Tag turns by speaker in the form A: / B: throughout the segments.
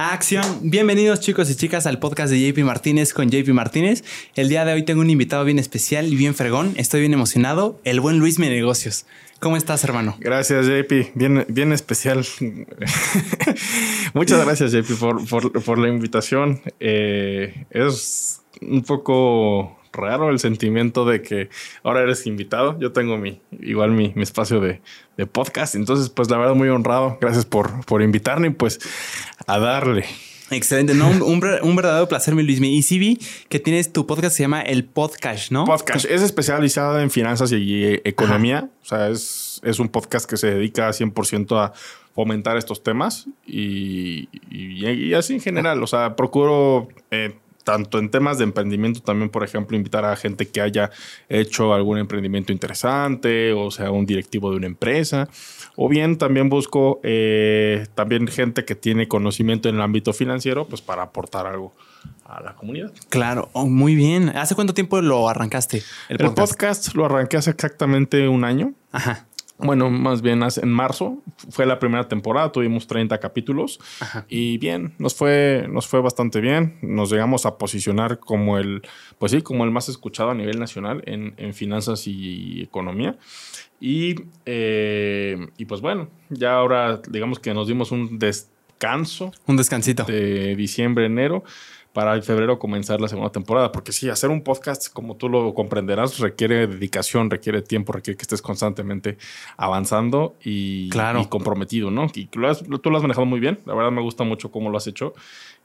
A: Acción. Bienvenidos chicos y chicas al podcast de JP Martínez con JP Martínez. El día de hoy tengo un invitado bien especial y bien fregón. Estoy bien emocionado. El buen Luis Mi Negocios. ¿Cómo estás, hermano?
B: Gracias, JP. Bien, bien especial. Muchas gracias, JP, por, la invitación. Eh, es un poco raro el sentimiento de que ahora eres invitado. Yo tengo mi, igual mi, espacio de, podcast. Entonces, pues la verdad, muy honrado. Gracias por, por invitarme y pues a darle.
A: Excelente, no, un, verdadero placer, mi Luis. Y sí vi que tienes tu podcast, se llama El Podcast, ¿no?
B: Podcast. Es especializado en finanzas y, economía. O sea, es, es, un podcast que se dedica 100% a fomentar estos temas y, y, así en general. O sea, procuro eh, tanto en temas de emprendimiento, también, por ejemplo, invitar a gente que haya hecho algún emprendimiento interesante, o sea, un directivo de una empresa, o bien también busco eh, también gente que tiene conocimiento en el ámbito financiero, pues para aportar algo a la comunidad.
A: Claro, oh, muy bien. ¿Hace cuánto tiempo lo arrancaste?
B: El podcast? el podcast lo arranqué hace exactamente un año. Ajá. Bueno, más bien en marzo fue la primera temporada, tuvimos 30 capítulos y bien, nos fue, nos fue bastante bien. Nos llegamos a posicionar como el, pues sí, como el más escuchado a nivel nacional en, finanzas y economía. Y, eh, y pues bueno, ya ahora digamos que nos dimos un descanso.
A: Un descansito.
B: De diciembre, enero para en febrero comenzar la segunda temporada. Porque sí, hacer un podcast, como tú lo comprenderás, requiere dedicación, requiere tiempo, requiere que estés constantemente avanzando y, claro. y comprometido, ¿no? Y tú lo, has, tú lo has manejado muy bien. La verdad me gusta mucho cómo lo has hecho.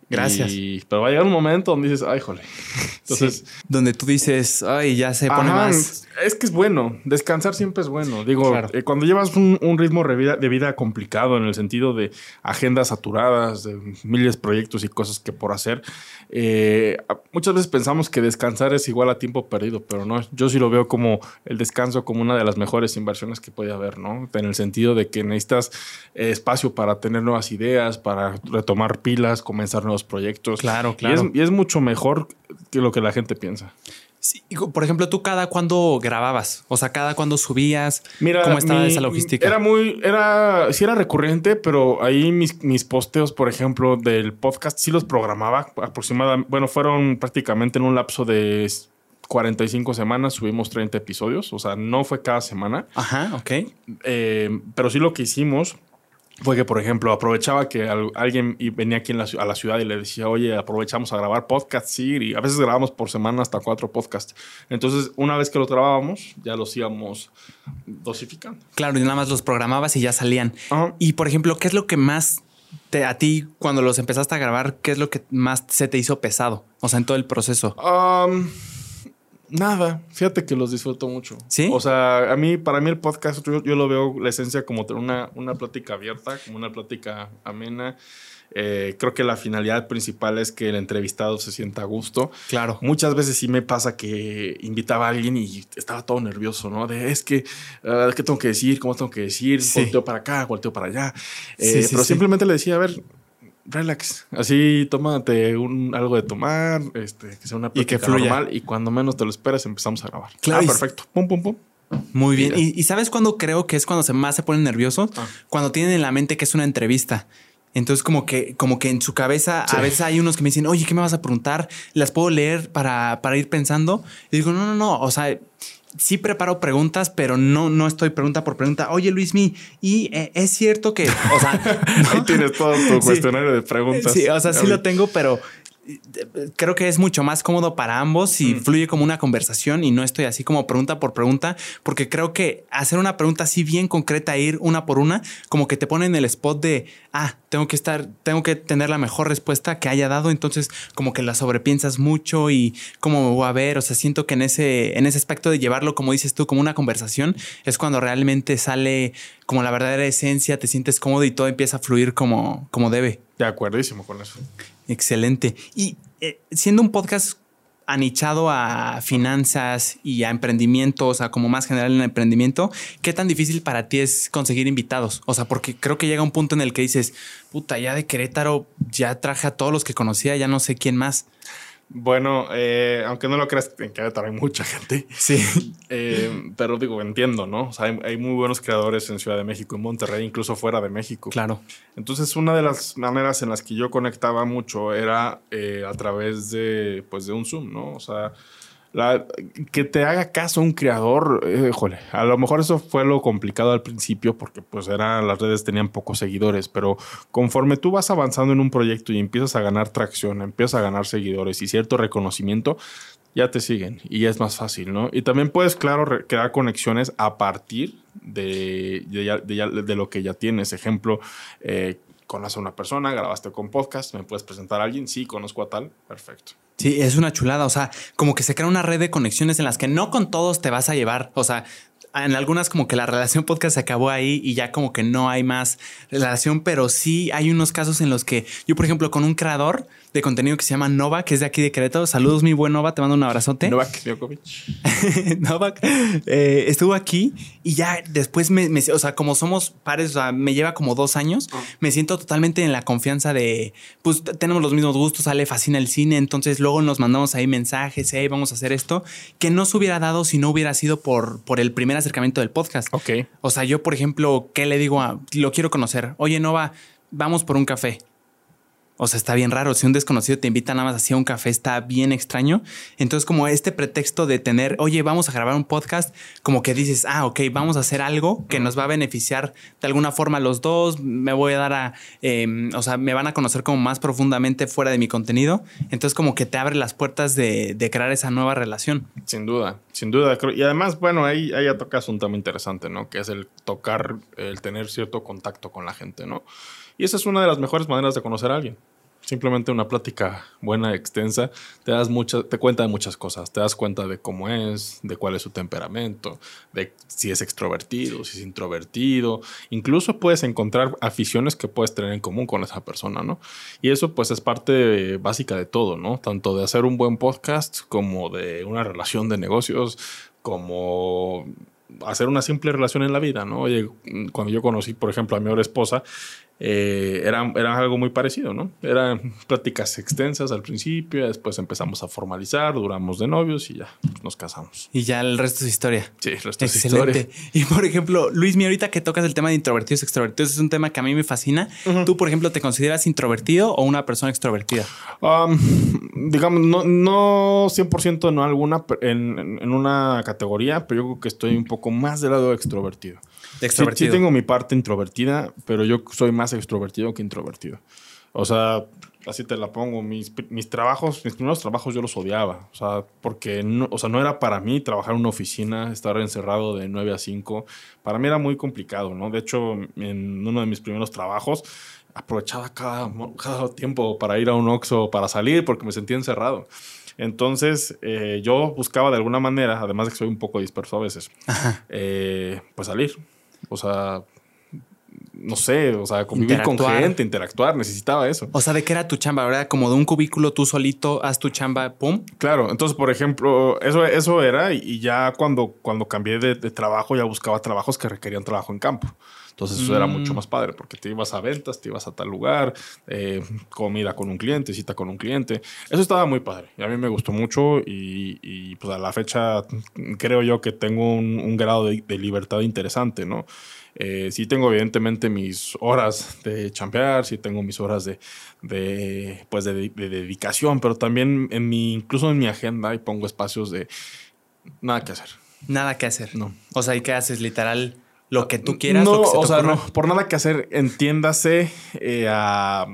A: Gracias.
B: pero va a llegar un momento donde dices, ay, jole.
A: Entonces, donde tú dices, ay, ya se pone más.
B: Es que es bueno. Descansar siempre es bueno. Digo, eh, cuando llevas un, ritmo de vida, complicado en el sentido de agendas saturadas, de miles de proyectos y cosas que por hacer, eh, muchas veces pensamos que descansar es igual a tiempo perdido, pero no. Yo sí lo veo como el descanso como una de las mejores inversiones que puede haber, ¿no? En el sentido de que necesitas eh, espacio para tener nuevas ideas, para retomar pilas, comenzar nuevos proyectos.
A: Claro, claro.
B: Y es, mucho mejor que lo que la gente piensa.
A: Sí, por ejemplo, tú cada cuándo grababas, o sea, cada cuándo subías, Mira, cómo estaba esa logística.
B: Era muy, era, sí era recurrente, pero ahí mis, mis posteos, por ejemplo, del podcast, sí los programaba aproximadamente, bueno, fueron prácticamente en un lapso de 45 semanas subimos 30 episodios, o sea, no fue cada semana.
A: Ajá, ok.
B: Eh, pero sí lo que hicimos fue que, por ejemplo, aprovechaba que alguien venía aquí a la ciudad y le decía, oye, aprovechamos a grabar podcast, sí, y a veces grabamos por semana hasta cuatro podcasts. Entonces, una vez que los grabábamos, ya los íbamos dosificando.
A: Claro, y nada más los programabas y ya salían. Y, por ejemplo, ¿qué es lo que más te, a ti, cuando los empezaste a grabar, qué es lo que más se te hizo pesado? O sea, en todo el proceso.
B: Nada, fíjate que los disfruto mucho.
A: Sí.
B: O sea, a mí, para mí el podcast, yo, lo veo la esencia como tener una, una plática abierta, como una plática amena. Eh, creo que la finalidad principal es que el entrevistado se sienta a gusto.
A: Claro.
B: Muchas veces sí me pasa que invitaba a alguien y estaba todo nervioso, ¿no? De es que, uh, ¿qué tengo que decir? ¿Cómo tengo que decir? Volteo para acá, volteo para allá. Eh, pero simplemente le decía, a ver, relax. Así tómate un, algo de tomar, este, que sea una plática normal y cuando menos te lo esperas empezamos a grabar.
A: Claro.
B: Ah, perfecto. Pum, pum, pum.
A: Muy bien. ¿Y, sabes cuándo creo que es cuando se más se ponen nerviosos? Ah. Cuando tienen en la mente que es una entrevista. Entonces, como que, como que en su cabeza, a veces hay unos que me dicen, oye, ¿qué me vas a preguntar? ¿Las puedo leer para, para ir pensando? Y digo, no, no, no. O sea, sí preparo preguntas, pero no, no estoy pregunta por pregunta. Oye, Luismi, y eh, es cierto que, o sea,
B: ahí tienes todo tu cuestionario de preguntas.
A: Sí, o sea, sí lo tengo, pero creo que es mucho más cómodo para ambos y mm. fluye como una conversación y no estoy así como pregunta por pregunta, porque creo que hacer una pregunta así bien concreta, ir una por una, como que te pone en el spot de, ah, tengo que estar, tengo que tener la mejor respuesta que haya dado, entonces como que la sobrepiensas mucho y cómo me voy a ver, o sea, siento que en ese, en ese aspecto de llevarlo, como dices tú, como una conversación, es cuando realmente sale como la verdadera esencia, te sientes cómodo y todo empieza a fluir como, como debe.
B: De acuerdísimo con eso.
A: Excelente. Y eh, siendo un podcast anichado a finanzas y a emprendimiento, o sea, como más general en emprendimiento, ¿qué tan difícil para ti es conseguir invitados? O sea, porque creo que llega un punto en el que dices, puta, ya de Querétaro ya traje a todos los que conocía, ya no sé quién más.
B: Bueno, eh, aunque no lo creas, en Querétaro hay mucha gente.
A: Sí.
B: Eh, pero digo, entiendo, ¿no? O sea, hay, hay, muy buenos creadores en Ciudad de México, en Monterrey, incluso fuera de México.
A: Claro.
B: Entonces, una de las maneras en las que yo conectaba mucho era eh, a través de, pues, de un Zoom, ¿no? O sea, que te haga caso un creador, eh, híjole, a lo mejor eso fue lo complicado al principio porque pues eran, las redes tenían pocos seguidores, pero conforme tú vas avanzando en un proyecto y empiezas a ganar tracción, empiezas a ganar seguidores y cierto reconocimiento, ya te siguen y es más fácil, ¿no? Y también puedes, claro, crear conexiones a partir de, de, de, de lo que ya tienes. Ejemplo, eh, conoces a una persona, grabaste con podcast, me puedes presentar a alguien, sí, conozco a tal, perfecto.
A: Sí, es una chulada. O sea, como que se crea una red de conexiones en las que no con todos te vas a llevar. O sea, en algunas como que la relación podcast se acabó ahí y ya como que no hay más relación, pero sí hay unos casos en los que yo, por ejemplo, con un creador de contenido que se llama Nova, que es de aquí de Querétaro. Saludos, mi buen Nova, te mando un abrazote.
B: Novak Djokovic.
A: Novak eh, estuvo aquí y ya después me, me, o sea, como somos pares, o sea, me lleva como dos años, oh. me siento totalmente en la confianza de, pues tenemos los mismos gustos, sale fascina el cine, entonces luego nos mandamos ahí mensajes, hey, vamos a hacer esto, que no se hubiera dado si no hubiera sido por, por el primer acercamiento del podcast.
B: Ok.
A: O sea, yo, por ejemplo, ¿qué le digo a, lo quiero conocer? Oye, Nova, vamos por un café. O sea, está bien raro. Si un desconocido te invita nada más así a un café, está bien extraño. Entonces, como este pretexto de tener, oye, vamos a grabar un podcast, como que dices, ah, ok, vamos a hacer algo que nos va a beneficiar de alguna forma los dos. Me voy a dar a, eh, o sea, me van a conocer como más profundamente fuera de mi contenido. Entonces, como que te abre las puertas de, de crear esa nueva relación.
B: Sin duda, sin duda. Y además, bueno, ahí, ahí ya tocas un tema interesante, ¿no? Que es el tocar, el tener cierto contacto con la gente, ¿no? Y esa es una de las mejores maneras de conocer a alguien. Simplemente una plática buena, extensa, te das mucha, te cuenta de muchas cosas. Te das cuenta de cómo es, de cuál es su temperamento, de si es extrovertido, si es introvertido. Incluso puedes encontrar aficiones que puedes tener en común con esa persona, ¿no? Y eso pues es parte básica de todo, ¿no? Tanto de hacer un buen podcast como de una relación de negocios, como hacer una simple relación en la vida, ¿no? Oye, cuando yo conocí, por ejemplo, a mi ahora esposa, eh, era, era, algo muy parecido, ¿no? Eran pláticas extensas al principio, después empezamos a formalizar, duramos de novios y ya pues, nos casamos.
A: Y ya el resto es historia.
B: Sí, el resto Excelente. es historia.
A: Y por ejemplo, Luis, mi ahorita que tocas el tema de introvertidos, extrovertidos, es un tema que a mí me fascina. Uh -huh. ¿Tú, por ejemplo, te consideras introvertido o una persona extrovertida?
B: Um, digamos, no, no 100% no alguna en, en una categoría, pero yo creo que estoy un poco más del lado extrovertido.
A: De extrovertido.
B: Sí, sí, tengo mi parte introvertida, pero yo soy más extrovertido que introvertido. O sea, así te la pongo. Mis, mis trabajos, mis primeros trabajos yo los odiaba. O sea, porque no, o sea, no era para mí trabajar en una oficina, estar encerrado de 9 a 5. Para mí era muy complicado, ¿no? De hecho, en uno de mis primeros trabajos aprovechaba cada, cada tiempo para ir a un Oxxo, para salir, porque me sentía encerrado. Entonces, eh, yo buscaba de alguna manera, además de que soy un poco disperso a veces, eh, pues salir. O sea, no sé, o sea, convivir con gente, interactuar, necesitaba eso.
A: O sea, ¿de qué era tu chamba? ¿Verdad? Como de un cubículo, tú solito, haz tu chamba, pum.
B: Claro, entonces, por ejemplo, eso, eso era, y ya cuando, cuando cambié de, de trabajo, ya buscaba trabajos que requerían trabajo en campo. Entonces eso mm. era mucho más padre porque te ibas a ventas, te ibas a tal lugar, eh, comida con un cliente, cita con un cliente. Eso estaba muy padre y a mí me gustó mucho y, y pues a la fecha creo yo que tengo un, un grado de, de, libertad interesante, ¿no? Eh, sí tengo evidentemente mis horas de champear, sí tengo mis horas de, de pues de, de, dedicación, pero también en mi, incluso en mi agenda y pongo espacios de nada que hacer.
A: Nada que hacer. No. O sea, ¿y qué haces? Literal lo que tú quieras.
B: No,
A: que
B: o sea, no, por nada que hacer, entiéndase eh, a,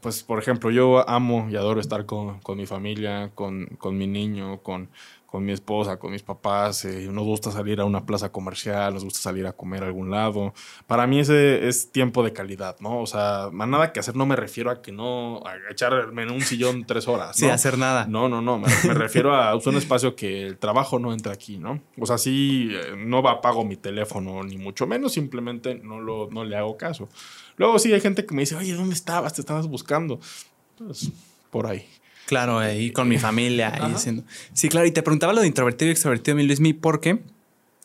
B: pues, por ejemplo, yo amo y adoro estar con, con mi familia, con, con, mi niño, con, con mi esposa, con mis papás. Eh, nos gusta salir a una plaza comercial, nos gusta salir a comer a algún lado. Para mí ese es tiempo de calidad, ¿no? O sea, más nada que hacer no me refiero a que no, a echarme en un sillón tres horas.
A: Sin hacer nada.
B: No, no, no. Me, me refiero a usar un espacio que el trabajo no entra aquí, ¿no? O sea, sí, no va, apago mi teléfono, ni mucho menos, simplemente no, lo, no le hago caso. Luego sí hay gente que me dice, oye, ¿dónde estabas? Te estabas buscando. Pues por ahí.
A: Claro, ahí con mi familia. Ahí haciendo... Sí, claro. Y te preguntaba lo de introvertido y extrovertido, mi Luismi, porque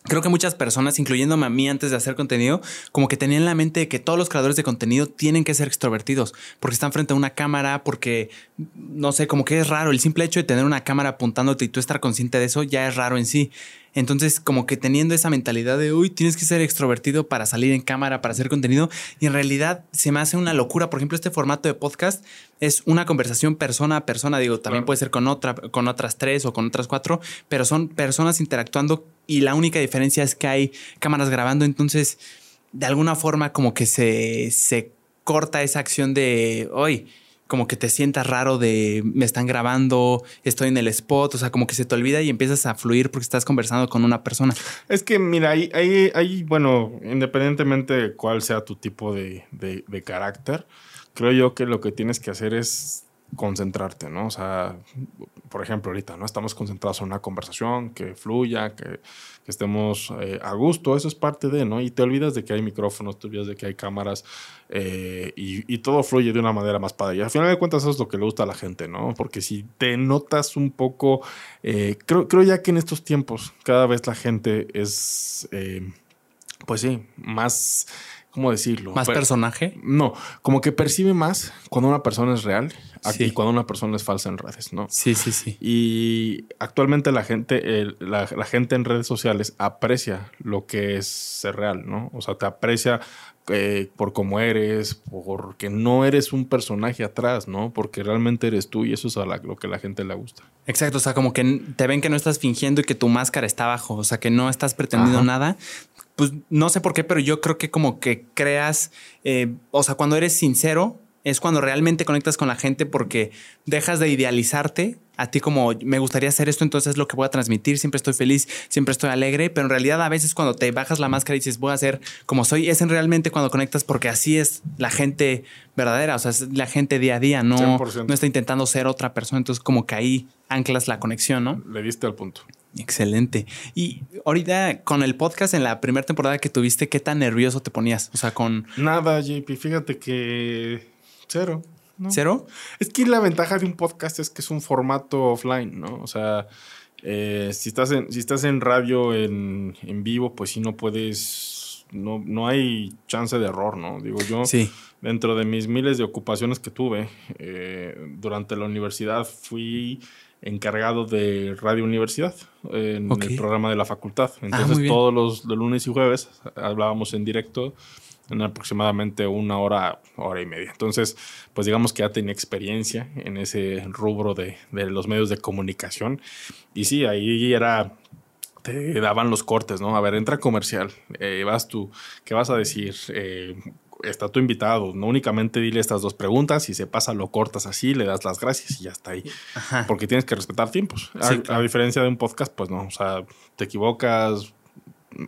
A: creo que muchas personas, incluyéndome a mí antes de hacer contenido, como que tenían en la mente que todos los creadores de contenido tienen que ser extrovertidos, porque están frente a una cámara, porque, no sé, como que es raro. El simple hecho de tener una cámara apuntándote y tú estar consciente de eso ya es raro en sí. Entonces, como que teniendo esa mentalidad de, uy, tienes que ser extrovertido para salir en cámara, para hacer contenido, y en realidad se me hace una locura. Por ejemplo, este formato de podcast es una conversación persona a persona, digo, también puede ser con, otra, con otras tres o con otras cuatro, pero son personas interactuando y la única diferencia es que hay cámaras grabando, entonces, de alguna forma como que se, se corta esa acción de, hoy como que te sientas raro de me están grabando, estoy en el spot, o sea, como que se te olvida y empiezas a fluir porque estás conversando con una persona.
B: Es que, mira, ahí, ahí, ahí bueno, independientemente de cuál sea tu tipo de, de, de carácter, creo yo que lo que tienes que hacer es concentrarte, ¿no? O sea, por ejemplo, ahorita, ¿no? Estamos concentrados en una conversación que fluya, que, estemos eh, a gusto, eso es parte de, ¿no? Y te olvidas de que hay micrófonos, te olvidas de que hay cámaras eh, y, y, todo fluye de una manera más padre. Y al final de cuentas eso es lo que le gusta a la gente, ¿no? Porque si te notas un poco, eh, creo, creo ya que en estos tiempos cada vez la gente es, pues sí, más ¿cómo decirlo?
A: ¿Más personaje?
B: No, como que percibe más cuando una persona es real sí. y cuando una persona es falsa en redes, ¿no?
A: Sí, sí, sí.
B: Y actualmente la gente, el, la, la, gente en redes sociales aprecia lo que es ser real, ¿no? O sea, te aprecia eh, por cómo eres, porque no eres un personaje atrás, ¿no? Porque realmente eres tú y eso es a la, lo que la gente le gusta.
A: Exacto, o sea, como que te ven que no estás fingiendo y que tu máscara está abajo, o sea, que no estás pretendiendo Ajá. nada, pues no sé por qué, pero yo creo que como que creas, eh, o sea, cuando eres sincero, es cuando realmente conectas con la gente porque dejas de idealizarte a ti como me gustaría hacer esto, entonces es lo que voy a transmitir, siempre estoy feliz, siempre estoy alegre, pero en realidad a veces cuando te bajas la máscara y dices voy a ser como soy, es en realmente cuando conectas porque así es la gente verdadera, o sea, es la gente día a día, no, no está intentando ser otra persona, entonces como que ahí anclas la conexión, ¿no?
B: Le diste al punto.
A: Excelente. Y ahorita con el podcast en la primera temporada que tuviste, ¿qué tan nervioso te ponías? O sea, con...
B: Nada, JP, fíjate que cero.
A: ¿no? ¿Cero?
B: Es que la ventaja de un podcast es que es un formato offline, ¿no? O sea, eh, si, estás en, si estás en radio en, en vivo, pues sí no puedes, no, no hay chance de error, ¿no? Digo yo,
A: sí.
B: dentro de mis miles de ocupaciones que tuve eh, durante la universidad, fui encargado de Radio Universidad en okay. el programa de la facultad. Entonces ah, todos los de lunes y jueves hablábamos en directo en aproximadamente una hora, hora y media. Entonces, pues digamos que ya tenía experiencia en ese rubro de, de los medios de comunicación. Y sí, ahí era te daban los cortes, ¿no? A ver, entra comercial, eh, vas tú, ¿qué vas a decir? Eh, está tu invitado, no únicamente dile estas dos preguntas, si se pasa lo cortas así, le das las gracias y ya está ahí. Ajá. Porque tienes que respetar tiempos. Sí, a, claro. a, diferencia de un podcast, pues no, o sea, te equivocas,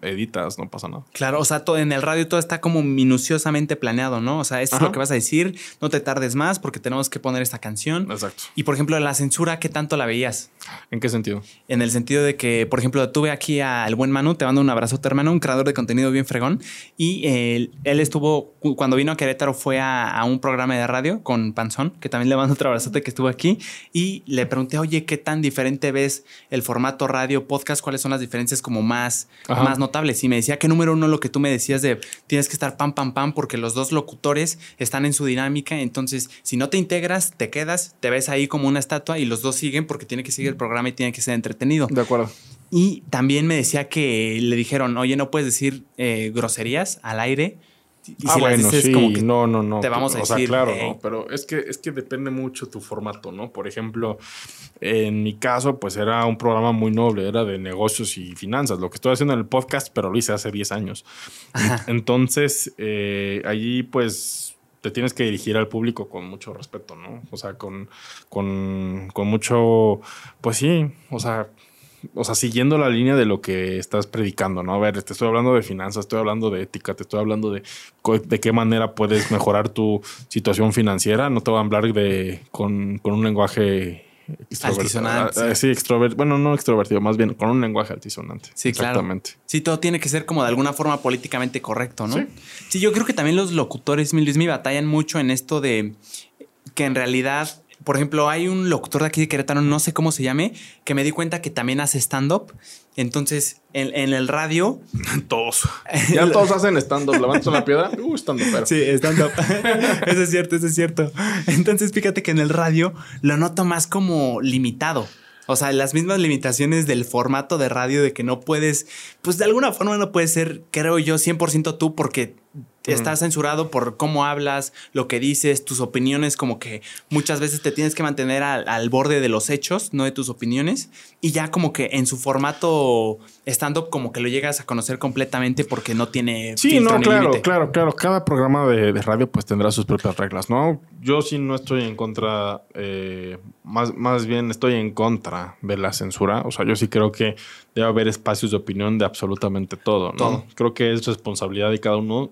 B: editas, no pasa nada.
A: Claro, o sea, todo en el radio todo está como minuciosamente planeado, ¿no? O sea, esto es lo que vas a decir, no te tardes más porque tenemos que poner esta canción.
B: Exacto.
A: Y por ejemplo, la censura, ¿qué tanto la veías?
B: ¿En qué sentido?
A: En el sentido de que, por ejemplo, tuve aquí al buen Manu, te mando un abrazo, hermano, un creador de contenido bien fregón. Y él, él estuvo, cuando vino a Querétaro, fue a, a, un programa de radio con Panzón, que también le mando otro abrazote que estuvo aquí. Y le pregunté, oye, ¿qué tan diferente ves el formato radio, podcast? ¿Cuáles son las diferencias como más, más notables? Y me decía que número uno, lo que tú me decías de tienes que estar pam, pam, pam, porque los dos locutores están en su dinámica. Entonces, si no te integras, te quedas, te ves ahí como una estatua y los dos siguen porque tiene que seguir el programa y tiene que ser entretenido.
B: De acuerdo.
A: Y también me decía que le dijeron, oye, no puedes decir eh, groserías al aire.
B: Y ah, si bueno, dices, sí, como que no, no, no.
A: Te vamos a
B: o
A: decir.
B: Sea, claro, ¿no? Pero es que, es que depende mucho tu formato, ¿no? Por ejemplo, en mi caso, pues era un programa muy noble, era de negocios y finanzas. Lo que estoy haciendo en el podcast, pero lo hice hace 10 años. Ajá. Entonces, eh, allí, pues te tienes que dirigir al público con mucho respeto, ¿no? O sea, con, con, con mucho, pues sí, o sea, o sea, siguiendo la línea de lo que estás predicando, ¿no? A ver, te estoy hablando de finanzas, estoy hablando de ética, te estoy hablando de, de qué manera puedes mejorar tu situación financiera. No te voy a hablar de con, con un lenguaje
A: Altisonante.
B: Uh, sí, extrovertido. Bueno, no extrovertido, más bien con un lenguaje altisonante.
A: Sí, Exactamente. Claro. Sí, todo tiene que ser como de alguna forma políticamente correcto, ¿no? Sí. Sí, yo creo que también los locutores, Luis, me batallan mucho en esto de que en realidad por ejemplo, hay un locutor de aquí de Querétaro, no sé cómo se llame, que me di cuenta que también hace stand-up. Entonces, en, el radio.
B: todos. Ya todos hacen stand-up. Levantas una piedra. Uh, stand-up. Pero.
A: Sí, stand-up. eso es cierto, eso es cierto. Entonces, fíjate que en el radio lo noto más como limitado. O sea, las mismas limitaciones del formato de radio de que no puedes, pues de alguna forma no puedes ser, creo yo, 100% tú porque estás censurado por cómo hablas, lo que dices, tus opiniones, como que muchas veces te tienes que mantener al, borde de los hechos, no de tus opiniones. Y ya como que en su formato stand-up como que lo llegas a conocer completamente porque no tiene...
B: Sí, no, claro, claro, claro. Cada programa de, radio pues tendrá sus propias reglas, ¿no? Yo sí no estoy en contra, eh, más, más bien estoy en contra de la censura. O sea, yo sí creo que debe haber espacios de opinión de absolutamente todo, ¿no? Creo que es responsabilidad de cada uno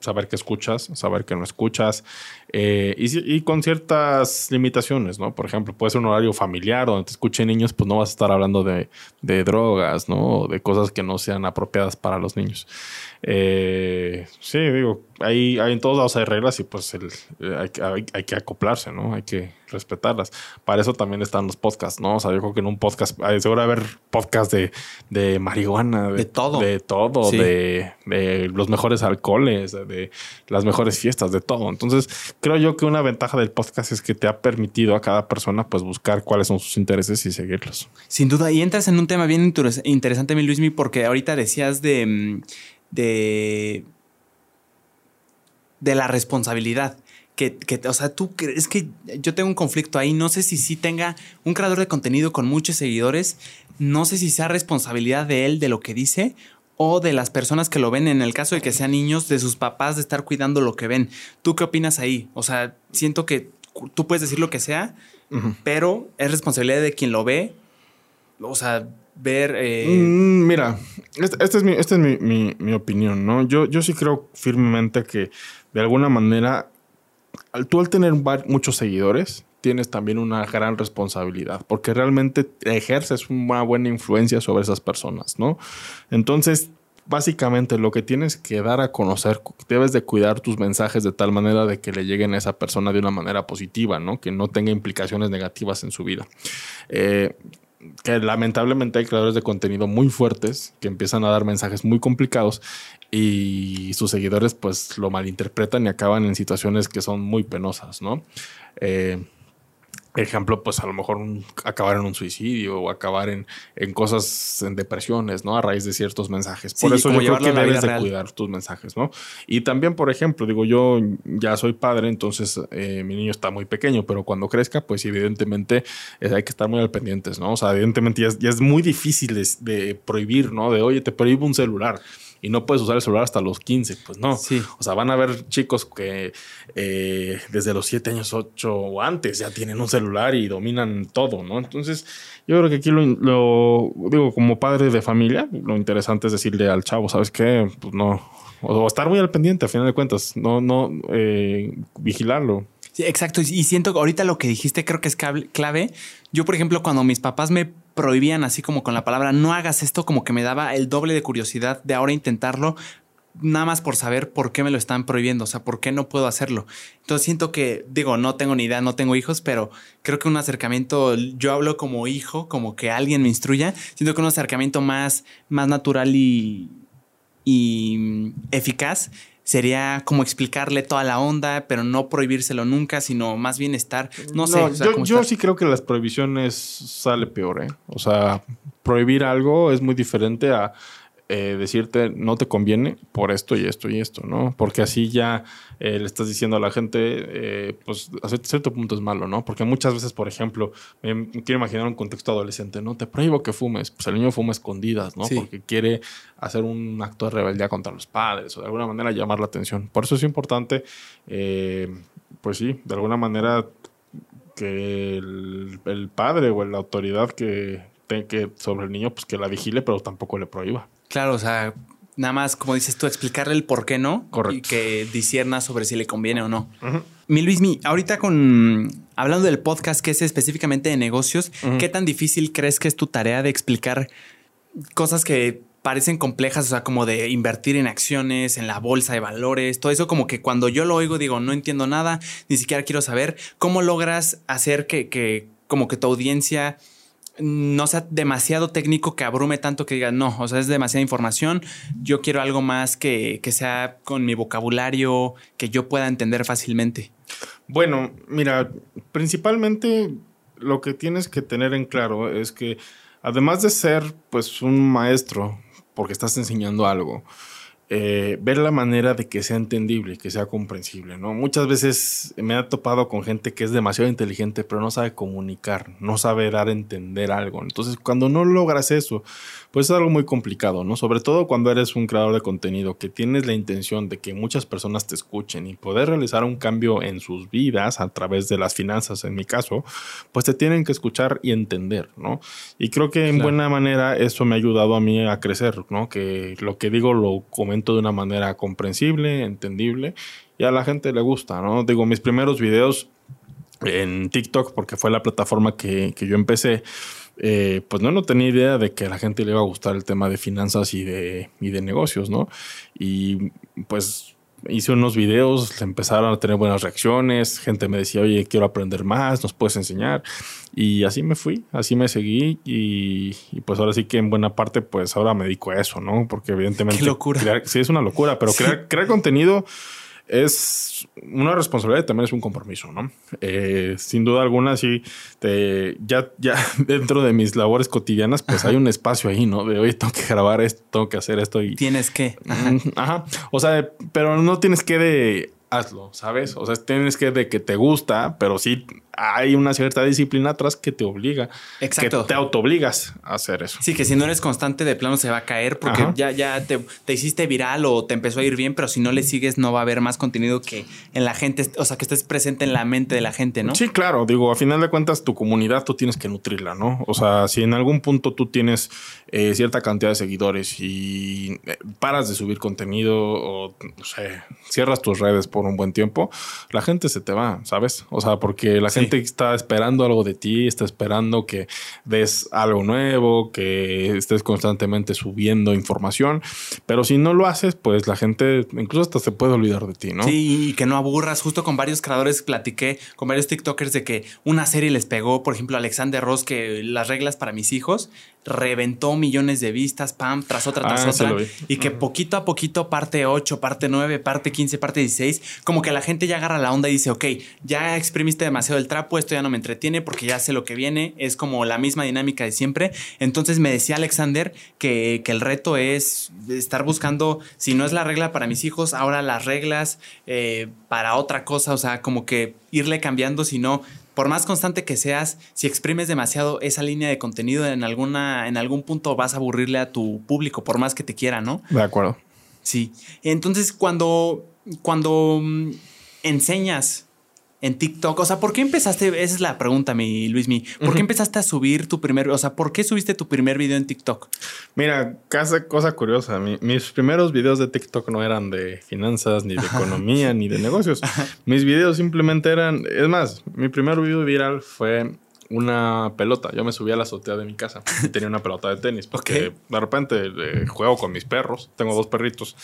B: saber qué escuchas, saber qué no escuchas, eh, y, con ciertas limitaciones, ¿no? Por ejemplo, puede ser un horario familiar donde te escuchen niños, pues no vas a estar hablando de, de drogas, ¿no? O de cosas que no sean apropiadas para los niños. Eh, sí, digo, hay, hay, en todos lados hay reglas y pues el, hay, hay, que acoplarse, ¿no? Hay que respetarlas. Para eso también están los podcasts, ¿no? O sea, yo creo que en un podcast, hay, seguro haber podcast de, de marihuana,
A: de, todo,
B: de todo, de, de, los mejores alcoholes, de las mejores fiestas, de todo. Entonces, creo yo que una ventaja del podcast es que te ha permitido a cada persona pues buscar cuáles son sus intereses y seguirlos.
A: Sin duda, y entras en un tema bien interesante, mi Luismi, porque ahorita decías de mm, de, de la responsabilidad. Que, que, o sea, tú crees que yo tengo un conflicto ahí. No sé si sí tenga un creador de contenido con muchos seguidores. No sé si sea responsabilidad de él de lo que dice o de las personas que lo ven, en el caso de que sean niños, de sus papás, de estar cuidando lo que ven. ¿Tú qué opinas ahí? O sea, siento que tú puedes decir lo que sea, pero es responsabilidad de quien lo ve. O sea, ver. Eh,
B: mm, mira, esta este es, mi, este es mi, opinión, ¿no? Yo, yo sí creo firmemente que de alguna manera, tú al tener muchos seguidores, tienes también una gran responsabilidad, porque realmente ejerces una buena influencia sobre esas personas, ¿no? Entonces, básicamente lo que tienes que dar a conocer, debes de cuidar tus mensajes de tal manera de que le lleguen a esa persona de una manera positiva, ¿no? Que no tenga implicaciones negativas en su vida. Eh, que lamentablemente hay creadores de contenido muy fuertes que empiezan a dar mensajes muy complicados y sus seguidores pues lo malinterpretan y acaban en situaciones que son muy penosas, ¿no? Eh, ejemplo, pues a lo mejor acabar en un suicidio o acabar en, en, cosas, en depresiones, ¿no? A raíz de ciertos mensajes. Por eso yo creo que debes de cuidar tus mensajes, ¿no? Y también, por ejemplo, digo, yo ya soy padre, entonces eh, mi niño está muy pequeño, pero cuando crezca, pues evidentemente eh, hay que estar muy al pendientes, ¿no? O sea, evidentemente ya es, muy difícil de, de prohibir, ¿no? De, oye, te prohíbo un celular y no puedes usar el celular hasta los 15. Pues no. Sí. O sea, van a haber chicos que eh, desde los 7 años, 8 o antes ya tienen un celular y dominan todo, ¿no? Entonces, yo creo que aquí lo, digo, como padre de familia, lo interesante es decirle al chavo, ¿sabes qué? Pues no. O, estar muy al pendiente, a final de cuentas, no, no eh, vigilarlo.
A: Sí, exacto. Y siento que ahorita lo que dijiste creo que es clave. Yo, por ejemplo, cuando mis papás me prohibían así como con la palabra no hagas esto, como que me daba el doble de curiosidad de ahora intentarlo, nada más por saber por qué me lo están prohibiendo, o sea, por qué no puedo hacerlo. Entonces siento que, digo, no tengo ni idea, no tengo hijos, pero creo que un acercamiento, yo hablo como hijo, como que alguien me instruya, siento que un acercamiento más, más natural y, y eficaz sería como explicarle toda la onda, pero no prohibírselo nunca, sino más bien estar, no, sé.
B: yo, sí creo que las prohibiciones sale peor, ¿eh? O sea, prohibir algo es muy diferente a eh, decirte no te conviene por esto y esto y esto, ¿no? Porque así ya eh, le estás diciendo a la gente, eh, pues a cierto punto es malo, ¿no? Porque muchas veces, por ejemplo, me quiero imaginar un contexto adolescente, ¿no? Te prohíbo que fumes, pues el niño fuma escondidas, ¿no? Porque quiere hacer un acto de rebeldía contra los padres o de alguna manera llamar la atención. Por eso es importante, pues sí, de alguna manera que el, el padre o la autoridad que, que sobre el niño, pues que la vigile, pero tampoco le prohíba.
A: Claro, o sea, nada más, como dices tú, explicarle el por qué no.
B: Correcto.
A: Y que disierna sobre si le conviene o no. Mi Luismi, ahorita con hablando del podcast que es específicamente de negocios, ¿qué tan difícil crees que es tu tarea de explicar cosas que parecen complejas, o sea, como de invertir en acciones, en la bolsa de valores, todo eso como que cuando yo lo oigo digo, no entiendo nada, ni siquiera quiero saber cómo logras hacer que, que como que tu audiencia no sea demasiado técnico que abrume tanto que diga, no, o sea, es demasiada información, yo quiero algo más que, que sea con mi vocabulario, que yo pueda entender fácilmente.
B: Bueno, mira, principalmente lo que tienes que tener en claro es que además de ser pues un maestro, porque estás enseñando algo, eh, ver la manera de que sea entendible, que sea comprensible, ¿no? Muchas veces me ha topado con gente que es demasiado inteligente, pero no sabe comunicar, no sabe dar a entender algo. Entonces, cuando no logras eso, pues es algo muy complicado, ¿no? Sobre todo cuando eres un creador de contenido que tienes la intención de que muchas personas te escuchen y poder realizar un cambio en sus vidas a través de las finanzas, en mi caso, pues te tienen que escuchar y entender, ¿no? Y creo que en buena manera eso me ha ayudado a mí a crecer, ¿no? Que lo que digo lo comento de una manera comprensible, entendible y a la gente le gusta, ¿no? Digo, mis primeros videos en TikTok, porque fue la plataforma que, yo empecé, eh, pues no, no tenía idea de que a la gente le iba a gustar el tema de finanzas y de, y de negocios, ¿no? Y pues hice unos videos, empezaron a tener buenas reacciones, gente me decía, oye, quiero aprender más, nos puedes enseñar. Y así me fui, así me seguí y, pues ahora sí que en buena parte pues ahora me dedico a eso, ¿no? Porque evidentemente...
A: Qué locura.
B: sí, es una locura, pero crear, crear contenido es una responsabilidad y también es un compromiso, ¿no? Eh, sin duda alguna, sí, te, ya, ya dentro de mis labores cotidianas, pues hay un espacio ahí, ¿no? De hoy tengo que grabar esto, tengo que hacer esto y...
A: Tienes que.
B: Ajá. O sea, pero no tienes que de hazlo, ¿sabes? O sea, tienes que de que te gusta, pero sí hay una cierta disciplina atrás que te obliga.
A: Exacto.
B: Que te autoobligas a hacer eso.
A: Sí, que si no eres constante de plano se va a caer porque ya, ya te, hiciste viral o te empezó a ir bien, pero si no le sigues no va a haber más contenido que en la gente, o sea, que estés presente en la mente de la gente, ¿no?
B: Sí, claro. Digo, a final de cuentas tu comunidad tú tienes que nutrirla, ¿no? O sea, si en algún punto tú tienes eh, cierta cantidad de seguidores y eh, paras de subir contenido o, no sé, cierras tus redes por un buen tiempo, la gente se te va, ¿sabes? O sea, porque la gente está esperando algo de ti, está esperando que des algo nuevo, que estés constantemente subiendo información. Pero si no lo haces, pues la gente incluso hasta se puede olvidar de ti, ¿no?
A: Sí, y que no aburras. Justo con varios creadores platiqué, con varios TikTokers de que una serie les pegó, por ejemplo, Alexander Ross, que las reglas para mis hijos reventó millones de vistas, pam, tras otra, tras ah, otra. Y que poquito a poquito, parte 8, parte 9, parte 15, parte 16, como que la gente ya agarra la onda y dice, ok, ya exprimiste demasiado el trapo, esto ya no me entretiene porque ya sé lo que viene, es como la misma dinámica de siempre. Entonces me decía Alexander que, que el reto es estar buscando, si no es la regla para mis hijos, ahora las reglas eh, para otra cosa, o sea, como que irle cambiando, si no por más constante que seas, si exprimes demasiado esa línea de contenido, en, alguna, en algún punto vas a aburrirle a tu público, por más que te quiera, ¿no?
B: De acuerdo.
A: Sí. Entonces, cuando, cuando mm, enseñas en TikTok? O sea, ¿por qué empezaste? Esa es la pregunta, mi Luismi. ¿Por qué empezaste a subir tu primer, o sea, ¿por qué subiste tu primer video en TikTok?
B: Mira, casa, cosa curiosa. mis primeros videos de TikTok no eran de finanzas, ni de economía, ni de negocios. Mis videos simplemente eran, es más, mi primer video viral fue una pelota. Yo me subí a la azotea de mi casa y tenía una pelota de tenis. Porque de repente eh, juego con mis perros. Tengo dos perritos.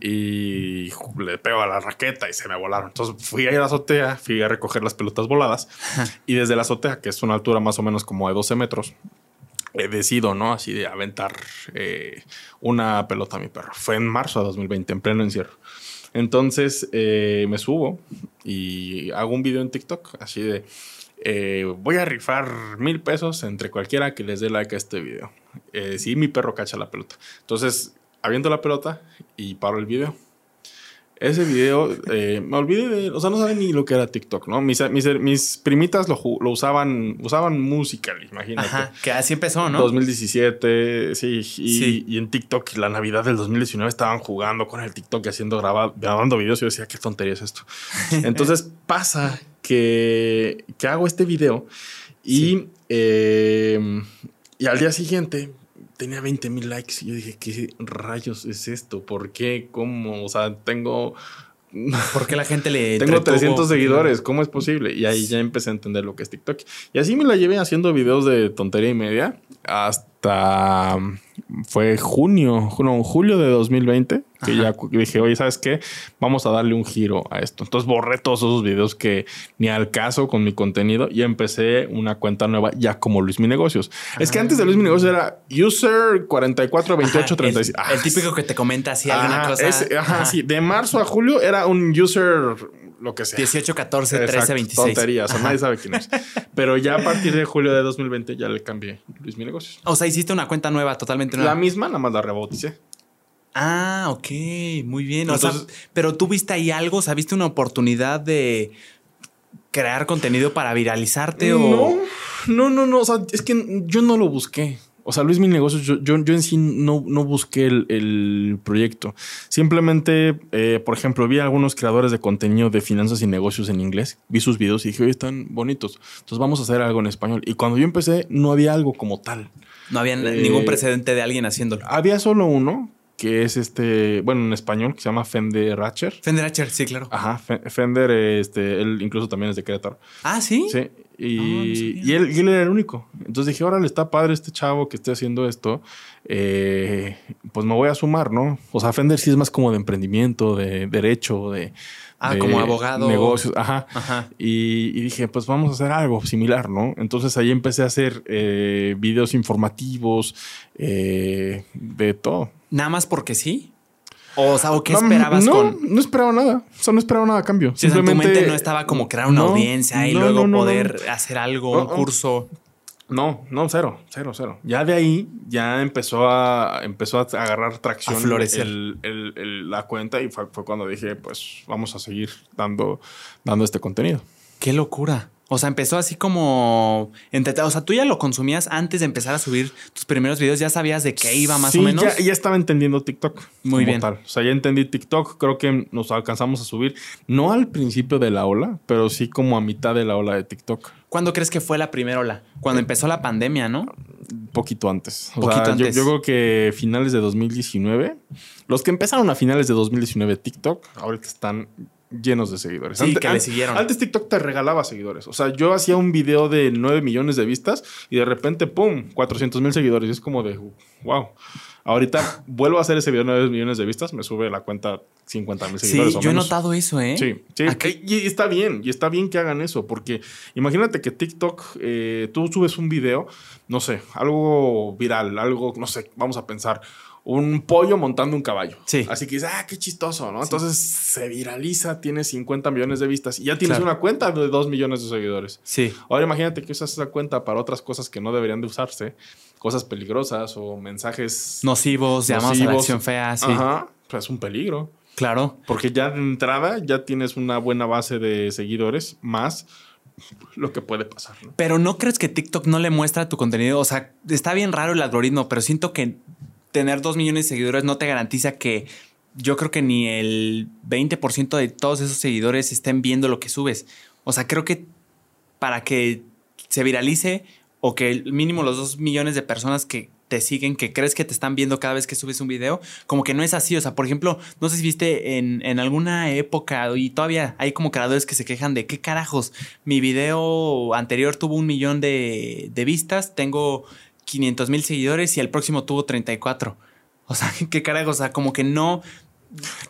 B: Y le pego a la raqueta y se me volaron. Entonces fui a ir a la azotea, fui a recoger las pelotas voladas. Y desde la azotea, que es una altura más o menos como de 12 metros, he decidido, ¿no? Así de aventar eh, una pelota a mi perro. Fue en marzo de 2020, en pleno encierro. Entonces eh, me subo y hago un video en TikTok, así de eh, voy a rifar mil pesos entre cualquiera que les dé like a este video. Eh, si mi perro cacha la pelota. Entonces, aviento la pelota y paro el video. Ese video, eh, me olvidé de, o sea, no saben ni lo que era TikTok, ¿no? Mis, mis, primitas lo, lo, usaban, usaban musical, imagínate. Ajá,
A: que así empezó, ¿no?
B: 2017, sí y, y, en TikTok, la Navidad del 2019 estaban jugando con el TikTok y haciendo grabando videos y yo decía, ¿qué tontería es esto? Entonces pasa que, hago este video y, eh, y al día siguiente tenía 20 mil likes y yo dije, ¿qué rayos es esto? ¿Por qué? ¿Cómo? O sea, tengo...
A: ¿Por qué la gente le...
B: Tengo 300 seguidores, ¿cómo es posible? Y ahí ya empecé a entender lo que es TikTok. Y así me la llevé haciendo videos de tontería y media hasta hasta fue junio, no, julio de 2020, que ya dije, oye, ¿sabes qué? Vamos a darle un giro a esto. Entonces borré todos esos videos que ni al caso con mi contenido y empecé una cuenta nueva ya como Luis Mi Negocios. Es que antes de Luis Mi Negocios era user 442836.
A: El, el, típico que te comenta así alguna cosa.
B: ajá, sí. De marzo a julio era un user lo que sea.
A: 18, 14, 13, 26.
B: Tonterías, o nadie sabe quién es. Pero ya a partir de julio de 2020 ya le cambié Luis Mi Negocios.
A: O sea, hiciste una cuenta nueva, totalmente nueva.
B: La misma, nada más la rebauticé.
A: Ah, ok, muy bien. o sea, pero tú viste ahí algo, o sea, viste una oportunidad de crear contenido para viralizarte
B: no, o. No, no, no. O sea, es que yo no lo busqué. O sea, Luis Mi Negocios, yo, yo, en sí no, no busqué el, proyecto. Simplemente, eh, por ejemplo, vi a algunos creadores de contenido de finanzas y negocios en inglés, vi sus videos y dije, oye, están bonitos. Entonces vamos a hacer algo en español. Y cuando yo empecé, no había algo como tal.
A: No había ningún eh, precedente de alguien haciéndolo.
B: Había solo uno, que es este, bueno, en español, que se llama Fender Ratcher.
A: Fender Ratcher, sí, claro.
B: Ajá, Fender, este, él incluso también es de Querétaro.
A: Ah, sí.
B: Sí, y, y, él, y él era el único. Entonces dije, órale, está padre este chavo que esté haciendo esto. Eh, pues me voy a sumar, ¿no? O sea, Fender sí es más como de emprendimiento, de derecho, de.
A: Ah, como abogado.
B: Negocios, ajá. ajá. Y, dije, pues vamos a hacer algo similar, ¿no? Entonces ahí empecé a hacer eh, videos informativos, eh, de todo.
A: Nada más porque sí. O, sea, ¿o qué esperabas
B: no,
A: con.?
B: No esperaba nada. O sea, no esperaba nada a cambio.
A: Simplemente. tu mente no estaba como crear una audiencia y luego poder hacer algo, un curso.
B: No, no, cero, cero, cero. Ya de ahí ya empezó a empezó a agarrar tracción.
A: A florecer.
B: la cuenta y fue, fue, cuando dije, pues vamos a seguir dando, dando este contenido.
A: Qué locura. O sea, empezó así como... O sea, tú ya lo consumías antes de empezar a subir tus primeros videos. ¿Ya sabías de qué iba más o menos?
B: Ya, ya estaba entendiendo TikTok.
A: Muy bien.
B: O sea, ya entendí TikTok. Creo que nos alcanzamos a subir, no al principio de la ola, pero sí como a mitad de la ola de TikTok.
A: ¿Cuándo crees que fue la primera ola? Cuando empezó la pandemia, ¿no?
B: Poquito antes. Poquito antes. Yo, yo, creo que finales de 2019. Los que empezaron a finales de 2019 TikTok, ahorita están llenos de seguidores.
A: Sí, que le siguieron.
B: Antes TikTok te regalaba seguidores. O sea, yo hacía un video de 9 millones de vistas y de repente, ¡pum! 400 mil seguidores. Y es como de, wow. Ahorita vuelvo a hacer ese video de 9 millones de vistas, me sube la cuenta 50 mil seguidores.
A: Sí, yo he notado eso, ¿eh?
B: Sí, sí. Y está bien, y está bien que hagan eso, porque imagínate que TikTok, eh, tú subes un video, no sé, algo viral, algo, no sé, vamos a pensar, un pollo montando un caballo.
A: Sí.
B: Así que dices, ah, qué chistoso, ¿no? Entonces se viraliza, tiene 50 millones de vistas y ya tienes una cuenta de 2 millones de seguidores.
A: Sí.
B: Ahora imagínate que usas esa cuenta para otras cosas que no deberían de usarse, cosas peligrosas o mensajes
A: nocivos, llamados a la acción fea, sí.
B: Ajá, pues es un peligro.
A: Claro.
B: Porque ya de entrada ya tienes una buena base de seguidores más lo que puede pasar. ¿no?
A: Pero no crees que TikTok no le muestra tu contenido. O sea, está bien raro el algoritmo, pero siento que tener dos millones de seguidores no te garantiza que yo creo que ni el 20% de todos esos seguidores estén viendo lo que subes. O sea, creo que para que se viralice o que el mínimo los dos millones de personas que te siguen, que crees que te están viendo cada vez que subes un video, como que no es así. O sea, por ejemplo, no sé si viste en, en alguna época y todavía hay como creadores que se quejan de qué carajos, mi video anterior tuvo un millón de, de vistas, tengo 500 mil seguidores y el próximo tuvo 34. O sea, qué carajo, o sea, como que no.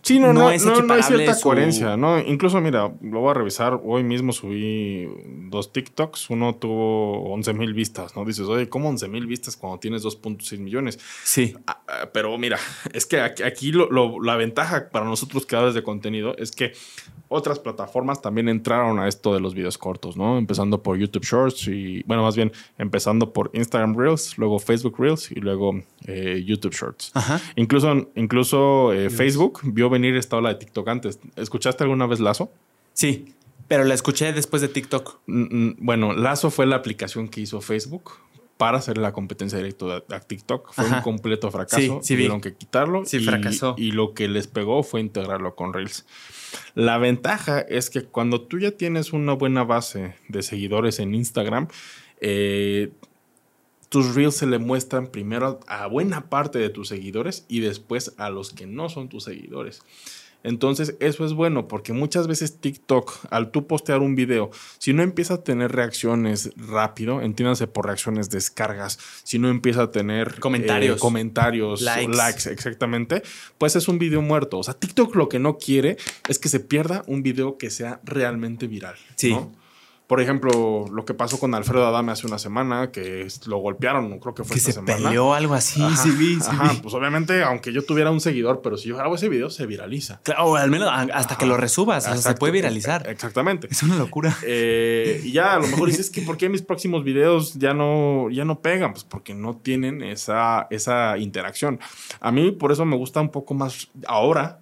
B: Sí, no, no, es, no, hay cierta coherencia, ¿no? Incluso, mira, lo voy a revisar. Hoy mismo subí dos TikToks. Uno tuvo 11 mil vistas, ¿no? Dices, oye, ¿cómo 11 mil vistas cuando tienes 2.6 millones?
A: Sí.
B: Ah, pero mira, es que aquí, la ventaja para nosotros creadores de contenido es que otras plataformas también entraron a esto de los videos cortos, ¿no? Empezando por YouTube Shorts y, bueno, más bien empezando por Instagram Reels, luego Facebook Reels y luego eh, YouTube Shorts.
A: Ajá.
B: Incluso, incluso eh, Facebook vio venir esta ola de TikTok antes. ¿Escuchaste alguna vez Lazo?
A: Sí, pero la escuché después de TikTok.
B: Mm, bueno, Lazo fue la aplicación que hizo Facebook para hacer la competencia directa a TikTok. Fue un completo fracaso. Sí, Tuvieron que quitarlo.
A: Sí, fracasó.
B: Y lo que les pegó fue integrarlo con Reels. La ventaja es que cuando tú ya tienes una buena base de seguidores en Instagram, eh, tus reels se le muestran primero a buena parte de tus seguidores y después a los que no son tus seguidores. Entonces, eso es bueno porque muchas veces TikTok, al tú postear un video, si no empieza a tener reacciones rápido, entiéndase por reacciones, descargas, si no empieza a tener
A: comentarios,
B: eh, comentarios
A: likes.
B: likes, exactamente, pues es un video muerto. O sea, TikTok lo que no quiere es que se pierda un video que sea realmente viral.
A: Sí.
B: ¿no? Por ejemplo, lo que pasó con Alfredo Adame hace una semana, que lo golpearon, creo que fue
A: que
B: esta
A: se
B: semana.
A: peleó algo así,
B: Ajá,
A: sí vi, sí
B: ajá,
A: vi.
B: pues obviamente, aunque yo tuviera un seguidor, pero si yo grabo ese video, se viraliza.
A: Claro, o al menos hasta que lo resubas, o sea, se puede viralizar.
B: Exactamente.
A: Es una locura.
B: Eh, y ya a lo mejor dices que por qué mis próximos videos ya no, ya no pegan, pues porque no tienen esa, esa interacción. A mí por eso me gusta un poco más ahora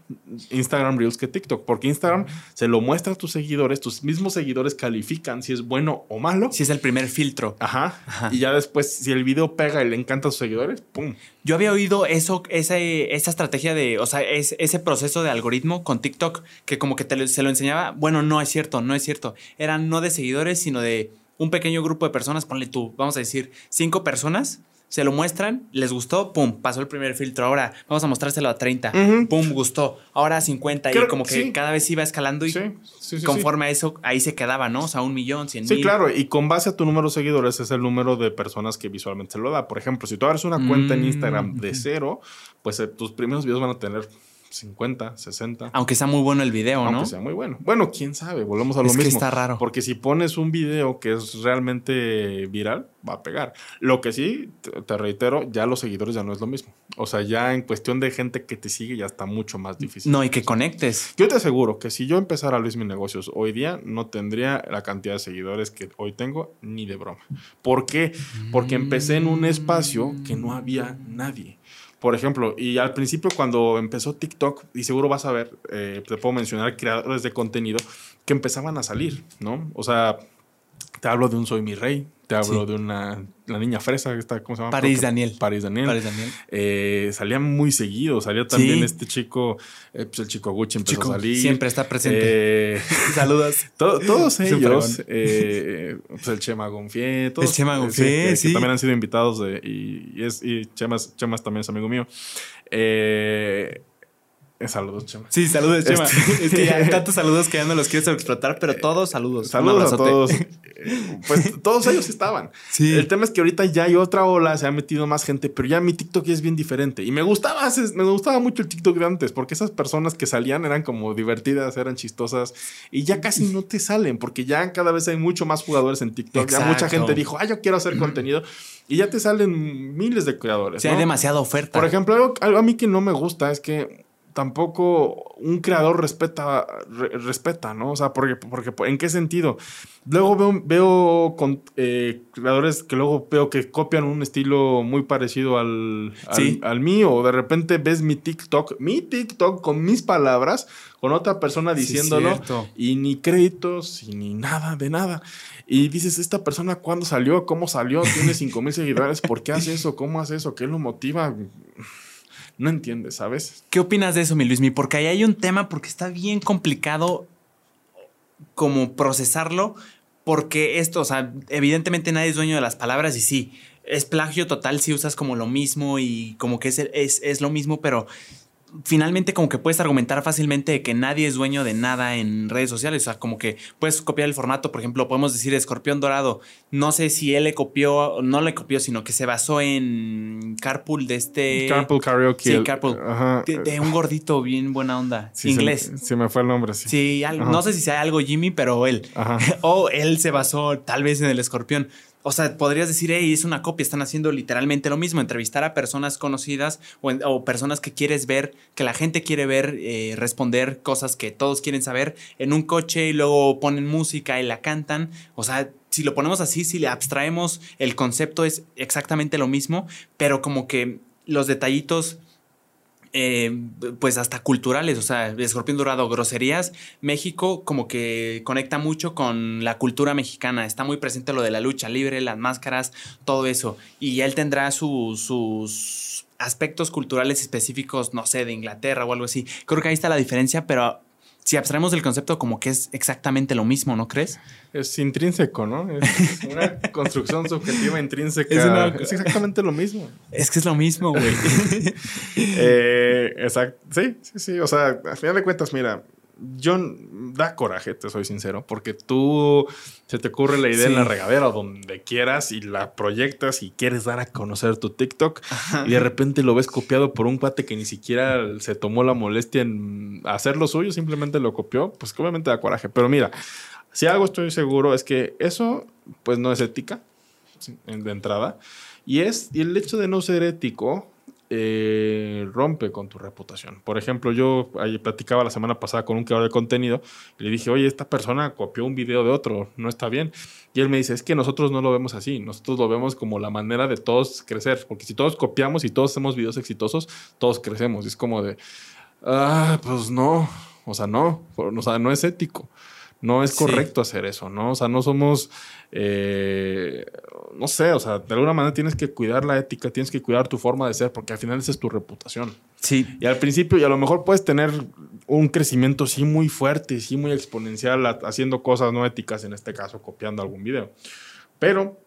B: Instagram Reels que TikTok, porque Instagram se lo muestra a tus seguidores, tus mismos seguidores califican si es bueno o malo.
A: Si es el primer filtro.
B: Ajá.
A: Ajá.
B: Y ya después, si el video pega y le encanta a sus seguidores, ¡pum!
A: Yo había oído eso, esa, esa estrategia de, o sea, es- ese proceso de algoritmo con TikTok que como que te lo- se lo enseñaba. Bueno, no es cierto, no es cierto. Eran no de seguidores, sino de un pequeño grupo de personas. Ponle tú, vamos a decir, cinco personas. Se lo muestran, les gustó, pum, pasó el primer filtro. Ahora vamos a mostrárselo a 30,
B: Ujú.
A: pum, gustó. Ahora a 50 y como que
B: sí.
A: cada vez iba escalando y
B: Sí, sí, sí,
A: conforme a eso, ahí se quedaba, ¿no? O sea, un millón, cien
B: Sí,
A: mil.
B: claro, y con base a tu número de seguidores es el número de personas que visualmente se lo da. Por ejemplo, si tú abres una cuenta en
A: Mm.
B: Instagram de cero, pues eh, tus primeros videos van a tener 50, 60.
A: Aunque sea muy bueno el video,
B: Aunque
A: ¿no?
B: sea muy bueno. Bueno, quién sabe, volvemos a lo
A: Es que
B: mismo.
A: está raro.
B: Porque si pones un video que es realmente viral, va a pegar. Lo que sí, te, te reitero, ya los seguidores ya no es lo mismo. O sea, ya en cuestión de gente que te sigue, ya está mucho más difícil.
A: No, y que conectes.
B: Yo te aseguro que si yo empezara Luis mis negocios hoy día, no tendría la cantidad de seguidores que hoy tengo ni de broma. ¿Por qué? Porque empecé en un espacio que no había nadie. Por ejemplo, y al principio cuando empezó TikTok, y seguro vas a ver, eh, te puedo mencionar creadores de contenido que empezaban a salir, ¿no? O sea, te hablo de un Soy Mi Rey, te hablo
A: Sí.
B: de una, la niña fresa, esta, ¿cómo se llama? Que-
A: Daniel.
B: Paris Daniel.
A: Paris Daniel.
B: Eh, salía muy seguido, salía también
A: Sí.
B: este chico, eh, pues el chico Gucci empezó
A: Chico,
B: a salir.
A: siempre está presente.
B: Eh,
A: Saludos.
B: to- todos ellos, eh, pues el Chema Gonfié, todos,
A: El Chema Gonfié,
B: que- que,
A: sí.
B: también han sido invitados de, y, y es, y Chemas, Chemas también es amigo mío. Eh, saludos, Chema.
A: Sí, saludos, Chema.
B: Este-
A: Es que ya hay tantos saludos que ya no los quiero explotar, pero todos saludos.
B: Saludos a todos. Eh, Pues todos ellos estaban.
A: Sí.
B: El tema es que ahorita ya hay otra ola, se ha metido más gente, pero ya mi TikTok es bien diferente. Y me gustaba, me gustaba mucho el TikTok de antes, porque esas personas que salían eran como divertidas, eran chistosas, y ya casi no te salen, porque ya cada vez hay mucho más jugadores en TikTok. Ya mucha
A: Exacto.
B: gente dijo, ah, yo quiero hacer contenido, y ya te salen miles de creadores.
A: Sí,
B: ¿no?
A: hay demasiada oferta.
B: Por ejemplo, algo, algo a mí que no me gusta es que tampoco un creador respeta, re- respeta, ¿no? O sea, porque, porque, ¿en qué sentido? Luego veo, veo con, eh, creadores que luego veo que copian un estilo muy parecido al, al,
A: Sí.
B: al mío. O de repente ves mi TikTok, mi TikTok con mis palabras, con otra persona diciéndolo. y ni créditos, y ni nada de nada. Y dices, ¿esta persona cuándo salió? ¿Cómo salió? Tiene 5 mil seguidores. ¿Por qué hace eso? ¿Cómo hace eso? ¿Qué lo motiva? No entiendes, ¿sabes?
A: ¿Qué opinas de eso, mi Luismi? Porque ahí hay un tema, porque está bien complicado como procesarlo, porque esto, o sea, evidentemente nadie es dueño de las palabras y sí, es plagio total si usas como lo mismo y como que es, es, es lo mismo, pero finalmente como que puedes argumentar fácilmente de que nadie es dueño de nada en redes sociales. O sea, como que puedes copiar el formato. Por ejemplo, podemos decir Escorpión Dorado. No sé si él le copió, no le copió, sino que se basó en Carpool de este...
B: Carpool Karaoke.
A: Sí, Carpool.
B: Ajá.
A: De, de un gordito bien buena onda.
B: Sí,
A: inglés.
B: Se, se me fue el nombre, sí.
A: Sí, al- no sé si sea algo Jimmy, pero él.
B: Ajá.
A: o él se basó tal vez en el escorpión. O sea, podrías decir, hey, es una copia, están haciendo literalmente lo mismo, entrevistar a personas conocidas o, personas que quieres ver, que la gente quiere ver, eh, responder cosas que todos quieren saber en un coche y luego ponen música y la cantan. O sea, si lo ponemos así, si le abstraemos, el concepto es exactamente lo mismo, pero como que los detallitos eh, pues hasta culturales, o sea, Escorpión Dorado, groserías, México como que conecta mucho con la cultura mexicana, está muy presente lo de la lucha libre, las máscaras, todo eso, y él tendrá su- sus aspectos culturales específicos, no sé, de Inglaterra o algo así. Creo que ahí está la diferencia, pero si abstraemos del concepto como que es exactamente lo mismo, ¿no crees?
B: Es intrínseco, ¿no? Es una construcción subjetiva intrínseca. Es, exactamente lo mismo.
A: Es que es lo mismo, güey.
B: eh, exacto. Sí, sí, sí. O sea, al final de cuentas, mira, yo da coraje, te soy sincero, porque tú se te ocurre la idea en la regadera o donde quieras y la proyectas y quieres dar a conocer tu TikTok y de repente lo ves copiado por un cuate que ni siquiera se tomó la molestia en hacer lo suyo, simplemente lo copió, pues obviamente da coraje. Pero mira, si algo estoy seguro es que eso pues no es ética de entrada y es y el hecho de no ser ético eh, rompe con tu reputación. Por ejemplo, yo ahí platicaba la semana pasada con un creador de contenido y le dije, oye, esta persona copió un video de otro, no está bien. Y él me dice, es que nosotros no lo vemos así, nosotros lo vemos como la manera de todos crecer, porque si todos copiamos y todos hacemos videos exitosos, todos crecemos. Y es como de, ah, pues no, o sea, no, o sea, no es ético. No es correcto hacer eso, ¿no? O sea, no somos, eh, no sé, o sea, de alguna manera tienes que cuidar la ética, tienes que cuidar tu forma de ser, porque al final esa es tu reputación.
A: Sí.
B: Y al principio, y a lo mejor puedes tener un crecimiento sí muy fuerte, sí muy exponencial, haciendo cosas no éticas, en este caso, copiando algún video. Pero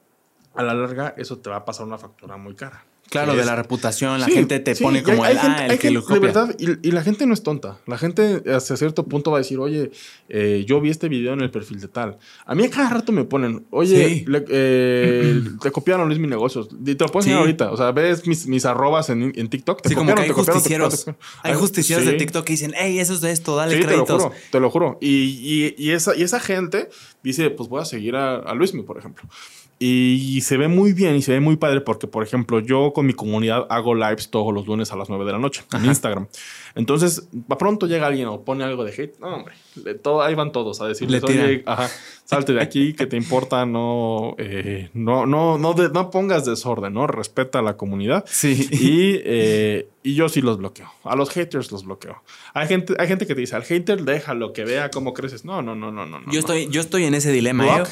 B: a la larga, eso te va a pasar una factura muy cara.
A: Claro, de la reputación, la gente te pone como el, ah, el que lo copia.
B: De verdad, y, la gente no es tonta. La gente hasta cierto punto va a decir, oye, eh, yo vi este video en el perfil de tal. A mí a cada rato me ponen, oye, eh, te copiaron Luis mis negocios. Y te lo ponen ahorita. O sea, ves mis, mis arrobas en, en TikTok.
A: Te sí, como que hay justicieros. hay justicieros de TikTok que dicen, hey, eso es de esto, dale créditos.
B: te lo juro, te lo juro. Y, y, esa, y esa gente dice, pues voy a seguir a, a Luismi, por ejemplo. Y se ve muy bien y se ve muy padre porque, por ejemplo, yo con mi comunidad hago lives todos los lunes a las 9 de la noche en Instagram. Entonces, va pronto llega alguien o pone algo de hate. No, hombre, todo, ahí van todos a oye, ajá, salte de aquí, que te importa, no, eh, no, no, no, no pongas desorden, ¿no? Respeta a la comunidad.
A: Sí.
B: Y, eh, y yo sí los bloqueo. A los haters los bloqueo. Hay gente, hay gente que te dice, al hater déjalo, que vea cómo creces. No, no, no, no, no.
A: Yo, estoy, yo estoy en ese dilema. ¿eh?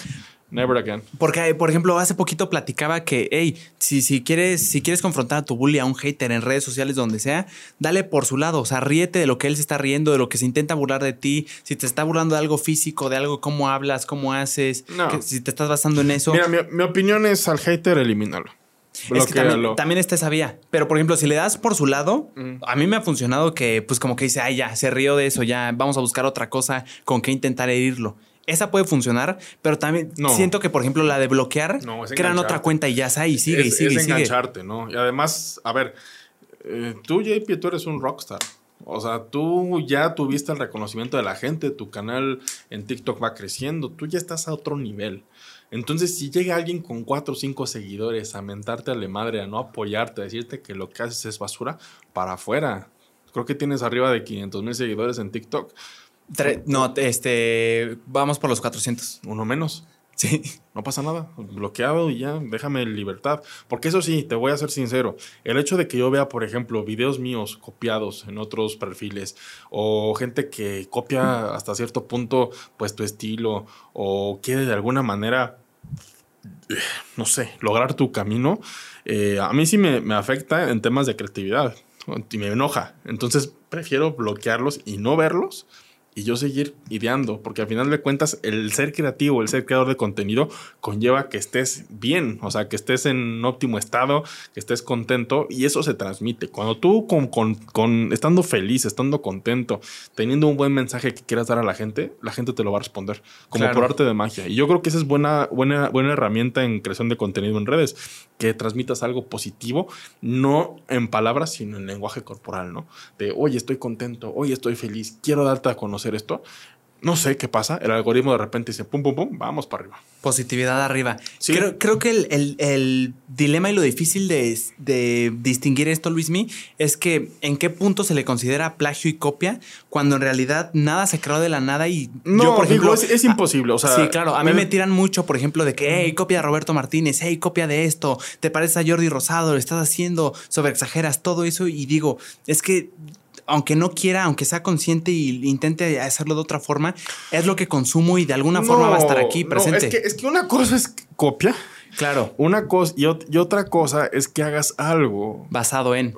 B: Never again.
A: Porque, por ejemplo, hace poquito platicaba que, hey, si, si, quieres, si quieres confrontar a tu bully, a un hater en redes sociales, donde sea, dale por su lado. O sea, ríete de lo que él se está riendo, de lo que se intenta burlar de ti. Si te está burlando de algo físico, de algo, cómo hablas, cómo haces, si te estás basando en eso.
B: Mira, mi, opinión es al hater, elimínalo.
A: Es que también, está esa vía. Pero, por ejemplo, si le das por su lado, mm. a mí me ha funcionado que, pues, como que dice, ay, ya, se rió de eso, ya, vamos a buscar otra cosa con que intentar herirlo esa puede funcionar, pero también siento que, por ejemplo, la de bloquear, crean otra cuenta y ya está, y sigue, y sigue,
B: es engancharte, ¿no? Y además, a ver, eh, tú, JP, tú eres un rockstar. O sea, tú ya tuviste el reconocimiento de la gente, tu canal en TikTok va creciendo, tú ya estás a otro nivel. Entonces, si llega alguien con cuatro o cinco seguidores a mentarte a la madre, a no apoyarte, a decirte que lo que haces es basura, para afuera. Creo que tienes arriba de 500 mil seguidores en TikTok
A: no, este, vamos por los 400.
B: Uno menos.
A: Sí.
B: No pasa nada. Bloqueado y ya, déjame libertad. Porque eso sí, te voy a ser sincero. El hecho de que yo vea, por ejemplo, videos míos copiados en otros perfiles o gente que copia hasta cierto punto, pues tu estilo o quiere de alguna manera, no sé, lograr tu camino, eh, a mí sí me, me afecta en temas de creatividad y me enoja. Entonces prefiero bloquearlos y no verlos y yo seguir ideando, porque al final de cuentas el ser creativo, el ser creador de contenido conlleva que estés bien, o sea, que estés en óptimo estado, que estés contento y eso se transmite. Cuando tú con, con, estando feliz, estando contento, teniendo un buen mensaje que quieras dar a la gente, la gente te lo va a responder, como por arte de magia. Y yo creo que esa es buena, buena, buena herramienta en creación de contenido en redes, que transmitas algo positivo, no en palabras, sino en lenguaje corporal, ¿no? De, oye, estoy contento, hoy estoy feliz, quiero darte a conocer esto, no sé qué pasa. El algoritmo de repente dice pum, pum, pum, vamos para arriba.
A: Positividad arriba. Creo, creo, que el, dilema y lo difícil de, distinguir esto, Luismi, es que en qué punto se le considera plagio y copia cuando en realidad nada se creó de la nada y
B: no, yo, por ejemplo. es, imposible. O sea,
A: sí, claro. A mí me tiran mucho, por ejemplo, de que, hey, copia de Roberto Martínez, hey, copia de esto, te parece a Jordi Rosado, lo estás haciendo, sobre exageras todo eso y digo, es que aunque no quiera, aunque sea consciente y intente hacerlo de otra forma, es lo que consumo y de alguna forma va a estar aquí presente.
B: es, que, una cosa es copia.
A: Claro.
B: Una cosa y, otra cosa es que hagas algo
A: basado en.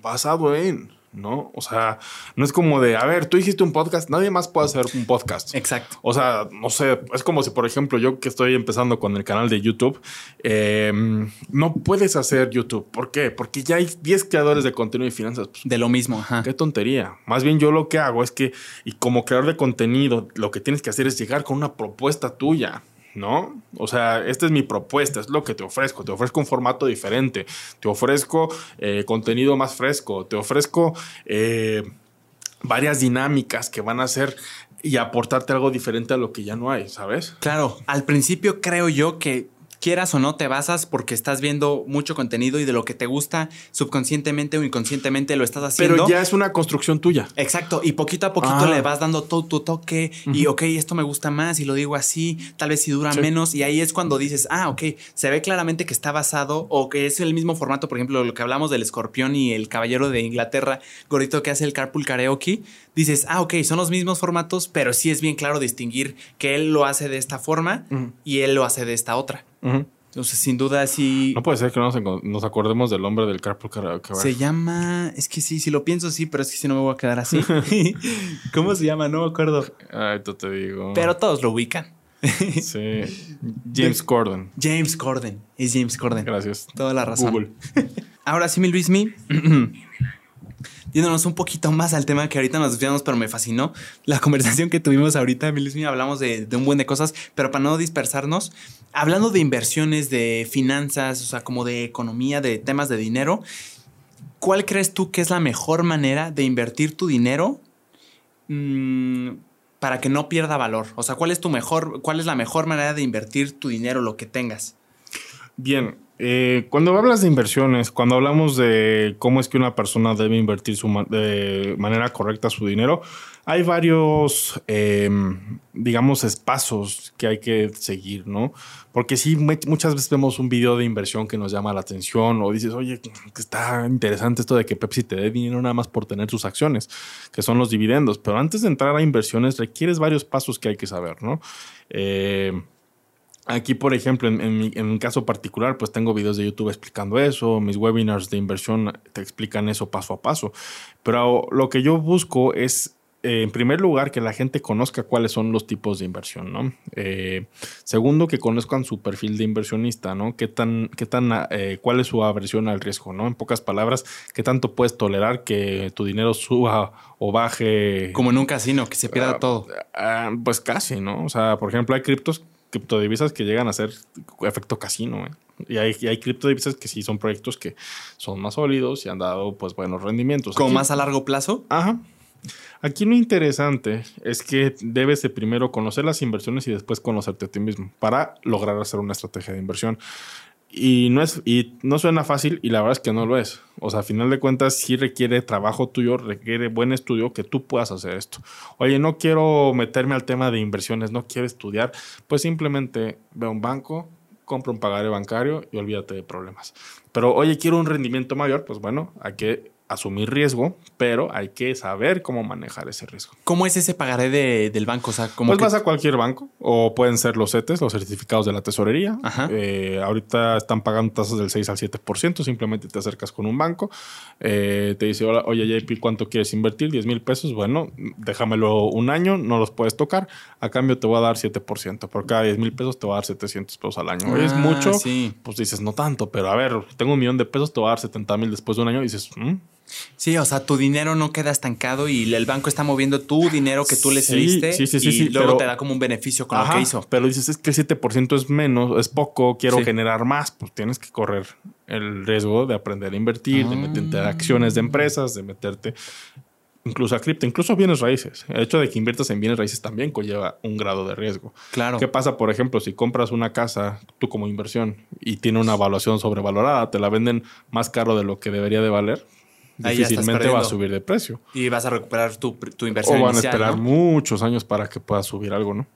B: Basado en. ¿No? O sea, no es como de, a ver, tú hiciste un podcast, nadie más puede hacer un podcast.
A: Exacto.
B: O sea, no sé, es como si, por ejemplo, yo que estoy empezando con el canal de YouTube, eh, no puedes hacer YouTube. ¿Por qué? Porque ya hay 10 creadores de contenido y finanzas. Pues,
A: de lo mismo, ajá.
B: Qué tontería. Más bien yo lo que hago es que, y como creador de contenido, lo que tienes que hacer es llegar con una propuesta tuya. ¿No? O sea, esta es mi propuesta, es lo que te ofrezco. Te ofrezco un formato diferente, te ofrezco eh, contenido más fresco, te ofrezco eh, varias dinámicas que van a ser y aportarte algo diferente a lo que ya no hay, ¿sabes?
A: Claro, al principio creo yo que quieras o no, te basas porque estás viendo mucho contenido y de lo que te gusta subconscientemente o inconscientemente lo estás haciendo.
B: Pero ya es una construcción tuya.
A: Exacto. Y poquito a poquito le vas dando todo tu toque y, ok, esto me gusta más y lo digo así, tal vez si dura menos. Y ahí es cuando dices, ah, ok, se ve claramente que está basado o que es el mismo formato, por ejemplo, lo que hablamos del escorpión y el caballero de Inglaterra, gordito que hace el carpool karaoke. Dices, ah, ok, son los mismos formatos, pero sí es bien claro distinguir que él lo hace de esta forma y él lo hace de esta otra. Entonces, sin duda, sí.
B: No puede ser que no nos, acordemos del hombre del Carpool Karaoke.
A: Se llama. Es que sí, si lo pienso, sí, pero es que si no me voy a quedar así. ¿Cómo se llama? No me acuerdo.
B: Ay, tú te digo.
A: Pero todos lo ubican.
B: sí. James Corden.
A: James Corden. Es James Corden.
B: Gracias.
A: Toda la razón. Google. Ahora sí, mi Luis, mi. yéndonos un poquito más al tema que ahorita nos desviamos, pero me fascinó la conversación que tuvimos ahorita, Milismi, hablamos de, un buen de cosas, pero para no dispersarnos, hablando de inversiones, de finanzas, o sea, como de economía, de temas de dinero, ¿cuál crees tú que es la mejor manera de invertir tu dinero mmm, para que no pierda valor? O sea, ¿cuál es tu mejor, cuál es la mejor manera de invertir tu dinero, lo que tengas?
B: Bien, eh, cuando hablas de inversiones, cuando hablamos de cómo es que una persona debe invertir su de manera correcta su dinero, hay varios, em, digamos, pasos que hay que seguir, ¿no? Porque sí, muchas veces vemos un video de inversión que nos llama la atención o dices, oye, que está interesante esto de que Pepsi te dé dinero nada más por tener sus acciones, que son los dividendos. Pero antes de entrar a inversiones, requieres varios pasos que hay que saber, ¿no? Eh, Aquí, por ejemplo, en, mi, caso particular, pues tengo videos de YouTube explicando eso, mis webinars de inversión te explican eso paso a paso. Pero lo que yo busco es, eh, en primer lugar, que la gente conozca cuáles son los tipos de inversión, ¿no? Eh, segundo, que conozcan su perfil de inversionista, ¿no? ¿Qué tan, qué tan, eh, cuál es su aversión al riesgo, ¿no? En pocas palabras, ¿qué tanto puedes tolerar que tu dinero suba o baje?
A: Como en un casino, que se pierda ah, todo.
B: Ah, pues casi, ¿no? O sea, por ejemplo, hay criptos criptodivisas que llegan a ser efecto casino. ¿eh? Y hay, y hay criptodivisas que sí son proyectos que son más sólidos y han dado pues buenos rendimientos.
A: ¿Con más a largo plazo?
B: Ajá. Aquí lo interesante es que debes de primero conocer las inversiones y después conocerte a ti mismo para lograr hacer una estrategia de inversión. Y no, es, y no suena fácil y la verdad es que no lo es. O sea, a final de cuentas sí requiere trabajo tuyo, requiere buen estudio que tú puedas hacer esto. Oye, no quiero meterme al tema de inversiones, no quiero estudiar, pues simplemente ve a un banco, compra un pagaré bancario y olvídate de problemas. Pero oye, quiero un rendimiento mayor, pues bueno, hay que asumir riesgo, pero hay que saber cómo manejar ese riesgo.
A: ¿Cómo es ese pagaré del banco? O sea,
B: pues vas a cualquier banco o pueden ser los CETES, los certificados de la tesorería. Eh, ahorita están pagando tasas del 6 al 7%, simplemente te acercas con un banco, eh, te dice, oye JP, ¿cuánto quieres invertir? 10 mil pesos, bueno, déjamelo un año, no los puedes tocar, a cambio te voy a dar 7%, por cada 10 mil pesos te voy a dar 700 pesos al año. es ah, mucho, pues dices, no tanto, pero a ver, tengo un millón de pesos, te voy a dar 70 mil después de un año dices, ¿Mm?
A: Sí, o sea, tu dinero no queda estancado y el banco está moviendo tu dinero que tú le cediste sí, sí, sí, y luego te da como un beneficio con lo que hizo.
B: Pero dices, es que el 7% es menos, es poco, quiero generar más, pues tienes que correr el riesgo de aprender a invertir, de meterte a acciones de empresas, de meterte incluso a cripto, incluso a bienes raíces. El hecho de que inviertas en bienes raíces también conlleva un grado de riesgo.
A: Claro.
B: ¿Qué pasa, por ejemplo, si compras una casa tú como inversión y tiene una evaluación sobrevalorada, te la venden más caro de lo que debería de valer? Difícilmente va a subir de precio.
A: Y vas a recuperar tu, tu inversión.
B: O van a esperar muchos años para que pueda subir algo, ¿no?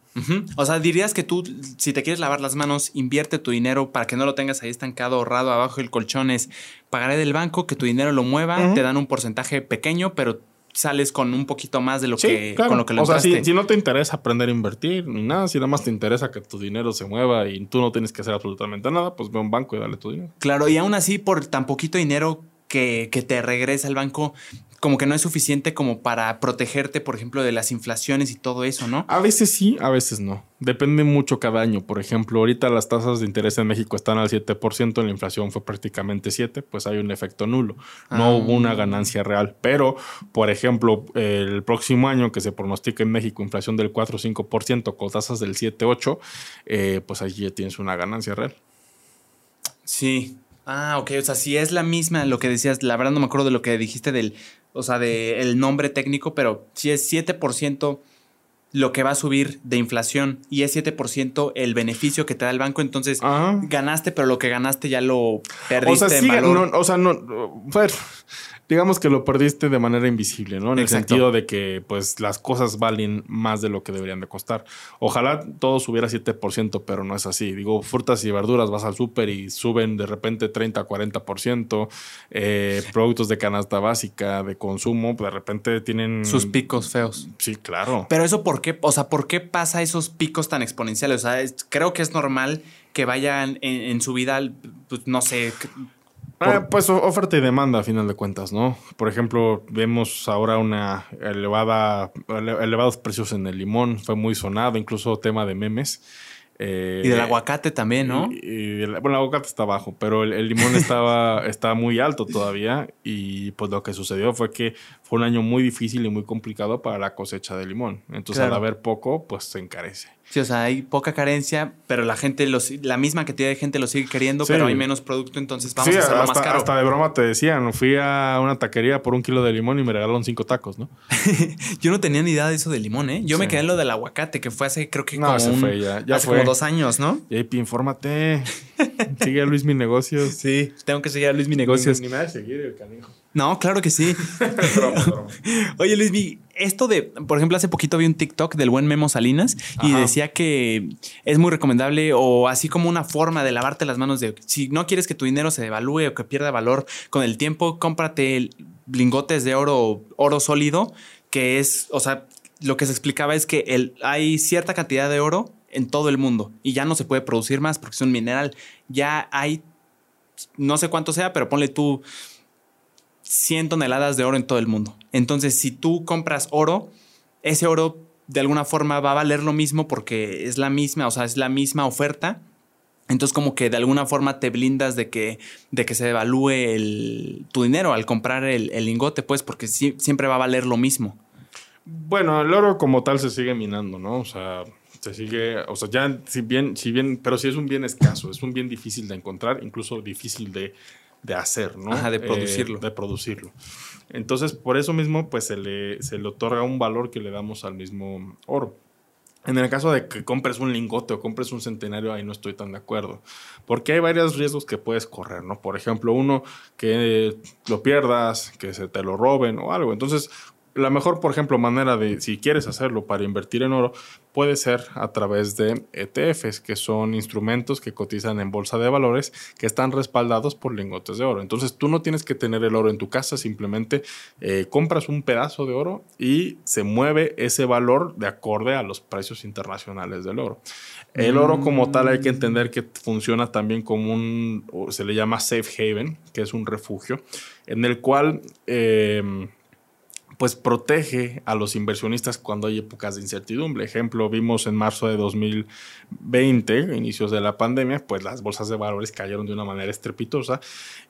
A: O sea, dirías que tú, si te quieres lavar las manos, invierte tu dinero para que no lo tengas ahí estancado, ahorrado abajo del colchón, es pagaré del banco, que tu dinero lo mueva, te dan un porcentaje pequeño, pero sales con un poquito más de lo que con lo que lo
B: O sea, si, no te interesa aprender a invertir ni nada, si nada más te interesa que tu dinero se mueva y tú no tienes que hacer absolutamente nada, pues ve a un banco y dale tu dinero.
A: Claro, y aún así, por tan poquito dinero, que, te regrese al banco, como que no es suficiente como para protegerte, por ejemplo, de las inflaciones y todo eso, ¿no?
B: A veces sí, a veces no. Depende mucho cada año. Por ejemplo, ahorita las tasas de interés en México están al 7%, la inflación fue prácticamente 7, pues hay un efecto nulo. No
A: Ah.
B: hubo una ganancia real. Pero, por ejemplo, el próximo año que se pronostica en México inflación del 4 o 5% con tasas del 7, 8, eh, pues allí ya tienes una ganancia real.
A: Sí. Ah, ok. O sea, si es la misma lo que decías, la verdad no me acuerdo de lo que dijiste del, o sea, del nombre técnico, pero si es 7% lo que va a subir de inflación y es 7% el beneficio que te da el banco, entonces
B: Ajá.
A: ganaste, pero lo que ganaste ya lo perdiste
B: O sea,
A: en valor.
B: no, o sea, no, bueno, digamos que lo perdiste de manera invisible, ¿no? En
A: Exacto.
B: el sentido de que, pues, las cosas valen más de lo que deberían de costar. Ojalá todo subiera 7%, pero no es así. Digo, frutas y verduras, vas al súper y suben de repente 30, 40%. Eh, productos de canasta básica, de consumo, de repente tienen...
A: Sus picos feos.
B: Sí, claro.
A: Pero eso, ¿por qué? O sea, ¿por qué pasa esos picos tan exponenciales? O sea, es- creo que es normal que vayan en, en su vida, pues, no sé,
B: Ah, pues oferta y demanda, a final de cuentas, ¿no? Por ejemplo, vemos ahora una elevada, ele- elevados precios en el limón, fue muy sonado, incluso tema de memes. Eh,
A: y del aguacate también, ¿no?
B: y- y el- bueno, el aguacate está bajo, pero el, el limón estaba, está muy alto todavía. Y pues lo que sucedió fue que fue un año muy difícil y muy complicado para la cosecha de limón. Entonces,
A: Claro.
B: al haber poco, pues se encarece.
A: Sí, o sea, hay poca carencia, pero la gente, los, la misma cantidad de gente lo sigue queriendo,
B: Sí.
A: pero hay menos producto, entonces vamos
B: Sí,
A: a hacerlo
B: hasta,
A: más caro.
B: hasta de broma te decían, fui a una taquería por un kilo de limón y me regalaron cinco tacos, ¿no?
A: Yo no tenía ni idea de eso del limón, ¿eh? Yo me quedé en lo del aguacate, que fue hace, creo que
B: No,
A: como,
B: ese
A: un-
B: fue ya- ya
A: hace
B: fue.
A: como dos años, ¿no?
B: JP, infórmate. Sigue a Luis Mi Negocios.
A: Sí, tengo que seguir a Luis Mi Negocios.
B: Ni, ni me va a seguir el canijo.
A: No, claro que sí. Oye, Luis, esto de, por ejemplo, hace poquito vi un TikTok del buen Memo Salinas y
B: Ajá.
A: decía que es muy recomendable o así como una forma de lavarte las manos de si no quieres que tu dinero se devalúe o que pierda valor con el tiempo, cómprate lingotes de oro, oro sólido, que es, o sea, lo que se explicaba es que el, hay cierta cantidad de oro en todo el mundo y ya no se puede producir más porque es un mineral. Ya hay, no sé cuánto sea, pero ponle tú 100 toneladas de oro en todo el mundo. Entonces, si tú compras oro, ese oro de alguna forma va a valer lo mismo porque es la misma, o sea, es la misma oferta. Entonces, como que de alguna forma te blindas de que, de que se devalúe el, tu dinero al comprar el, lingote, pues, porque siempre va a valer lo mismo.
B: Bueno, el oro como tal se sigue minando, ¿no? O sea, se sigue, o sea, ya si bien, si bien, pero sí es un bien escaso, es un bien difícil de encontrar, incluso difícil de, de hacer, ¿no?
A: Ajá, de
B: Eh,
A: producirlo.
B: de producirlo. Entonces, por eso mismo, pues se le, se le otorga un valor que le damos al mismo oro. En el caso de que compres un lingote o compres un centenario, ahí no estoy tan de acuerdo. Porque hay varios riesgos que puedes correr, ¿no? Por ejemplo, uno, que lo pierdas, que se te lo roben o algo. Entonces, la mejor, por ejemplo, manera de, si quieres hacerlo para invertir en oro, puede ser a través de ETFs, que son instrumentos que cotizan en bolsa de valores, que están respaldados por lingotes de oro. Entonces tú no tienes que tener el oro en tu casa, simplemente eh, compras un pedazo de oro y se mueve ese valor de acorde a los precios internacionales del oro. El oro como tal hay que entender que funciona también como un, se le llama safe haven, que es un refugio, en el cual... eh, pues protege a los inversionistas cuando hay épocas de incertidumbre. Ejemplo, vimos en marzo de 2020, inicios de la pandemia, pues las bolsas de valores cayeron de una manera estrepitosa.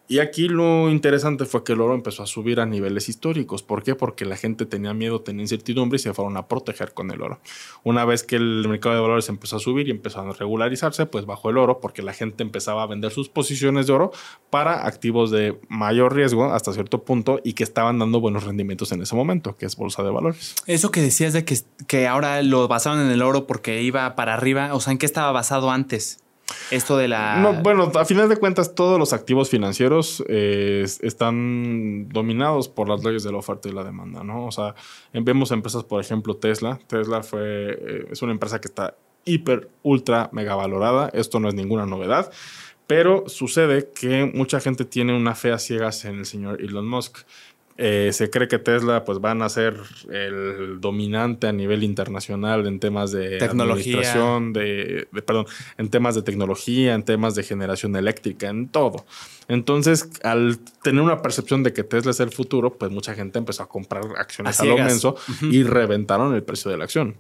B: Y aquí lo interesante fue que el oro empezó a subir a niveles históricos. ¿Por qué? Porque la gente tenía miedo, tenía incertidumbre y se fueron a proteger con el oro. Una vez que el mercado de valores empezó a subir y empezó a regularizarse, pues bajó el oro porque la gente empezaba a vender sus posiciones de oro para activos de mayor riesgo hasta cierto punto y que estaban dando buenos rendimientos en ese momento, que es bolsa de valores.
A: Eso que decías de que, que ahora lo basaron en el oro porque iba para arriba, o sea, ¿en qué estaba basado antes? Esto de la...
B: No, bueno, a final de cuentas, todos los activos financieros eh, están dominados por las leyes de la oferta y la demanda, ¿no? O sea, vemos empresas, por ejemplo, Tesla. Tesla fue, eh, es una empresa que está hiper, ultra, mega valorada. Esto no es ninguna novedad. Pero sucede que mucha gente tiene una fe a ciegas en el señor Elon Musk. Eh, se cree que Tesla pues van a ser el dominante a nivel internacional en temas de
A: Tecnología.
B: administración, de, de- perdón, en temas de tecnología, en temas de generación eléctrica, en todo. Entonces, al tener una percepción de que Tesla es el futuro, pues mucha gente empezó a comprar acciones
A: A
B: a, lo menso y reventaron el precio de la acción.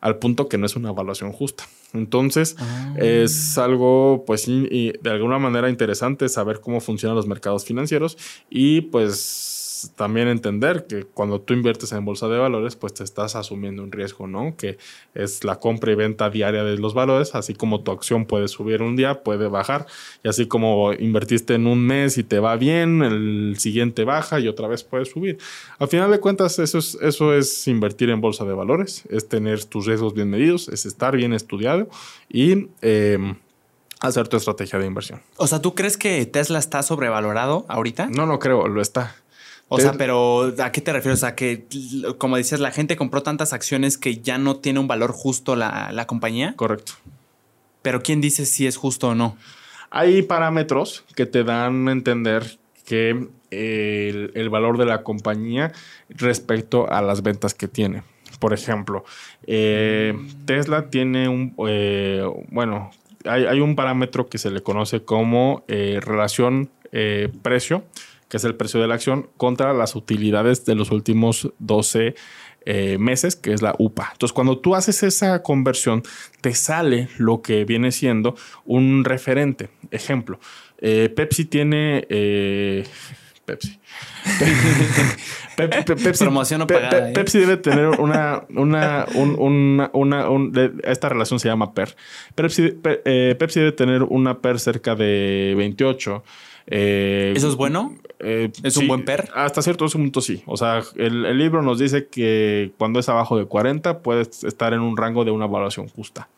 B: Al punto que no es una evaluación justa. Entonces,
A: Ah.
B: es algo, pues y de alguna manera interesante saber cómo funcionan los mercados financieros y pues también entender que cuando tú inviertes en bolsa de valores, pues te estás asumiendo un riesgo, ¿no? Que es la compra y venta diaria de los valores, así como tu acción puede subir un día, puede bajar, y así como invertiste en un mes y te va bien, el siguiente baja y otra vez puede subir. Al final de cuentas, eso es, eso es invertir en bolsa de valores, es tener tus riesgos bien medidos, es estar bien estudiado y eh, hacer tu estrategia de inversión.
A: O sea, ¿tú crees que Tesla está sobrevalorado ahorita?
B: No, no creo, lo está.
A: O sea, pero ¿a qué te refieres? O sea, que como dices, la gente compró tantas acciones que ya no tiene un valor justo la, la compañía.
B: Correcto.
A: Pero ¿quién dice si es justo o no?
B: Hay parámetros que te dan a entender que el, el valor de la compañía respecto a las ventas que tiene. Por ejemplo, eh, Tesla tiene un, eh, bueno, hay, hay un parámetro que se le conoce como eh, relación precio, que es el precio de la acción, contra las utilidades de los últimos 12 eh, meses, que es la UPA. Entonces, cuando tú haces esa conversión, te sale lo que viene siendo un referente. Ejemplo, eh, Pepsi tiene... eh, Pepsi. Pe- pe- Pepsi,
A: Promoción pagada, ¿eh?
B: Pepsi debe tener una, una, un- una, una- un- esta relación se llama PER. Pepsi, Pe- eh, Pepsi debe tener una PER cerca de 28. Eh,
A: ¿Eso es bueno?
B: eh,
A: ¿Es un buen PER?
B: Hasta cierto punto sí. O sea, el, el libro nos dice que cuando es abajo de 40 puedes estar en un rango de una evaluación justa.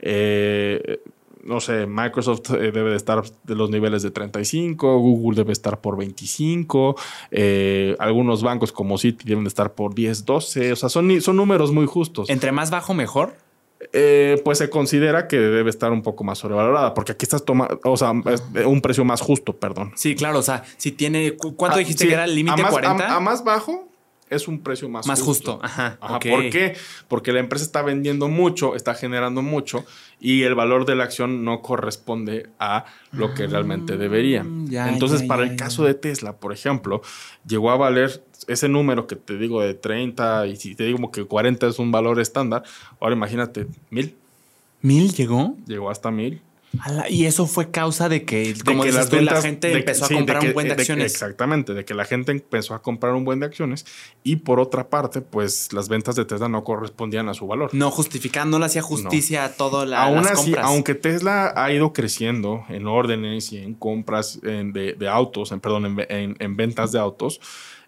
B: Eh, no sé, Microsoft debe de estar de los niveles de 35, Google debe estar por 25, eh, algunos bancos como Citi deben de estar por 10, 12, o sea, son, son números muy justos.
A: Entre más bajo, mejor.
B: Eh, pues se considera que debe estar un poco más sobrevalorada, porque aquí estás tomando, o sea, un precio más justo, perdón.
A: Sí, claro. O sea, si tiene. ¿cu- ¿Cuánto
B: Ah,
A: dijiste
B: sí,
A: que era el límite
B: a más-
A: 40?
B: A, a más bajo es un precio más,
A: Más justo, ajá, ok.
B: ¿Por qué? Porque la empresa está vendiendo mucho, está generando mucho y el valor de la acción no corresponde a lo que realmente debería.
A: Mm, ya,
B: Entonces,
A: ya,
B: para
A: ya,
B: el caso de Tesla, por ejemplo, llegó a valer ese número que te digo de 30 y si te digo que 40 es un valor estándar, ahora imagínate, mil,
A: ¿Mil llegó?
B: llegó hasta mil.
A: Y eso fue causa de que,
B: de
A: como
B: que
A: dices
B: las
A: tú, la
B: ventas-
A: gente
B: de
A: empezó
B: sí,
A: a comprar
B: que-
A: un buen de acciones.
B: exactamente, de que la gente empezó a comprar un buen de acciones y por otra parte, pues las ventas de Tesla no correspondían a su valor.
A: No justificando, no hacía justicia a todas la,
B: Aún
A: las
B: así,
A: compras.
B: aunque Tesla ha ido creciendo en órdenes y en compras en- de, autos, en, perdón, en- en ventas de autos,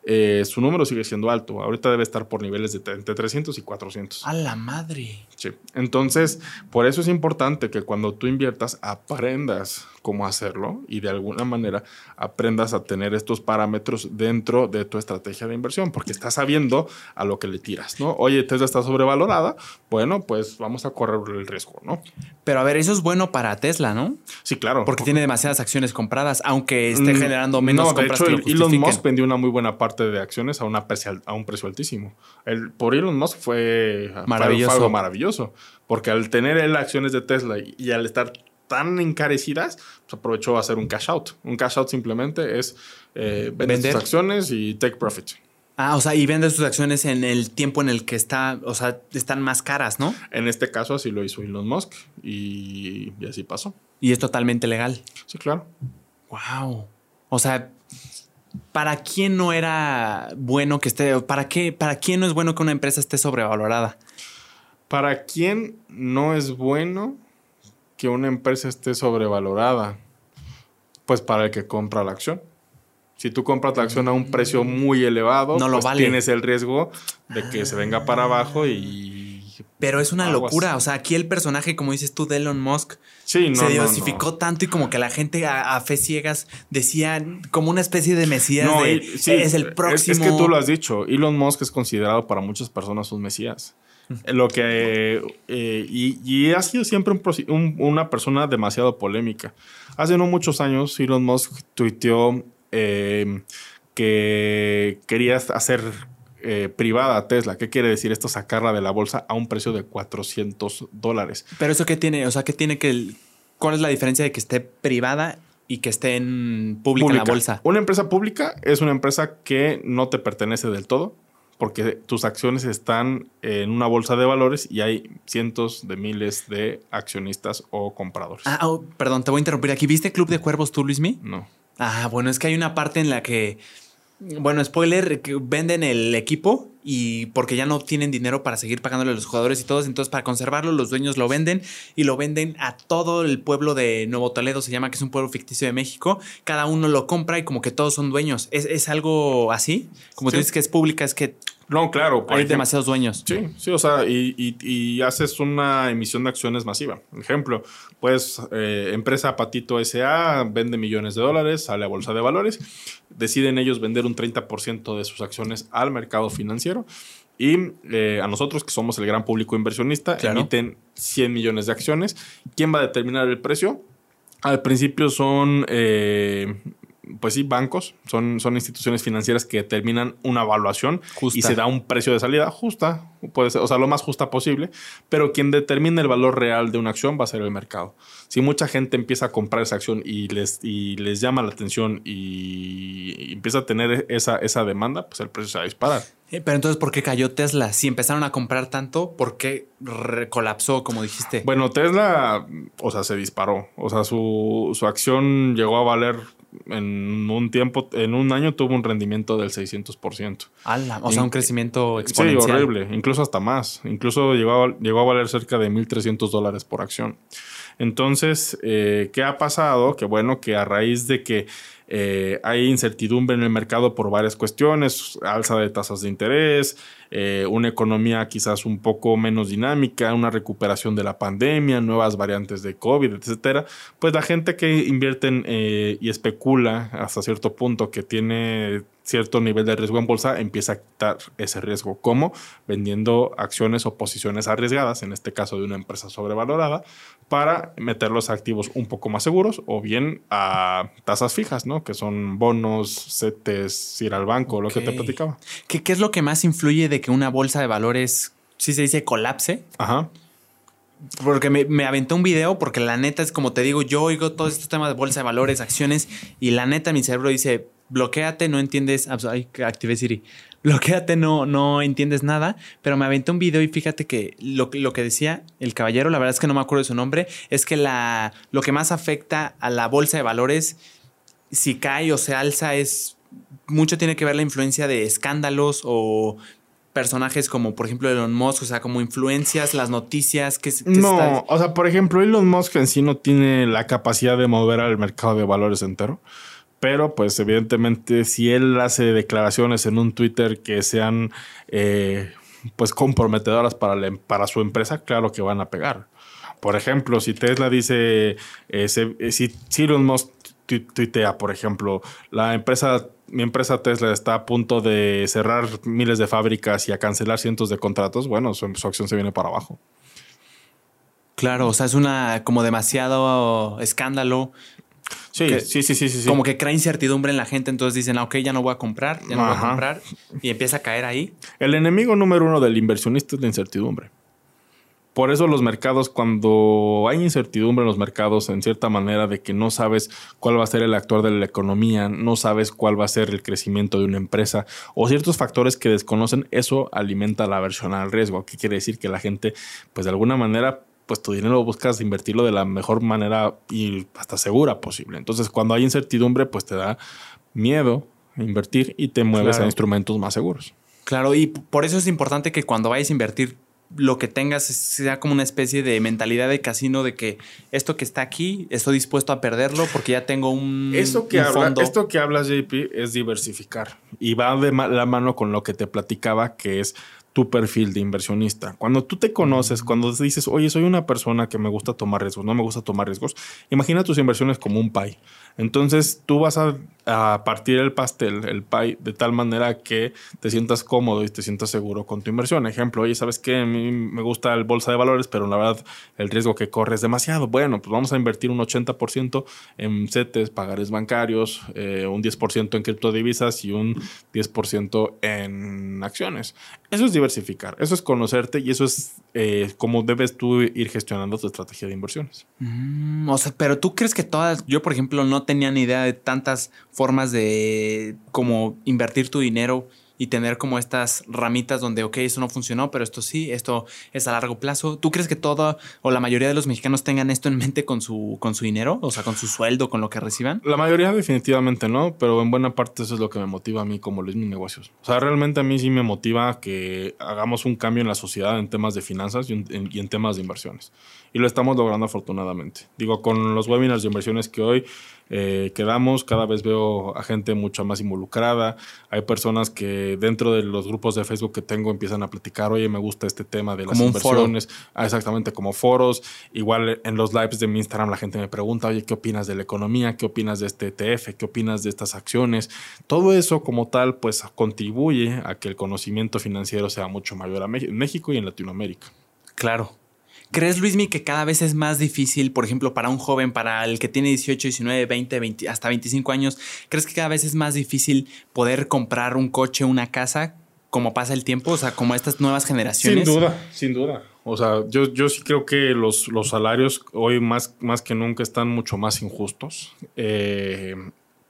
B: eh, su número sigue siendo alto. Ahorita debe estar por niveles de tre- entre 300 y 400.
A: A la madre.
B: Sí. Entonces, por eso es importante que cuando tú inviertas aprendas cómo hacerlo y de alguna manera aprendas a tener estos parámetros dentro de tu estrategia de inversión, porque estás sabiendo a lo que le tiras, ¿no? Oye, Tesla está sobrevalorada, bueno, pues vamos a correr el riesgo, ¿no?
A: Pero a ver, eso es bueno para Tesla, ¿no?
B: Sí, claro.
A: Porque tiene demasiadas acciones compradas, aunque esté
B: Mm,
A: generando menos
B: no, de
A: compras
B: hecho,
A: que lo
B: Elon. Musk vendió una muy buena parte de acciones a, una precio, a un precio altísimo. El, por Elon Musk fue-
A: Maravilloso.
B: fue algo maravilloso. Porque al tener él acciones de Tesla y, y al estar tan encarecidas, pues aprovechó a hacer un cash out. Un cash out simplemente es eh, vender
A: Vender.
B: tus acciones y take profit.
A: Ah, o sea, y vende sus acciones en el tiempo en el que está, o sea, están más caras, ¿no?
B: En este caso así lo hizo Elon Musk y, y así pasó.
A: Y es totalmente legal.
B: Sí, claro.
A: Wow. O sea, ¿para quién no era bueno que esté, para qué, para quién no es bueno que una empresa esté sobrevalorada?
B: ¿Para quién no es bueno que una empresa esté sobrevalorada? Pues para el que compra la acción. Si tú compras la acción a un precio muy elevado,
A: No lo
B: pues
A: vale.
B: tienes el riesgo de que se venga para abajo y...
A: Pero es una locura. O sea, aquí el personaje, como dices tú, de Elon Musk,
B: Sí, no,
A: se diversificó
B: no.
A: tanto y como que la gente a, a fe ciegas decía como una especie de mesías
B: No,
A: de
B: y- sí,
A: es el próximo.
B: Es, que tú lo has dicho. Elon Musk es considerado para muchas personas un mesías. Lo que. eh, y, y ha sido siempre un una persona demasiado polémica. Hace no muchos años, Elon Musk tuiteó eh, que querías hacer eh, privada Tesla. ¿Qué quiere decir esto? Sacarla de la bolsa a un precio de 400 dólares.
A: Pero eso qué tiene, o sea, ¿qué tiene que... ¿Cuál es la diferencia de que esté privada y que esté en pública, en la bolsa?
B: Una empresa pública es una empresa que no te pertenece del todo porque tus acciones están en una bolsa de valores y hay cientos de miles de accionistas o compradores.
A: Ah, oh, perdón, te voy a interrumpir aquí. ¿Viste Club de Cuervos tú, Luismi?
B: No.
A: Ah, bueno, es que hay una parte en la que bueno, spoiler, que venden el equipo y porque ya no tienen dinero para seguir pagándole a los jugadores y todos, entonces para conservarlo los dueños lo venden y lo venden a todo el pueblo de Nuevo Toledo, se llama que es un pueblo ficticio de México, cada uno lo compra y como que todos son dueños. ¿Es, algo así? Como tú dices que es pública, es que
B: no, claro.
A: Hay demasiados dueños.
B: Sí, sí, o sea, y, haces una emisión de acciones masiva. Ejemplo, pues eh, empresa Patito SA vende millones de dólares, sale a bolsa de valores, deciden ellos vender un 30% de sus acciones al mercado financiero y eh, a nosotros, que somos el gran público inversionista, emiten 100 millones de acciones. ¿Quién va a determinar el precio? Al principio son eh, pues sí, bancos, son, son instituciones financieras que determinan una evaluación y se da un precio de salida justa, puede ser, o sea, lo más justa posible, pero quien determina el valor real de una acción va a ser el mercado. Si mucha gente empieza a comprar esa acción y les, y les llama la atención y, empieza a tener esa, esa demanda, pues el precio se va a disparar.
A: Eh, pero entonces, ¿por qué cayó Tesla? Si empezaron a comprar tanto, ¿por qué colapsó, como dijiste?
B: Bueno, Tesla, o sea, se disparó. O sea, su, su acción llegó a valer en un tiempo, en un año tuvo un rendimiento del 600%.
A: o sea, un crecimiento exponencial.
B: Sí, horrible, incluso hasta más. Incluso llegó a, llegó a valer cerca de 1.300 dólares por acción. Entonces, eh, ¿qué ha pasado? Que bueno, que a raíz de que eh, hay incertidumbre en el mercado por varias cuestiones, alza de tasas de interés, eh, una economía quizás un poco menos dinámica, una recuperación de la pandemia, nuevas variantes de COVID, etcétera, pues la gente que invierte eh, y especula hasta cierto punto que tiene cierto nivel de riesgo en bolsa, empieza a quitar ese riesgo. como Vendiendo acciones o posiciones arriesgadas, en este caso de una empresa sobrevalorada, para meter los activos un poco más seguros o bien a tasas fijas, ¿no? Que son bonos, CETES, ir al banco, lo que te platicaba.
A: ¿Qué, ¿Qué es lo que más influye de que una bolsa de valores, si se dice, colapse?
B: Ajá.
A: Porque me, me, aventó un video, porque la neta es como te digo, yo oigo todos estos temas de bolsa de valores, acciones, y la neta mi cerebro dice, bloqueate, no entiendes, ay, activé Siri, bloqueate, no, no entiendes nada, pero me aventé un video y fíjate que lo, lo, que decía el caballero, la verdad es que no me acuerdo de su nombre, es que la, lo que más afecta a la bolsa de valores, si cae o se alza, es mucho tiene que ver la influencia de escándalos o personajes como por ejemplo Elon Musk, o sea, como influencias, las noticias que...
B: no, o sea, por ejemplo, Elon Musk en sí no tiene la capacidad de mover al mercado de valores entero. Pero, pues, evidentemente, si él hace declaraciones en un Twitter que sean eh, pues comprometedoras para, para su empresa, claro que van a pegar. Por ejemplo, si Tesla dice, eh, eh, si Elon Musk tuitea, por ejemplo, la empresa, mi empresa Tesla está a punto de cerrar miles de fábricas y a cancelar cientos de contratos, bueno, su, su acción se viene para abajo.
A: Claro, o sea, es una como demasiado escándalo
B: Sí, sí, sí, sí, sí,
A: Como que crea incertidumbre en la gente, entonces dicen, ah, ok, ya no voy a comprar, ya no voy a comprar, y empieza a caer ahí.
B: El enemigo número uno del inversionista es la incertidumbre. Por eso los mercados, cuando hay incertidumbre en los mercados, en cierta manera de que no sabes cuál va a ser el actor de la economía, no sabes cuál va a ser el crecimiento de una empresa o ciertos factores que desconocen, eso alimenta la aversión al riesgo. ¿Qué quiere decir? Que la gente, pues de alguna manera, pues tu dinero buscas invertirlo de la mejor manera y hasta segura posible. Entonces, cuando hay incertidumbre, pues te da miedo invertir y te mueves a instrumentos más seguros.
A: Claro, y por eso es importante que cuando vayas a invertir, lo que tengas sea como una especie de mentalidad de casino de que esto que está aquí, estoy dispuesto a perderlo porque ya tengo un,
B: esto que Esto que hablas, JP, es diversificar y va de la mano con lo que te platicaba, que es tu perfil de inversionista. Cuando tú te conoces, cuando dices, oye, soy una persona que me gusta tomar riesgos, no me gusta tomar riesgos, imagina tus inversiones como un pie. Entonces tú vas a, partir el pastel, el pie, de tal manera que te sientas cómodo y te sientas seguro con tu inversión. Ejemplo, oye, ¿sabes qué? A mí me gusta el bolsa de valores, pero la verdad el riesgo que corre es demasiado. Bueno, pues vamos a invertir un 80% en CETES, pagares bancarios, eh, un 10% en criptodivisas y un 10% en acciones. Eso es diversificar, eso es conocerte y eso es eh, cómo debes tú ir gestionando tu estrategia de inversiones.
A: Mm, o sea, pero tú crees que todas, yo por ejemplo no tenía ni idea de tantas formas de cómo invertir tu dinero y tener como estas ramitas donde, ok, eso no funcionó, pero esto sí, esto es a largo plazo. ¿Tú crees que todo o la mayoría de los mexicanos tengan esto en mente con su, con su dinero? O sea, con su sueldo, con lo que reciban.
B: La mayoría definitivamente no, pero en buena parte eso es lo que me motiva a mí como Luis Mis Negocios. O sea, realmente a mí sí me motiva que hagamos un cambio en la sociedad en temas de finanzas y en temas de inversiones. Y lo estamos logrando afortunadamente. Digo, con los webinars de inversiones que hoy eh, quedamos, cada vez veo a gente mucho más involucrada. Hay personas que dentro de los grupos de Facebook que tengo empiezan a platicar, oye, me gusta este tema de las inversiones. Ah, exactamente, como foros. Igual en los lives de mi Instagram la gente me pregunta, oye, ¿qué opinas de la economía? ¿Qué opinas de este ETF? ¿Qué opinas de estas acciones? Todo eso como tal, pues contribuye a que el conocimiento financiero sea mucho mayor en México y en Latinoamérica.
A: Claro. ¿Crees, Luismi, que cada vez es más difícil, por ejemplo, para un joven, para el que tiene 18, 19, 20, 20 hasta 25 años, ¿crees que cada vez es más difícil poder comprar un coche, una casa, como pasa el tiempo? O sea, como estas nuevas generaciones.
B: Sin duda, sin duda. O sea, yo, yo sí creo que los, los salarios hoy más, más que nunca están mucho más injustos. Eh,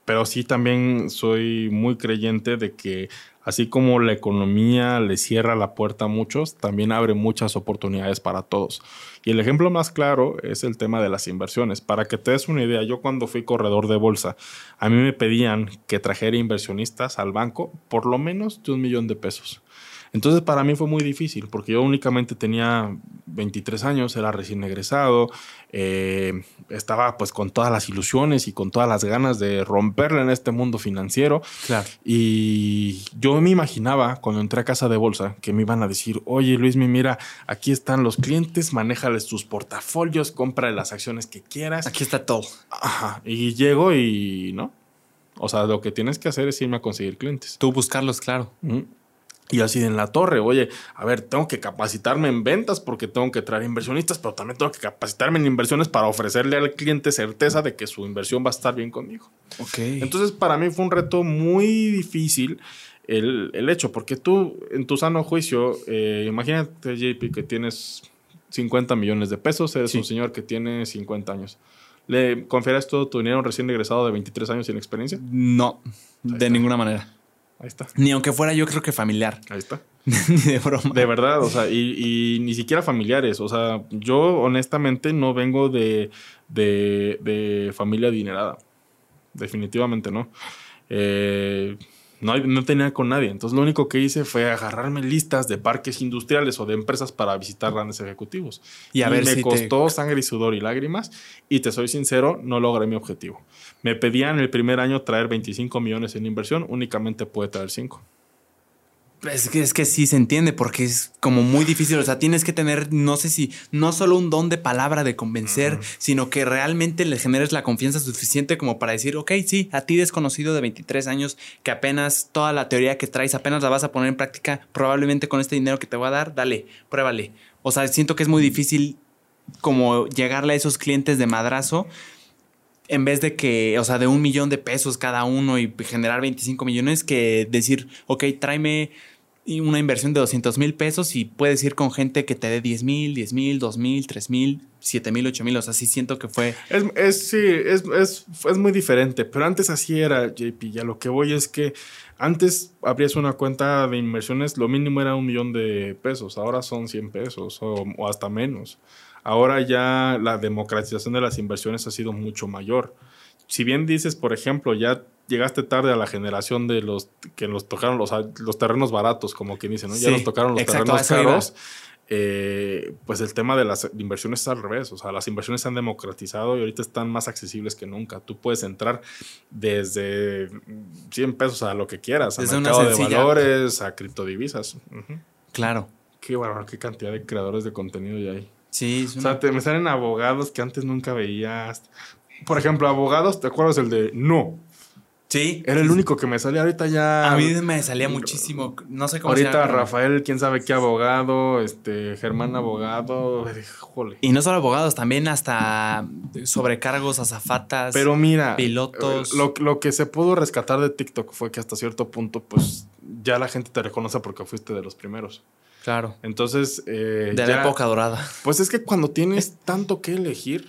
B: pero sí también soy muy creyente de que Así como la economía le cierra la puerta a muchos, también abre muchas oportunidades para todos. Y el ejemplo más claro es el tema de las inversiones. Para que te des una idea, yo cuando fui corredor de bolsa, a mí me pedían que trajera inversionistas al banco por lo menos de un millón de pesos. Entonces para mí fue muy difícil porque yo únicamente tenía 23 años, era recién egresado, eh, estaba pues con todas las ilusiones y con todas las ganas de romperle en este mundo financiero.
A: Claro.
B: Y yo me imaginaba cuando entré a casa de bolsa que me iban a decir, oye Luis, mira, aquí están los clientes, manéjales tus portafolios, compra las acciones que quieras.
A: Aquí está todo.
B: Ajá. Y llego y no. O sea, lo que tienes que hacer es irme a conseguir clientes.
A: Tú buscarlos, claro.
B: Y así en la torre, oye, a ver, tengo que capacitarme en ventas porque tengo que traer inversionistas, pero también tengo que capacitarme en inversiones para ofrecerle al cliente certeza de que su inversión va a estar bien conmigo.
A: Ok.
B: Entonces, para mí fue un reto muy difícil el, el hecho, porque tú, en tu sano juicio, eh, imagínate, JP, que tienes 50 millones de pesos, eres un señor que tiene 50 años. ¿Le confieres todo tu dinero a un recién egresado de 23 años sin experiencia?
A: No, de ninguna manera.
B: Ahí está.
A: Ni aunque fuera yo creo que familiar.
B: Ahí está.
A: Ni de broma.
B: De verdad, o sea, y, ni siquiera familiares. O sea, yo honestamente no vengo de, de, familia adinerada. Definitivamente no. Eh, no, no, tenía con nadie. Entonces lo único que hice fue agarrarme listas de parques industriales o de empresas para visitar grandes ejecutivos. Y a ver me costó sangre y sudor y lágrimas. Y te soy sincero, no logré mi objetivo. Me pedían el primer año traer 25 millones en inversión, únicamente puede traer 5.
A: Es que, es que sí se entiende porque es como muy difícil. O sea, tienes que tener, no sé si, no solo un don de palabra de convencer, sino que realmente le generes la confianza suficiente como para decir, ok, sí, a ti desconocido de 23 años, que apenas toda la teoría que traes apenas la vas a poner en práctica, probablemente con este dinero que te voy a dar, dale, pruébale. O sea, siento que es muy difícil como llegarle a esos clientes de madrazo en vez de que, o sea, de un millón de pesos cada uno y generar 25 millones, que decir, ok, tráeme una inversión de 200 mil pesos y puedes ir con gente que te dé 10 mil, 10 mil, 2 mil, 3 mil, 7 mil, 8 mil. O sea, sí siento que fue.
B: Es, es sí, es, es, es, muy diferente. Pero antes así era, JP. Ya lo que voy es que antes abrías una cuenta de inversiones, lo mínimo era un millón de pesos. Ahora son 100 pesos o, o hasta menos. Ahora ya la democratización de las inversiones ha sido mucho mayor. Si bien dices, por ejemplo, ya llegaste tarde a la generación de los que nos tocaron los, los terrenos baratos, como quien dice, ¿no? Ya nos tocaron los terrenos caros. Eh, pues el tema de las inversiones es al revés. O sea, las inversiones se han democratizado y ahorita están más accesibles que nunca. Tú puedes entrar desde 100 pesos a lo que quieras, a mercado de valores, a criptodivisas.
A: Claro.
B: Qué bueno, qué cantidad de creadores de contenido ya hay.
A: Sí,
B: O sea, te, me salen abogados que antes nunca veías. Por ejemplo, abogados, ¿te acuerdas el de no?
A: Sí.
B: Era el único que me salía. Ahorita ya.
A: A mí me salía muchísimo. No sé cómo se
B: Ahorita
A: llama.
B: Rafael, quién sabe qué abogado, este, Germán abogado.
A: Y no solo abogados, también hasta sobrecargos, azafatas.
B: Pero mira,
A: pilotos.
B: Lo, lo que se pudo rescatar de TikTok fue que hasta cierto punto, pues ya la gente te reconoce porque fuiste de los primeros.
A: Claro.
B: Entonces, eh,
A: De
B: ya-
A: la época dorada.
B: Pues es que cuando tienes tanto que elegir,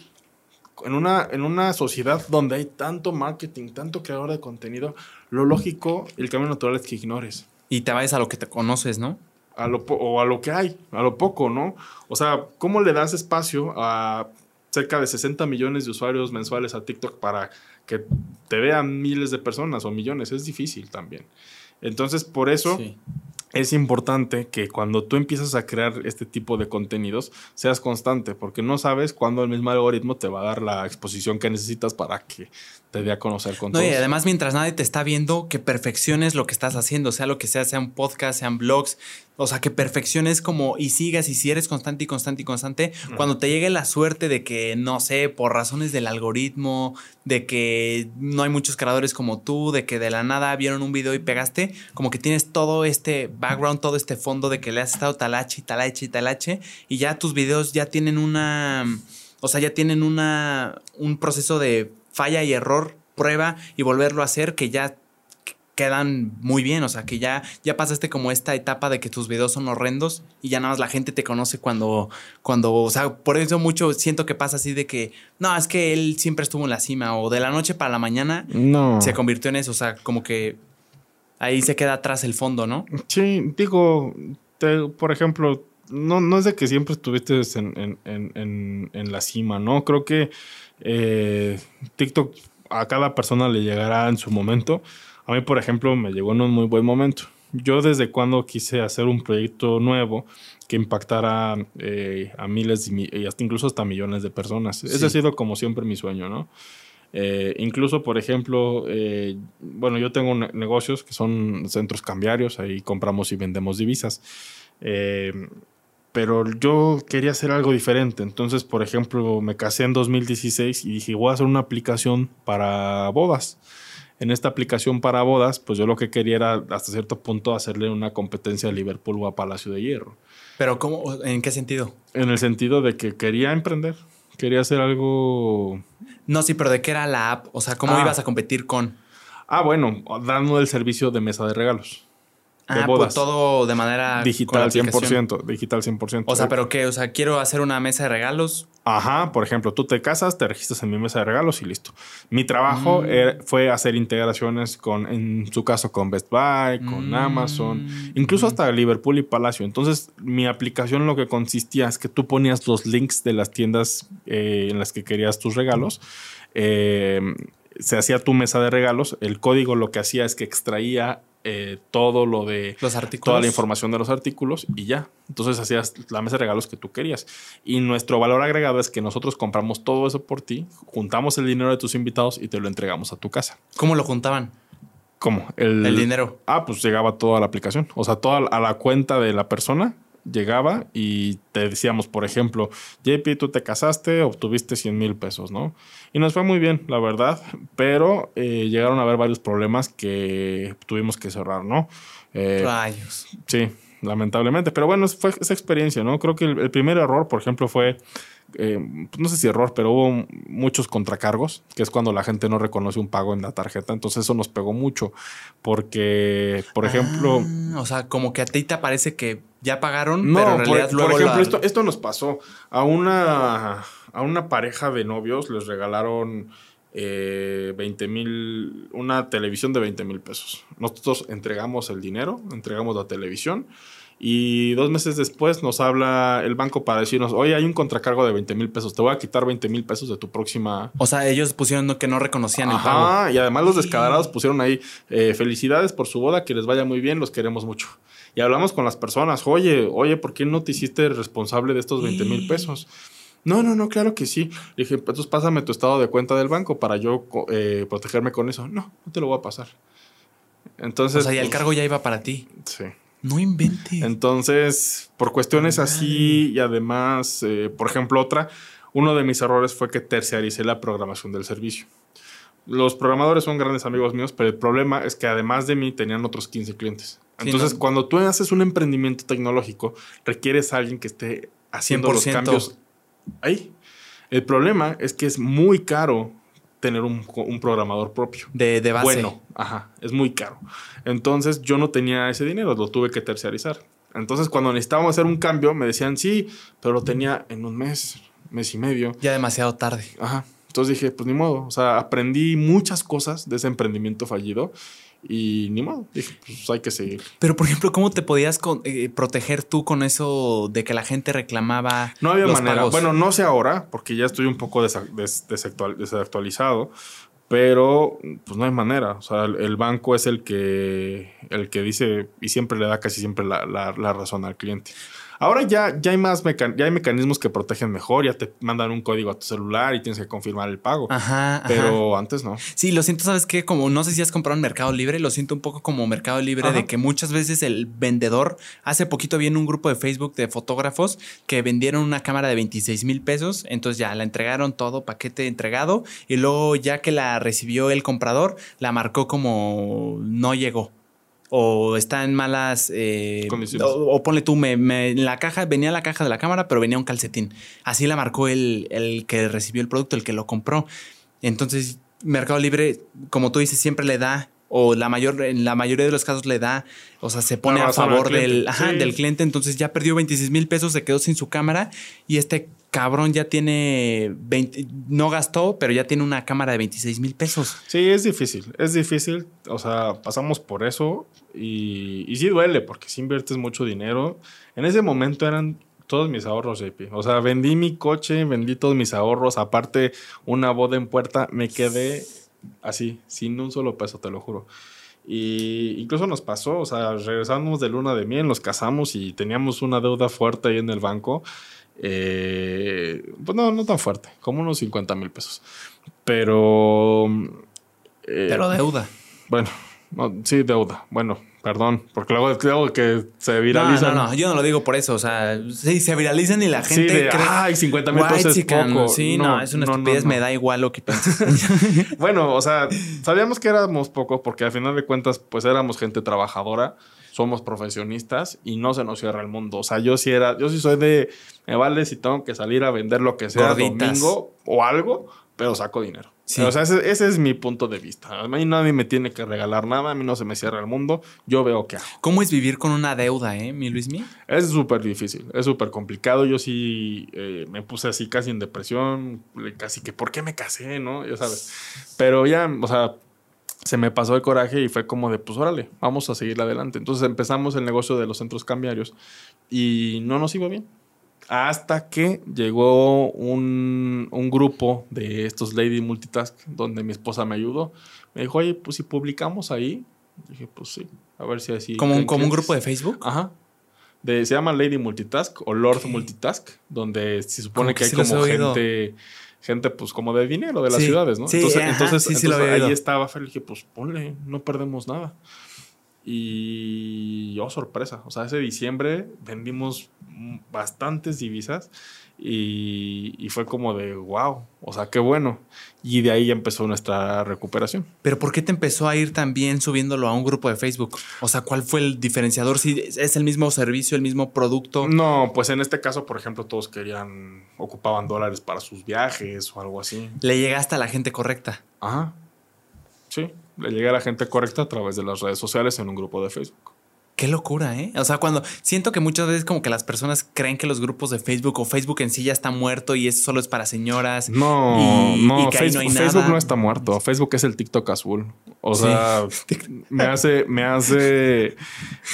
B: en una, en una sociedad donde hay tanto marketing, tanto creador de contenido, lo lógico, el camino natural es que ignores.
A: Y te vayas a lo que te conoces, ¿no?
B: A lo o a lo que hay, a lo poco, ¿no? O sea, ¿cómo le das espacio a cerca de 60 millones de usuarios mensuales a TikTok para que te vean miles de personas o millones? Es difícil también. Entonces, por eso
A: Sí.
B: Es importante que cuando tú empiezas a crear este tipo de contenidos seas constante, porque no sabes cuándo el mismo algoritmo te va a dar la exposición que necesitas para que te dé a conocer con
A: No, y además, mientras nadie te está viendo, que perfecciones lo que estás haciendo, sea lo que sea, sean podcast, sean blogs, o sea, que perfecciones como y sigas y si eres constante y constante y constante, cuando te llegue la suerte de que, no sé, por razones del algoritmo, de que no hay muchos creadores como tú, de que de la nada vieron un video y pegaste, como que tienes todo este background, todo este fondo de que le has estado talache y talache y talache, y ya tus videos ya tienen una, o sea, ya tienen una, un proceso de falla y error, prueba y volverlo a hacer que ya quedan muy bien, o sea, que ya, ya pasaste como esta etapa de que tus videos son horrendos y ya nada más la gente te conoce cuando, cuando, o sea, por eso mucho siento que pasa así de que, no, es que él siempre estuvo en la cima o de la noche para la mañana
B: No.
A: se convirtió en eso, o sea, como que ahí se queda atrás el fondo, ¿no?
B: Sí, digo, te- por ejemplo, no, no es de que siempre estuviste en, en- en- en- en la cima, ¿no? Creo que eh, TikTok a cada persona le llegará en su momento. A mí, por ejemplo, me llegó en un muy buen momento. Yo desde cuando quise hacer un proyecto nuevo que impactara eh, a miles y, hasta incluso hasta millones de personas. Ese
A: Sí.
B: ha sido como siempre mi sueño, ¿no? Eh, incluso, por ejemplo, eh, bueno, yo tengo ne- negocios que son centros cambiarios, ahí compramos y vendemos divisas. Pero yo quería hacer algo diferente. Entonces, por ejemplo, me casé en 2016 y dije, voy a hacer una aplicación para bodas. En esta aplicación para bodas, pues yo lo que quería era hasta cierto punto hacerle una competencia a Liverpool o a Palacio de Hierro.
A: Pero ¿cómo, en qué sentido?
B: En el sentido de que quería emprender, quería hacer algo
A: No, sí, pero ¿de qué era la app? O sea, ¿cómo
B: Ah.
A: ibas a competir con?
B: Ah, bueno, dando el servicio de mesa de regalos. De
A: Ah,
B: bodas.
A: pues todo de manera
B: Digital
A: aplicación.
B: 100%. Digital 100%.
A: O sea, pero qué, o sea, quiero hacer una mesa de regalos.
B: Ajá, por ejemplo, tú te casas, te registras en mi mesa de regalos y listo. Mi trabajo
A: Mm.
B: era- fue hacer integraciones con, en su caso, con Best Buy, con
A: Mm.
B: Amazon, incluso hasta Liverpool y Palacio. Entonces, mi aplicación lo que consistía es que tú ponías los links de las tiendas eh, en las que querías tus regalos. Eh, se hacía tu mesa de regalos. El código lo que hacía es que extraía eh, todo lo de
A: Los artículos.
B: toda la información de los artículos y ya. Entonces hacías la mesa de regalos que tú querías. Y nuestro valor agregado es que nosotros compramos todo eso por ti, juntamos el dinero de tus invitados y te lo entregamos a tu casa.
A: ¿Cómo lo juntaban?
B: ¿Cómo? El,
A: El dinero.
B: Ah, pues llegaba toda la aplicación. O sea, toda a la cuenta de la persona llegaba y te decíamos, por ejemplo, JP, tú te casaste, obtuviste 100 mil pesos, ¿no? Y nos fue muy bien, la verdad, pero eh, llegaron a haber varios problemas que tuvimos que cerrar, ¿no? Eh,
A: Rayos.
B: Sí, lamentablemente. Pero bueno, fue esa experiencia, ¿no? Creo que el, el primer error, por ejemplo, fue, eh, no sé si error, pero hubo muchos contracargos, que es cuando la gente no reconoce un pago en la tarjeta. Entonces eso nos pegó mucho, porque, por ejemplo...
A: Ah, o sea, como que a ti te parece que ya pagaron,
B: No,
A: pero en
B: por,
A: realidad
B: por
A: luego
B: ejemplo,
A: la-
B: esto, esto nos pasó. A una, a una pareja de novios les regalaron eh, 20 mil, una televisión de 20 mil pesos. Nosotros entregamos el dinero, entregamos la televisión y dos meses después nos habla el banco para decirnos, oye, hay un contracargo de 20 mil pesos, te voy a quitar 20 mil pesos de tu próxima...
A: O sea, ellos pusieron que no reconocían el pago.
B: Ajá, y además los descadarados pusieron ahí eh, felicidades por su boda, que les vaya muy bien, los queremos mucho. Y hablamos con las personas, oye, oye, ¿por qué no te hiciste responsable de estos 20 mil pesos? No, no, no, claro que sí. Le dije, pues entonces pásame tu estado de cuenta del banco para yo eh, protegerme con eso. No, no te lo voy a pasar. Entonces.
A: o sea, y el
B: pues,
A: cargo ya iba para ti.
B: Sí.
A: No invente.
B: Entonces, por cuestiones así y además, eh, por ejemplo, otra, uno de mis errores fue que terciaricé la programación del servicio. Los programadores son grandes amigos míos, pero el problema es que además de mí tenían otros 15 clientes. Entonces, cuando tú haces un emprendimiento tecnológico, requieres a alguien que esté haciendo los cambios ahí. El problema es que es muy caro tener un, programador propio.
A: De, de, base.
B: Bueno, ajá, es muy caro. Entonces yo no tenía ese dinero, lo tuve que terciarizar. Entonces cuando necesitábamos hacer un cambio, me decían sí, pero lo tenía en un mes, mes y medio.
A: Ya demasiado tarde.
B: Ajá. Entonces dije, pues ni modo. O sea, aprendí muchas cosas de ese emprendimiento fallido y ni modo, dije, pues hay que seguir.
A: Pero, por ejemplo, ¿cómo te podías eh, proteger tú con eso de que la gente reclamaba?
B: No había manera. Bueno, no sé ahora, porque ya estoy un poco desactualizado, pero pues no hay manera. O sea, el, banco es el que, el que dice y siempre le da casi siempre la, la razón al cliente. Ahora ya, ya hay más ya hay mecanismos que protegen mejor, ya te mandan un código a tu celular y tienes que confirmar el pago. Ajá. Pero antes no.
A: Sí, lo siento, sabes que como no sé si has comprado en Mercado Libre, lo siento un poco como Mercado Libre de que muchas veces el vendedor hace poquito viene un grupo de Facebook de fotógrafos que vendieron una cámara de 26 mil pesos, entonces ya la entregaron todo paquete entregado y luego ya que la recibió el comprador la marcó como no llegó o está en malas eh, condiciones. O, ponle tú, me, en la caja, venía la caja de la cámara, pero venía un calcetín. Así la marcó el, el que recibió el producto, el que lo compró. Entonces, Mercado Libre, como tú dices, siempre le da o la mayor, en la mayoría de los casos le da, o sea, se pone a favor del, del cliente, entonces ya perdió 26 mil pesos, se quedó sin su cámara y este cabrón ya tiene 20, no gastó, pero ya tiene una cámara de 26 mil pesos.
B: Sí, es difícil, es difícil, o sea, pasamos por eso y, y sí duele porque si inviertes mucho dinero. En ese momento eran todos mis ahorros, JP. O sea, vendí mi coche, vendí todos mis ahorros, aparte una boda en puerta, me quedé así, sin un solo peso, te lo juro. Y incluso nos pasó, o sea, regresamos de luna de miel, nos casamos y teníamos una deuda fuerte ahí en el banco. Eh, pues no, no tan fuerte, como unos 50 mil pesos. Pero...
A: Eh, Pero deuda.
B: Bueno, sí, deuda. Bueno, Perdón, porque luego que se viralizan.
A: No, no, no, yo no lo digo por eso. O sea, sí, se viralizan y la gente.
B: Sí, de, ay, 50 mil pesos es poco.
A: Sí, no, es una estupidez, me da igual lo que pienses.
B: bueno, o sea, sabíamos que éramos pocos porque al final de cuentas, pues éramos gente trabajadora, somos profesionistas y no se nos cierra el mundo. O sea, yo sí era, yo sí soy de, me vale si tengo que salir a vender lo que sea domingo o algo, pero saco dinero. O sea, ese, es mi punto de vista. A mí nadie me tiene que regalar nada, a mí no se me cierra el mundo, yo veo qué hago.
A: ¿Cómo es vivir con una deuda, eh, mi Luismi?
B: Es súper difícil, es súper complicado. Yo sí eh, me puse así casi en depresión, casi que, ¿por qué me casé, no? Ya sabes. Pero ya, o sea, se me pasó el coraje y fue como de, pues órale, vamos a seguir adelante. Entonces empezamos el negocio de los centros cambiarios y no nos iba bien. Hasta que llegó un, grupo de estos Lady Multitask donde mi esposa me ayudó. Me dijo, oye, pues si publicamos ahí. Dije, pues sí, a ver si así.
A: ¿Como un, como un grupo de Facebook?
B: Ajá. De, se llama Lady Multitask o Lord Multitask, donde se supone que, hay como gente, gente pues como de dinero de las ciudades, ¿no?
A: Sí, entonces, entonces,
B: ahí estaba, le dije, pues ponle, no perdemos nada. Y, oh, sorpresa, o sea, ese diciembre vendimos bastantes divisas y, fue como de wow, o sea, qué bueno. Y de ahí ya empezó nuestra recuperación.
A: Pero ¿por qué te empezó a ir también subiéndolo a un grupo de Facebook? O sea, ¿cuál fue el diferenciador? Si es el mismo servicio, el mismo producto.
B: No, pues en este caso, por ejemplo, todos querían, ocupaban dólares para sus viajes o algo así.
A: Le llegaste a la gente correcta.
B: Ajá. Sí, le llegué a la gente correcta a través de las redes sociales en un grupo de Facebook.
A: Qué locura, ¿eh? O sea, cuando siento que muchas veces como que las personas creen que los grupos de Facebook o Facebook en sí ya está muerto y eso solo es para señoras.
B: No, no, Facebook, no, está muerto. Facebook es el TikTok azul. O sea, me hace, me hace,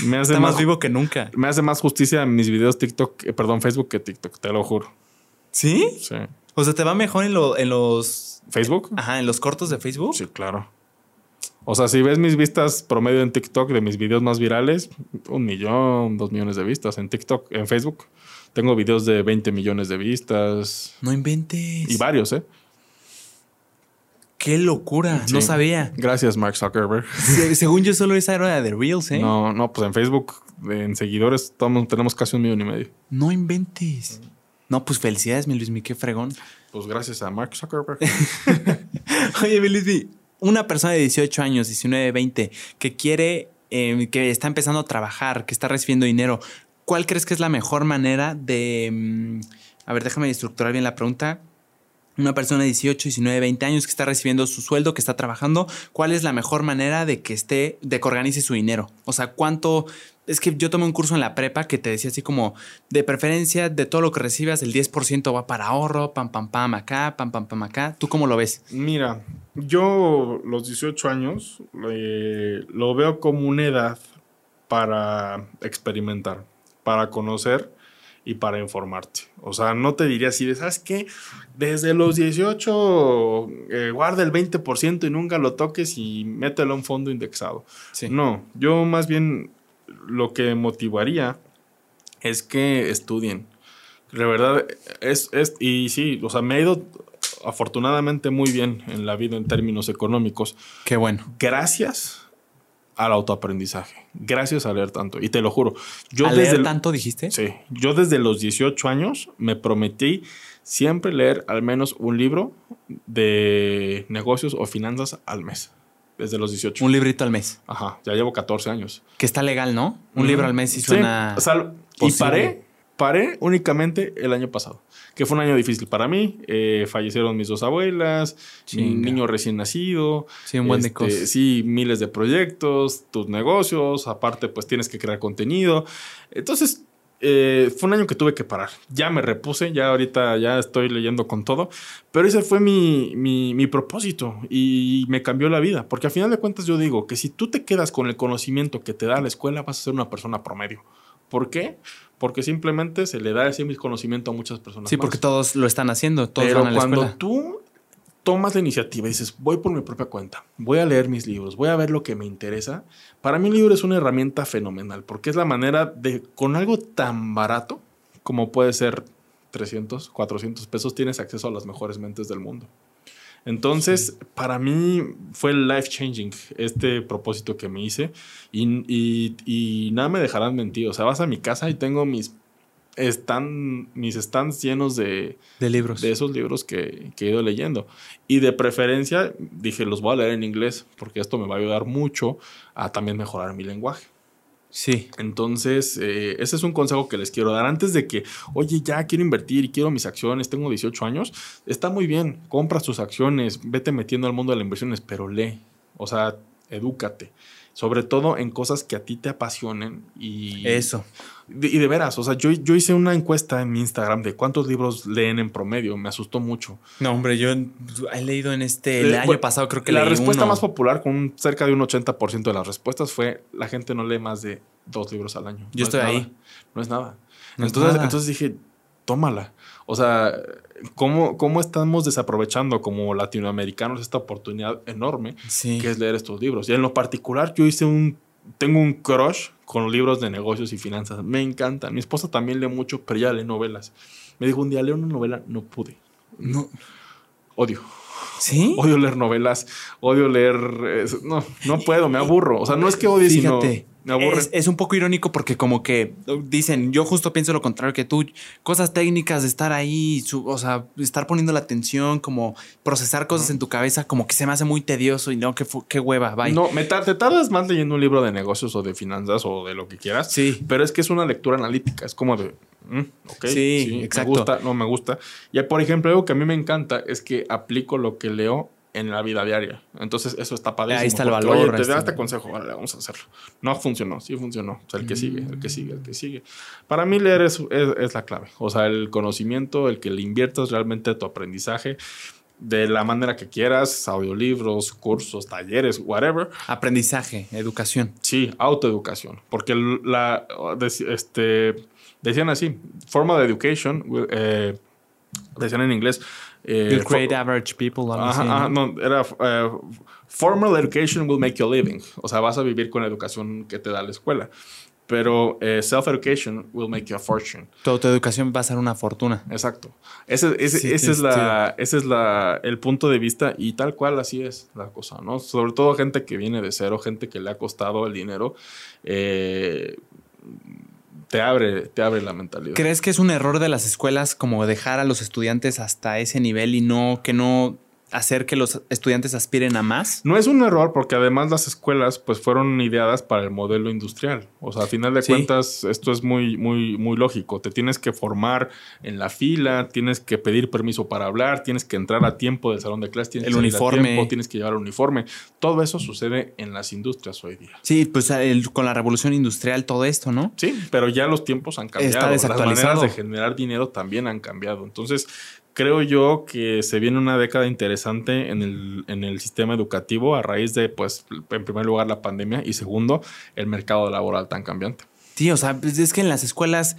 B: me hace
A: más, vivo que nunca.
B: Me hace más justicia en mis videos TikTok, eh, perdón, Facebook que TikTok, te lo juro.
A: ¿Sí?
B: Sí.
A: O sea, ¿te va mejor en, en los...
B: ¿Facebook?
A: Ajá, en los cortos de Facebook.
B: Sí, claro. O sea, si ves mis vistas promedio en TikTok de mis videos más virales, un millón, dos millones de vistas en TikTok, en Facebook. Tengo videos de 20 millones de vistas.
A: No inventes.
B: Y varios, ¿eh?
A: Qué locura, no sabía.
B: Gracias, Mark Zuckerberg.
A: según yo, solo esa era de Reels, ¿eh?
B: No, no, pues en Facebook en seguidores estamos- tenemos casi un millón y medio.
A: No inventes. No, pues felicidades, mi Luis, mi qué fregón.
B: Pues gracias a Mark Zuckerberg.
A: Oye, mi Luis, una persona de 18 años, 19, 20, que quiere, eh, que está empezando a trabajar, que está recibiendo dinero, ¿cuál crees que es la mejor manera de... mm, a ver, déjame estructurar bien la pregunta. Una persona de 18, 19, 20 años que está recibiendo su sueldo, que está trabajando, ¿cuál es la mejor manera de que esté, de que organice su dinero? O sea, ¿cuánto? Es que yo tomé un curso en la prepa que te decía así como, de preferencia, de todo lo que recibas, el 10% va para ahorro, pam, pam, pam, acá, pam, pam, pam, acá. ¿Tú cómo lo ves?
B: Mira, yo los 18 años eh, lo veo como una edad para experimentar, para conocer y para informarte. O sea, no te diría así de, ¿sabes qué? Desde los 18 eh, guarda el 20% y nunca lo toques y mételo a un fondo indexado.
A: Sí.
B: No, yo más bien lo que motivaría es que estudien. De verdad, es, es, y sí, o sea, me ha ido afortunadamente muy bien en la vida en términos económicos,
A: Qué bueno.
B: gracias al autoaprendizaje, gracias a leer tanto. Y te lo juro, yo
A: ¿A leer
B: desde,
A: tanto dijiste?
B: sí, yo desde los 18 años me prometí siempre leer al menos un libro de negocios o finanzas al mes, desde los 18.
A: Un librito al mes.
B: Ajá, ya llevo 14 años.
A: Que está legal, ¿no? Un libro al mes Sí, suena.
B: o sea, y paré, paré únicamente el año pasado, que fue un año difícil para mí. Eh, fallecieron mis dos abuelas, mi
A: Chinga.
B: niño recién nacido.
A: Sí, un buen de
B: este,
A: cosas.
B: Sí, miles de proyectos, tus negocios, aparte pues tienes que crear contenido. Entonces, eh, fue un año que tuve que parar. Ya me repuse, ya ahorita ya estoy leyendo con todo, pero ese fue mi, mi, mi propósito y me cambió la vida, porque al final de cuentas yo digo que si tú te quedas con el conocimiento que te da la escuela, vas a ser una persona promedio. ¿Por qué? Porque simplemente se le da ese mismo conocimiento a muchas personas.
A: Sí,
B: más.
A: porque todos lo están haciendo. Todos
B: Pero
A: van a la
B: cuando
A: escuela.
B: tú tomas la iniciativa y dices, voy por mi propia cuenta, voy a leer mis libros, voy a ver lo que me interesa, para mí el libro es una herramienta fenomenal, porque es la manera de, con algo tan barato como puede ser 300, 400 pesos, tienes acceso a las mejores mentes del mundo. Entonces, para mí fue life changing este propósito que me hice y, y- y nada me dejarán mentir. O sea, vas a mi casa y tengo mis, están, mis stands llenos de,
A: De libros.
B: de esos libros que, que he ido leyendo. Y de preferencia, dije, los voy a leer en inglés porque esto me va a ayudar mucho a también mejorar mi lenguaje.
A: Sí.
B: Entonces, eh, ese es un consejo que les quiero dar. Antes de que, oye, ya quiero invertir y quiero mis acciones, tengo 18 años, está muy bien, compra tus acciones, vete metiendo al mundo de las inversiones, pero lee, o sea, edúcate. Sobre todo en cosas que a ti te apasionen y...
A: Eso.
B: De- y de veras, o sea, yo, yo hice una encuesta en mi Instagram de cuántos libros leen en promedio. Me asustó mucho.
A: No, hombre, yo he leído en este. El año pasado creo que
B: la
A: leí
B: respuesta
A: uno.
B: más popular, con un- cerca de un 80% de las respuestas, fue la gente no lee más de dos libros al año.
A: Yo
B: No
A: estoy
B: es
A: ahí.
B: nada. No es nada.
A: No es
B: entonces,
A: nada.
B: entonces dije, tómala. O sea, ¿cómo, ¿cómo estamos desaprovechando como latinoamericanos esta oportunidad enorme
A: Sí.
B: que es leer estos libros? Y en lo particular, yo hice un. Tengo un crush con libros de negocios y finanzas. Me encantan. Mi esposa también lee mucho, pero ella lee novelas. Me dijo un día, leer una novela, no pude.
A: No.
B: Odio.
A: ¿Sí?
B: Odio leer novelas, odio leer. eh, no, no puedo, me aburro. O sea, no es que odie, sino
A: Fíjate.
B: aburre.
A: Es, es un poco irónico porque como que dicen, yo justo pienso lo contrario que tú, cosas técnicas de estar ahí, su- o sea, estar poniendo la atención, como procesar cosas en tu cabeza, como que se me hace muy tedioso y no, qué, qué hueva, bye.
B: No, me tar- te tardas más leyendo un libro de negocios o de finanzas o de lo que quieras.
A: Sí.
B: Pero es que es una lectura analítica. Es como de. mm, ok,
A: Sí, exacto.
B: Me gusta, no me gusta. Y por ejemplo, algo que a mí me encanta es que aplico lo que leo en la vida diaria. Entonces, eso está padrísimo.
A: Ahí está el
B: porque,
A: valor,
B: Oye, te da este consejo, vale, vamos a hacerlo. No funcionó, sí funcionó. O sea, el que sigue, el que sigue, el que sigue. Para mí, leer es, es, es la clave. O sea, el conocimiento, el que le inviertas realmente tu aprendizaje de la manera que quieras, audiolibros, cursos, talleres, whatever.
A: Aprendizaje, educación.
B: Sí, autoeducación. Porque la, este, decían así, formal education, eh, decían en inglés. Eh, fo-
A: create average people.
B: Ajá,
A: así,
B: ajá,
A: ¿no?
B: no, era eh, formal education will make you a living. O sea, vas a vivir con la educación que te da la escuela. Pero eh, self-education will make you a fortune.
A: Tu autoeducación va a ser una fortuna.
B: Exacto. Ese, ese-
A: Sí,
B: ese es, la, ese es la, el punto de vista y tal cual así es la cosa, ¿no? Sobre todo gente que viene de cero, gente que le ha costado el dinero. eh, te abre, te abre la mentalidad.
A: ¿Crees que es un error de las escuelas como dejar a los estudiantes hasta ese nivel y no que no hacer que los estudiantes aspiren a más?
B: No es un error porque además las escuelas pues fueron ideadas para el modelo industrial. O sea, a final de cuentas esto es muy muy muy lógico. Te tienes que formar en la fila, tienes que pedir permiso para hablar, tienes que entrar a tiempo del salón de clase, tienes
A: el uniforme,
B: tienes que llevar el uniforme. Todo eso sucede en las industrias hoy día.
A: Sí, pues con la revolución industrial todo esto, ¿no?
B: Sí, pero ya los tiempos han cambiado. Está desactualizado. Las maneras de generar dinero también han cambiado. Entonces, creo yo que se viene una década interesante en el, en el sistema educativo a raíz de, pues, en primer lugar, la pandemia y segundo, el mercado laboral tan cambiante.
A: Sí, o sea, pues, es que en las escuelas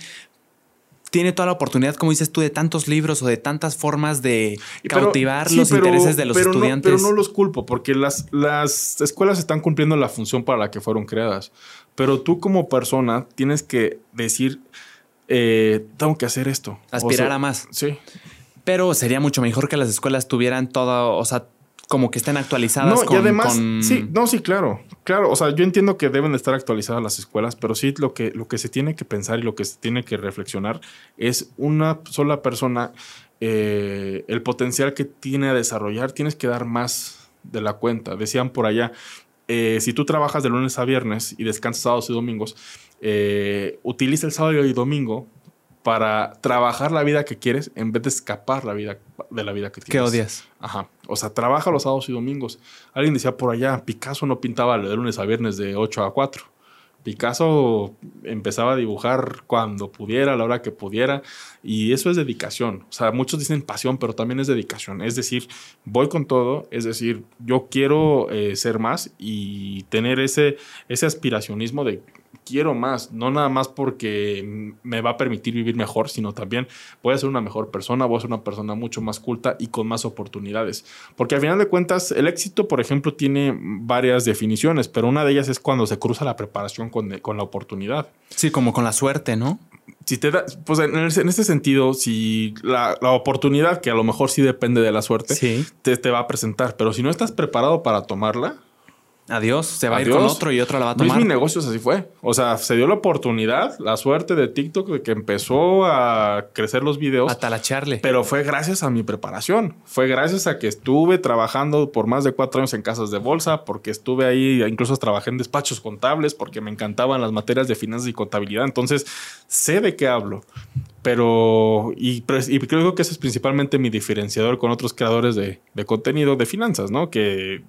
A: tiene toda la oportunidad, como dices tú, de tantos libros o de tantas formas de cautivar los intereses de los estudiantes.
B: pero no los culpo, porque las, las escuelas están cumpliendo la función para la que fueron creadas. Pero tú como persona tienes que decir, eh, tengo que hacer esto.
A: Aspirar a más.
B: Sí.
A: Pero sería mucho mejor que las escuelas tuvieran todo, o sea, como que estén actualizadas.
B: No, y además, sí, no, sí, claro, claro. O sea, yo entiendo que deben estar actualizadas las escuelas, pero sí lo que, lo que se tiene que pensar y lo que se tiene que reflexionar es una sola persona, eh, el potencial que tiene a desarrollar, tienes que dar más de la cuenta. Decían por allá, eh, si tú trabajas de lunes a viernes y descansas sábados y domingos, eh, utiliza el sábado y domingo para trabajar la vida que quieres en vez de escapar la vida de la vida que tienes.
A: Que odias.
B: Ajá. O sea, trabaja los sábados y domingos. Alguien decía por allá, Picasso no pintaba de lunes a viernes de 8 a 4. Picasso empezaba a dibujar cuando pudiera, a la hora que pudiera, y eso es dedicación. O sea, muchos dicen pasión, pero también es dedicación. Es decir, voy con todo, es decir, yo quiero eh, ser más y tener ese, ese aspiracionismo de quiero más, no nada más porque me va a permitir vivir mejor, sino también voy a ser una mejor persona, voy a ser una persona mucho más culta y con más oportunidades. Porque al final de cuentas, el éxito, por ejemplo, tiene varias definiciones, pero una de ellas es cuando se cruza la preparación con, la oportunidad.
A: Sí, como con la suerte, ¿no?
B: Si te da, pues en, este sentido, si la, oportunidad, que a lo mejor sí depende de la suerte, te, te va a presentar, pero si no estás preparado para tomarla,
A: Adiós, se va a ir con otro y otro la va a tomar.
B: Mis negocios así fue. O sea, se dio la oportunidad, la suerte de TikTok de que empezó a crecer los videos.
A: A talacharle.
B: Pero fue gracias a mi preparación. Fue gracias a que estuve trabajando por más de cuatro años en casas de bolsa, porque estuve ahí, incluso trabajé en despachos contables, porque me encantaban las materias de finanzas y contabilidad. Entonces, sé de qué hablo. Pero, y, y creo que ese es principalmente mi diferenciador con otros creadores de, de contenido de finanzas, ¿no? Que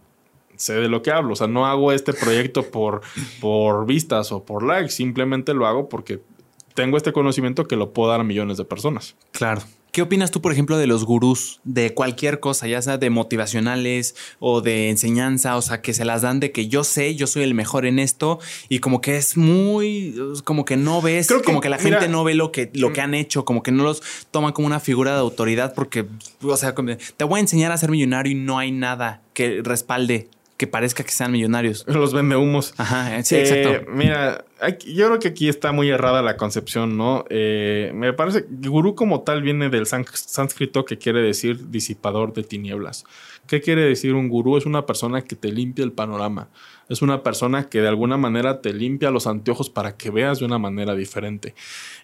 B: sé de lo que hablo. O sea, no hago este proyecto por, por vistas o por likes, simplemente lo hago porque tengo este conocimiento que lo puedo dar a millones de personas.
A: Claro. ¿Qué opinas tú, por ejemplo, de los gurús de cualquier cosa, ya sea de motivacionales o de enseñanza? O sea, que se las dan de que yo sé, yo soy el mejor en esto y como que es muy, como que no ves, como que la gente no ve lo que, lo que mm. han hecho, como que no los toman como una figura de autoridad porque, o sea, te voy a enseñar a ser millonario y no hay nada que respalde que parezca que sean millonarios.
B: Los vende humos.
A: Ajá, sí, exacto.
B: Eh, mira, yo creo que aquí está muy errada la concepción, ¿no? Eh, me parece que gurú como tal viene del sánscrito que quiere decir disipador de tinieblas. ¿Qué quiere decir un gurú? Es una persona que te limpia el panorama. Es una persona que de alguna manera te limpia los anteojos para que veas de una manera diferente.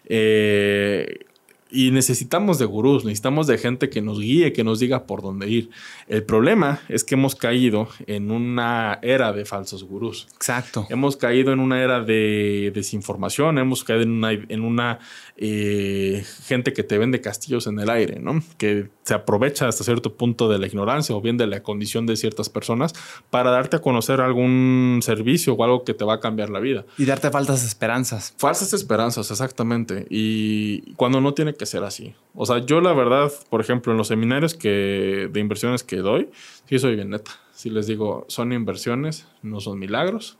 B: Eh, y necesitamos de gurús, necesitamos de gente que nos guíe, que nos diga por dónde ir. El problema es que hemos caído en una era de falsos gurús.
A: Exacto.
B: Hemos caído en una era de desinformación, hemos caído en una, en una eh, gente que te vende castillos en el aire, ¿no? Que se aprovecha hasta cierto punto de la ignorancia o bien de la condición de ciertas personas para darte a conocer algún servicio o algo que te va a cambiar la vida.
A: Y darte falsas esperanzas.
B: Falsas esperanzas, exactamente. Y cuando no tiene que ser así. O sea, yo la verdad, por ejemplo, en los seminarios que, de inversiones que doy, sí soy bien neta. Si les digo, son inversiones, no son milagros.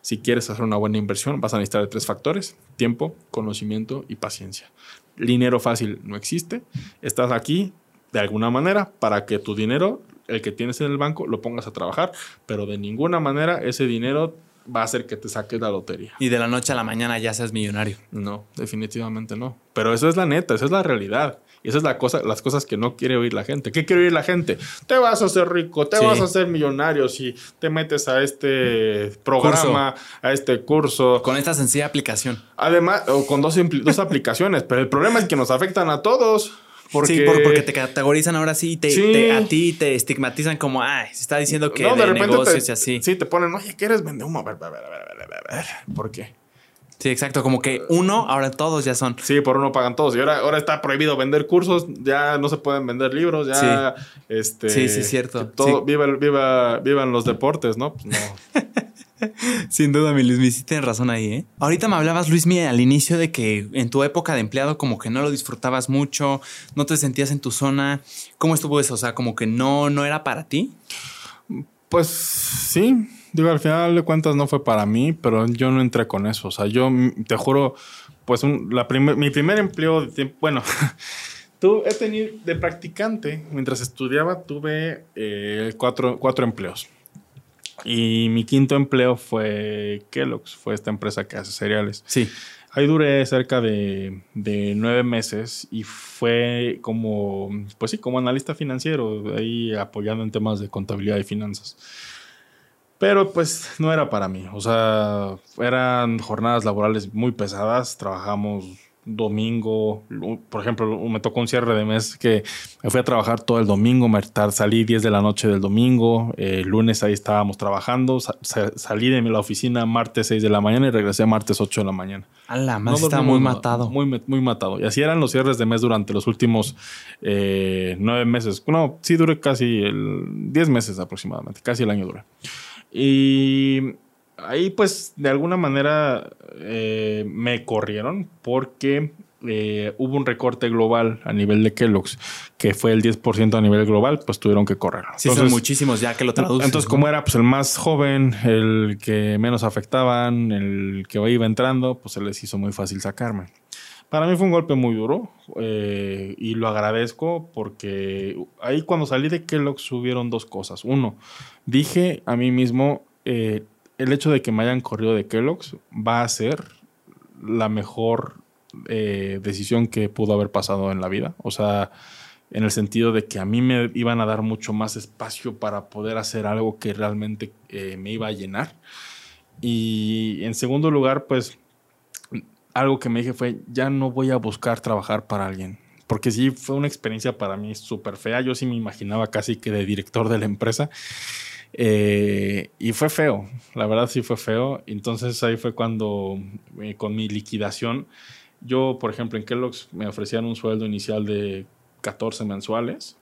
B: Si quieres hacer una buena inversión, vas a necesitar de tres factores: tiempo, conocimiento y paciencia. Dinero fácil no existe. Estás aquí de alguna manera para que tu dinero, el que tienes en el banco, lo pongas a trabajar, pero de ninguna manera ese dinero va a hacer que te saques la lotería.
A: Y de la noche a la mañana ya seas millonario.
B: No, definitivamente no. Pero eso es la neta, esa es la realidad. Y esa es la cosa, las cosas que no quiere oír la gente. ¿Qué quiere oír la gente? Te vas a hacer rico, te vas a hacer millonario si te metes a este programa, a este curso.
A: Con esta sencilla aplicación.
B: Además, o con dos, dos aplicaciones. Pero el problema es que nos afectan a todos.
A: Porque... Sí, porque te categorizan ahora sí, te, a ti te estigmatizan como, ay, se está diciendo que de, negocios y así.
B: Sí, te ponen, oye, ¿quieres vender humo? A ver, a ver, a ver, a ver, a ver. ¿Por qué?
A: Sí, exacto. Como que uno, ahora todos ya son.
B: Sí, por uno pagan todos. Y ahora, ahora está prohibido vender cursos, ya no se pueden vender libros, ya. Sí, este,
A: sí, sí, cierto.
B: Todo, Viva, viva, vivan los deportes, ¿no? Pues no.
A: Sin duda, mi Luis, sí tienes razón ahí, ¿eh? Ahorita me hablabas, Luis, al inicio de que en tu época de empleado como que no lo disfrutabas mucho, no te sentías en tu zona. ¿Cómo estuvo eso? O sea, como que no, no era para ti.
B: Pues sí, digo, al final de cuentas no fue para mí, pero yo no entré con eso. O sea, yo te juro, pues la mi primer empleo, bueno, tú he tenido de practicante, mientras estudiaba, tuve eh, cuatro, cuatro empleos. Y mi quinto empleo fue Kellogg's, fue esta empresa que hace cereales.
A: Sí.
B: Ahí duré cerca de, de, nueve meses y fue como, pues sí, como analista financiero, ahí apoyando en temas de contabilidad y finanzas. Pero pues no era para mí, o sea, eran jornadas laborales muy pesadas, trabajamos domingo, por ejemplo, me tocó un cierre de mes que me fui a trabajar todo el domingo, me salí 10 de la noche del domingo, el lunes ahí estábamos trabajando, salí de la oficina martes 6 de la mañana y regresé martes 8 de la mañana.
A: A la más está muy matado.
B: Muy, muy matado. Y así eran los cierres de mes durante los últimos eh, nueve meses. No, sí duré casi el 10 meses aproximadamente, casi el año duré. Y ahí pues de alguna manera eh, me corrieron porque eh, hubo un recorte global a nivel de Kellogg's, que fue el 10% a nivel global, pues tuvieron que correr.
A: Sí, son muchísimos ya que lo traducen.
B: Entonces, como era pues el más joven, el que menos afectaban, el que iba entrando, pues se les hizo muy fácil sacarme. Para mí fue un golpe muy duro eh, y lo agradezco porque ahí cuando salí de Kellogg's hubieron dos cosas. Uno, dije a mí mismo, el hecho de que me hayan corrido de Kellogg's va a ser la mejor eh, decisión que pudo haber pasado en la vida. O sea, en el sentido de que a mí me iban a dar mucho más espacio para poder hacer algo que realmente eh, me iba a llenar. Y en segundo lugar, pues algo que me dije fue, ya no voy a buscar trabajar para alguien. Porque sí, fue una experiencia para mí súper fea. Yo sí me imaginaba casi que de director de la empresa. Eh, y fue feo, la verdad sí fue feo. Entonces ahí fue cuando eh, con mi liquidación, yo por ejemplo en Kellogg's me ofrecían un sueldo inicial de 14 mensuales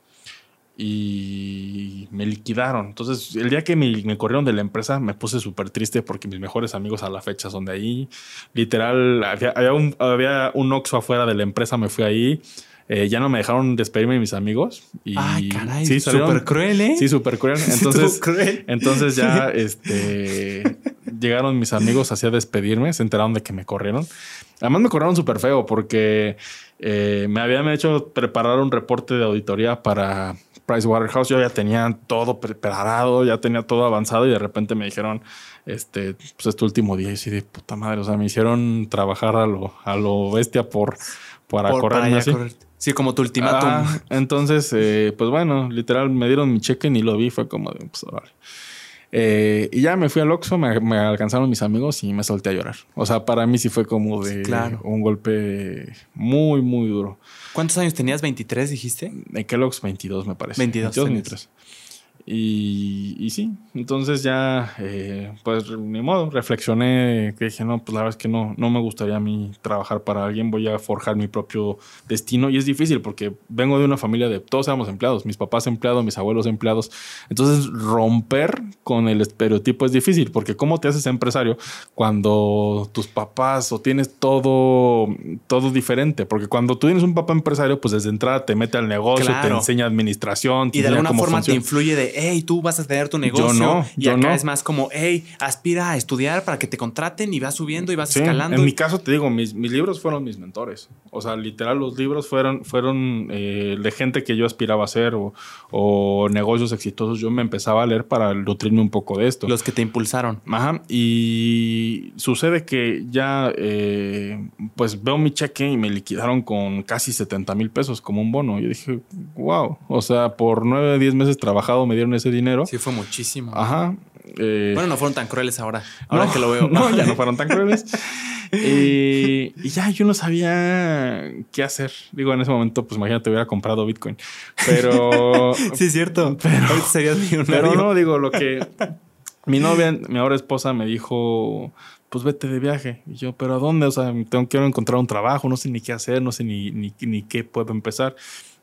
B: y me liquidaron. Entonces el día que me, corrieron de la empresa me puse súper triste porque mis mejores amigos a la fecha son de ahí. Literal, había, un, había un Oxxo afuera de la empresa, me fui ahí. Eh, ya no me dejaron despedirme mis amigos. Y,
A: Ay, caray, sí, súper cruel, ¿eh?
B: Sí, súper cruel. Entonces, cruel. entonces ya este, llegaron mis amigos hacia despedirme, se enteraron de que me corrieron. Además me corrieron súper feo porque eh, me habían hecho preparar un reporte de auditoría para Pricewaterhouse. Yo ya tenía todo preparado, ya tenía todo avanzado y de repente me dijeron, este, pues este último día y sí de puta madre, o sea, me hicieron trabajar a lo, a lo bestia por, para correrme así.
A: Sí, como tu ultimátum. Ah,
B: entonces, eh, pues bueno, literal me dieron mi cheque ni lo vi, fue como de, pues, vale. Eh, y ya me fui al Oxxo, me, alcanzaron mis amigos y me solté a llorar. O sea, para mí sí fue como de un golpe muy, muy duro.
A: ¿Cuántos años tenías? ¿23 dijiste?
B: En Kellogg's 22 me parece.
A: 22. 22 23.
B: Y, y, sí, entonces ya, eh, pues ni modo, reflexioné, que dije, no, pues la verdad es que no, no me gustaría a mí trabajar para alguien, voy a forjar mi propio destino. Y es difícil porque vengo de una familia de todos éramos empleados, mis papás empleados, mis abuelos empleados. Entonces romper con el estereotipo es difícil porque ¿cómo te haces empresario cuando tus papás o tienes todo, todo diferente? Porque cuando tú tienes un papá empresario, pues desde entrada te mete al negocio, te enseña administración.
A: Y de alguna forma te influye de hey, tú vas a tener tu negocio.
B: no,
A: y
B: yo
A: acá
B: no.
A: es más como, hey, aspira a estudiar para que te contraten y vas subiendo y vas
B: Sí,
A: escalando.
B: En mi caso, te digo, mis, mis libros fueron mis mentores. O sea, literal, los libros fueron, fueron eh, de gente que yo aspiraba a ser o, o negocios exitosos. Yo me empezaba a leer para nutrirme un poco de esto.
A: Los que te impulsaron.
B: Ajá, y sucede que ya, eh, pues veo mi cheque y me liquidaron con casi 70 mil pesos como un bono. Yo dije, wow, o sea, por 9, 10 meses trabajado me dieron ese dinero.
A: Sí, fue muchísimo.
B: Ajá. eh,
A: Bueno, no fueron tan crueles ahora. Ahora
B: no,
A: que lo veo.
B: No, ya no fueron tan crueles. Eh, y ya yo no sabía qué hacer. Digo, en ese momento, pues imagínate, hubiera comprado Bitcoin. Pero.
A: sí, es cierto. Ahorita serías millonario.
B: pero no, digo, lo que. Mi novia, mi ahora esposa, me dijo. Pues vete de viaje. Y yo, ¿pero a dónde? O sea, tengo quiero encontrar un trabajo, no sé ni qué hacer, no sé ni, ni, ni qué puedo empezar.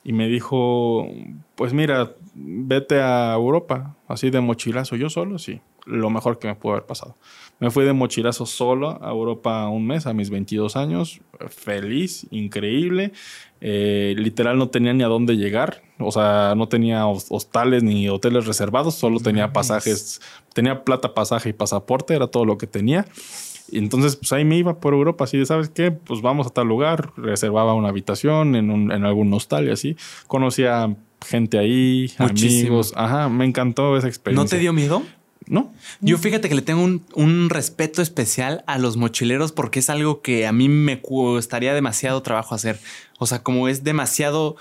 B: Y me dijo, pues mira, vete a Europa, así de mochilazo. Yo solo, sí, lo mejor que me pudo haber pasado. Me fui de mochilazo solo a Europa un mes, a mis 22 años, feliz, increíble. Eh, literal no tenía ni a dónde llegar, o sea, no tenía hos- hostales ni hoteles reservados, solo tenía pasajes, tenía plata, pasaje y pasaporte, era todo lo que tenía. Y entonces, pues ahí me iba por Europa, así de, ¿sabes qué? Pues vamos a tal lugar, reservaba una habitación en, un- en algún hostal y así. Conocía gente ahí,
A: Muchísimo.
B: amigos. Ajá, me encantó esa experiencia.
A: ¿No te dio miedo?
B: No.
A: Yo fíjate que le tengo un, un respeto especial a los mochileros porque es algo que a mí me costaría demasiado trabajo hacer. O sea, como es demasiado,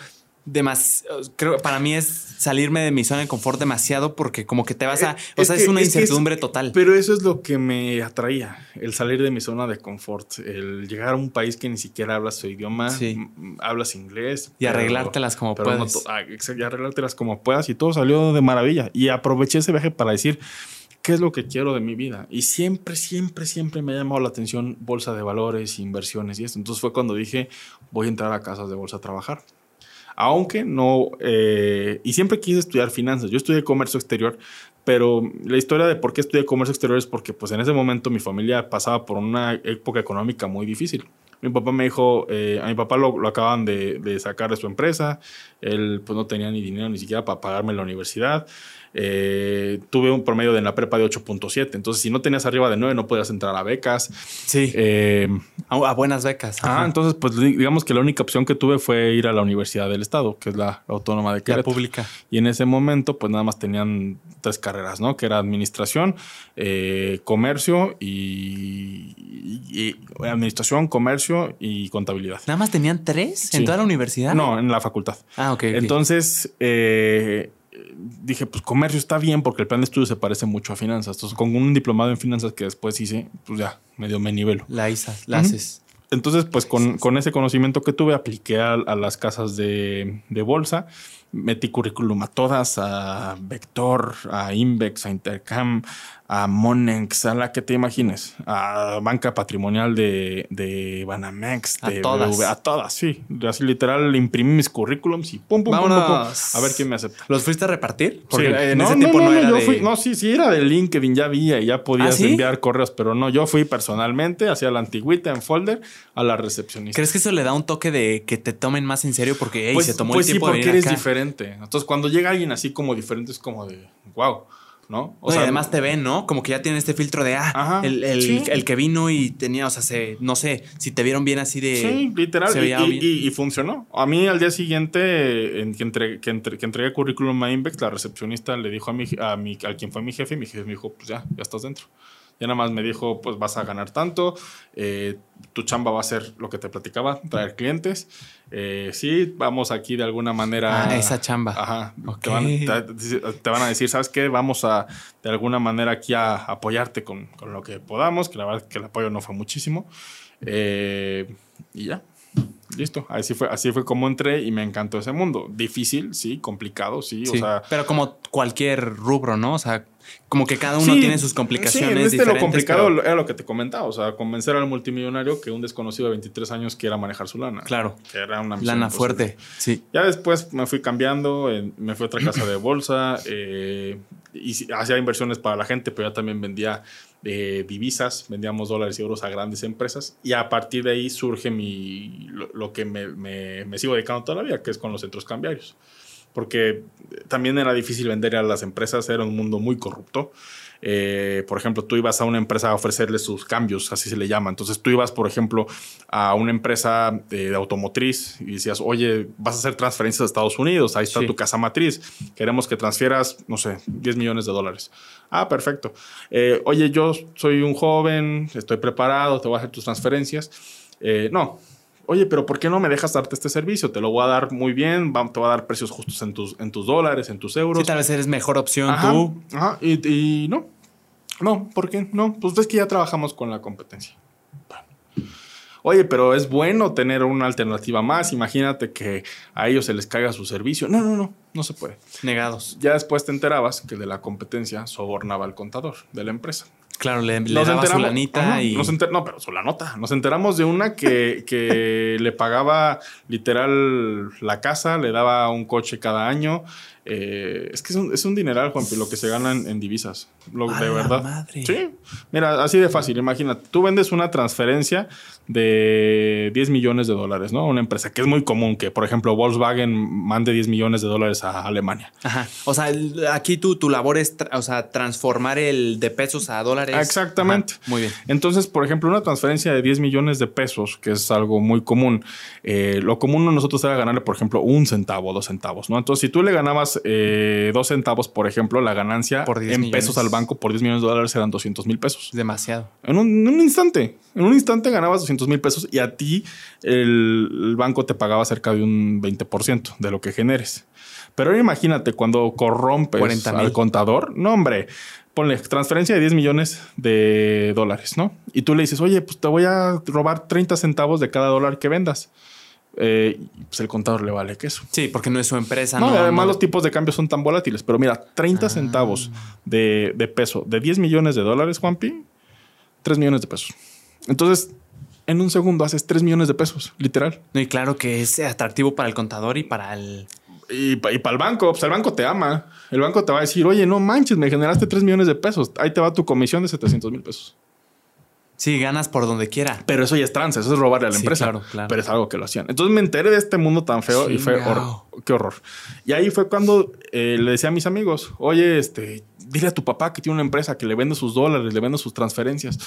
A: demas, creo para mí es salirme de mi zona de confort demasiado porque como que te vas a, o
B: Es
A: sea,
B: que-
A: es una
B: es
A: incertidumbre total.
B: Pero eso es lo que me atraía, el salir de mi zona de confort, el llegar a un país que ni siquiera hablas su idioma,
A: Sí.
B: hablas inglés.
A: Y
B: pero-
A: arreglártelas como
B: no to- ah, y arreglártelas como puedas y todo salió de maravilla. Y aproveché ese viaje para decir, ¿qué es lo que quiero de mi vida? Y siempre, siempre, siempre me ha llamado la atención bolsa de valores, inversiones y esto. Entonces fue cuando dije, voy a entrar a casas de bolsa a trabajar. Aunque no, eh, y siempre quise estudiar finanzas. Yo estudié comercio exterior, pero la historia de por qué estudié comercio exterior es porque pues en ese momento mi familia pasaba por una época económica muy difícil. Mi papá me dijo, eh, a mi papá lo, lo acaban de, de sacar de su empresa, él pues no tenía ni dinero ni siquiera para pagarme la universidad. Eh, tuve un promedio de en la prepa de 8.7, entonces si no tenías arriba de 9 no podías entrar a becas.
A: Sí,
B: Eh,
A: a, a buenas becas.
B: Ah, entonces, pues di- digamos que la única opción que tuve fue ir a la Universidad del Estado, que es la autónoma de
A: la
B: Querétaro.
A: pública.
B: Y en ese momento, pues nada más tenían tres carreras, ¿no? Que era administración, eh, comercio y, y- y- administración, comercio y contabilidad.
A: Nada más tenían tres en
B: Sí.
A: toda la universidad.
B: No, en la facultad.
A: Ah, ok. ok.
B: Entonces, eh, dije, pues comercio está bien porque el plan de estudio se parece mucho a finanzas. Entonces, con un diplomado en finanzas que después hice, pues ya, medio me nivelo.
A: la ISA, la haces.
B: Entonces, pues con, con ese conocimiento que tuve, apliqué a, a las casas de, de bolsa, metí currículum a todas, a Vector, a Invex, a Intercam, a Monex, a la que te imagines, a Banca Patrimonial de, de Banamex,
A: A
B: de
A: todas.
B: BBVA, a todas, sí. Así literal imprimí mis currículums y pum, pum, pum, pum, a ver quién me acepta.
A: ¿Los fuiste a repartir? Porque
B: Sí.
A: en ese tiempo no, era
B: yo
A: de...
B: fui- no, sí, sí, era de LinkedIn, ya vi y ya podías
A: ¿Ah, sí?
B: enviar correos, pero no, yo fui personalmente hacia la antigüita en folder a la recepcionista.
A: ¿Crees que eso le da un toque de que te tomen más en serio? Porque hey,
B: pues
A: se tomó
B: pues
A: el
B: sí,
A: tiempo de
B: porque
A: venir
B: eres
A: acá.
B: diferente. Entonces, cuando llega alguien así como diferente, es como de wow, ¿no?
A: No, y además te ven, ¿no? Como que ya tienen este filtro de, ah,
B: Ajá,
A: el, el-
B: sí.
A: el que vino y tenía, o sea, se, no sé, si te vieron bien así de...
B: Sí, literal.
A: se
B: Y,
A: veía
B: y-
A: bien.
B: y- y funcionó. A mí al día siguiente, en que, entre- que, entre- que entregué currículum a Invex, la recepcionista le dijo a mi, a mi, a quien fue mi jefe, y mi jefe me dijo, pues ya, ya estás dentro. Ya nada más me dijo, pues vas a ganar tanto, eh, tu chamba va a ser lo que te platicaba, traer clientes. Eh, sí, vamos aquí de alguna manera.
A: Ah, esa chamba.
B: Ajá.
A: Ok.
B: Te, van, te- te van a decir, ¿sabes qué? Vamos a de alguna manera aquí a apoyarte con, con lo que podamos, que la verdad que el apoyo no fue muchísimo. Eh, y ya. Listo. Así fue, así fue como entré y me encantó ese mundo. Difícil, sí, complicado, sí.
A: Sí,
B: O sea,
A: pero como cualquier rubro, ¿no? O sea, como que cada uno
B: Sí,
A: tiene sus complicaciones.
B: Sí, en este lo
A: diferentes,
B: complicado
A: pero-
B: era lo que te comentaba. O sea, convencer al multimillonario que un desconocido de 23 años quiera manejar su lana.
A: Claro.
B: Que era una misión
A: Lana
B: imposible.
A: fuerte. Sí.
B: Ya después me fui cambiando, eh, me fui a otra casa de bolsa, eh, y hacía inversiones para la gente, pero ya también vendía eh, divisas, vendíamos dólares y euros a grandes empresas, y a partir de ahí surge mi, lo, lo que me, me- me sigo dedicando toda la vida, que es con los centros cambiarios. Porque también era difícil vender a las empresas, era un mundo muy corrupto. Eh, por ejemplo, tú ibas a una empresa a ofrecerle sus cambios, así se le llama. Entonces tú ibas, por ejemplo, a una empresa de, automotriz y decías, oye, vas a hacer transferencias a Estados Unidos, ahí está tu casa matriz, queremos que transfieras, no sé, 10 millones de dólares. Ah, perfecto. Eh, oye, yo soy un joven, estoy preparado, te voy a hacer tus transferencias. Eh, no, oye, pero ¿por qué no me dejas darte este servicio? Te lo voy a dar muy bien, te voy a dar precios justos en tus, en tus dólares, en tus euros. Sí,
A: tal vez eres mejor opción tú.
B: Ajá, y, no. No, ¿por qué? No, pues es que ya trabajamos con la competencia. Oye, pero es bueno tener una alternativa más. Imagínate que a ellos se les caiga su servicio. No, no, no, no se puede.
A: Negados.
B: Ya después te enterabas que de la competencia sobornaba al contador de la empresa.
A: Claro, le, le daba su lanita y...
B: no, pero su la nota. Nos enteramos de una que, que le pagaba literal la casa, le daba un coche cada año. Eh, es que es un, es un dineral, Juanpi, lo que se ganan en divisas. Lo, de verdad. Sí. Mira, así de fácil. Imagínate, tú vendes una transferencia de 10 millones de dólares, ¿no? Una empresa que es muy común que, por ejemplo, Volkswagen mande 10 millones de dólares a Alemania.
A: Ajá. O sea, aquí tu, tu labor es o sea, transformar el de pesos a dólares.
B: Exactamente.
A: Muy bien.
B: Entonces, por ejemplo, una transferencia de 10 millones de pesos, que es algo muy común, eh, lo común a nosotros era ganarle, por ejemplo, un centavo, dos centavos, ¿no? Entonces, si tú le ganabas eh, dos centavos, por ejemplo, la ganancia en pesos al banco por 10 millones de dólares eran 200 mil pesos.
A: Demasiado.
B: En un, en un instante. En un instante ganabas 200 mil pesos y a ti el, banco te pagaba cerca de un 20% de lo que generes. Pero ahora imagínate cuando corrompes al contador, no hombre, ponle transferencia de 10 millones de dólares, ¿no? Y tú le dices, oye, pues te voy a robar 30 centavos de cada dólar que vendas. Eh, pues el contador le vale queso.
A: Sí, porque no es su empresa.
B: No, además los tipos de cambio son tan volátiles. Pero mira, 30 ah. centavos de, de, peso de 10 millones de dólares, Juanpi, 3 millones de pesos. Entonces, en un segundo haces 3 millones de pesos, literal.
A: y claro que es atractivo para el contador y para el...
B: Y, para el banco, pues el banco te ama. El banco te va a decir, oye, no manches, me generaste 3 millones de pesos. Ahí te va tu comisión de 700 mil pesos.
A: Sí, ganas por donde quiera.
B: Pero eso ya es trance, eso es robarle a la empresa. Claro, claro. Pero es algo que lo hacían. Entonces me enteré de este mundo tan feo y fue horror. Qué horror. Y ahí fue cuando eh, le decía a mis amigos, oye, este, dile a tu papá que tiene una empresa que le vende sus dólares, le vende sus transferencias.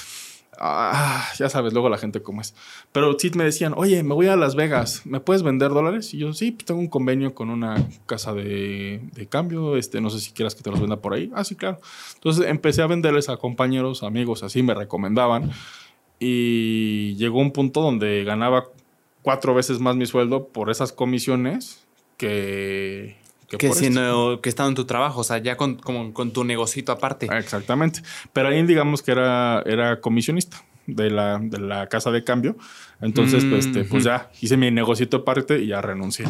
B: Ah, ya sabes, luego la gente cómo es. Pero sí me decían, oye, me voy a Las Vegas, ¿me puedes vender dólares? Y yo, sí, pues tengo un convenio con una casa de, cambio, este, no sé si quieras que te los venda por ahí. Ah, sí, claro. Entonces empecé a venderles a compañeros, amigos, así me recomendaban. Y llegó un punto donde ganaba cuatro veces más mi sueldo por esas comisiones que,
A: que, que, sino, que estaba en tu trabajo, o sea, ya con, con tu negocito aparte.
B: Exactamente. Pero ahí digamos que era, era comisionista de la, de la casa de cambio. Entonces, pues, este, pues ya hice mi negocito aparte y ya renuncié.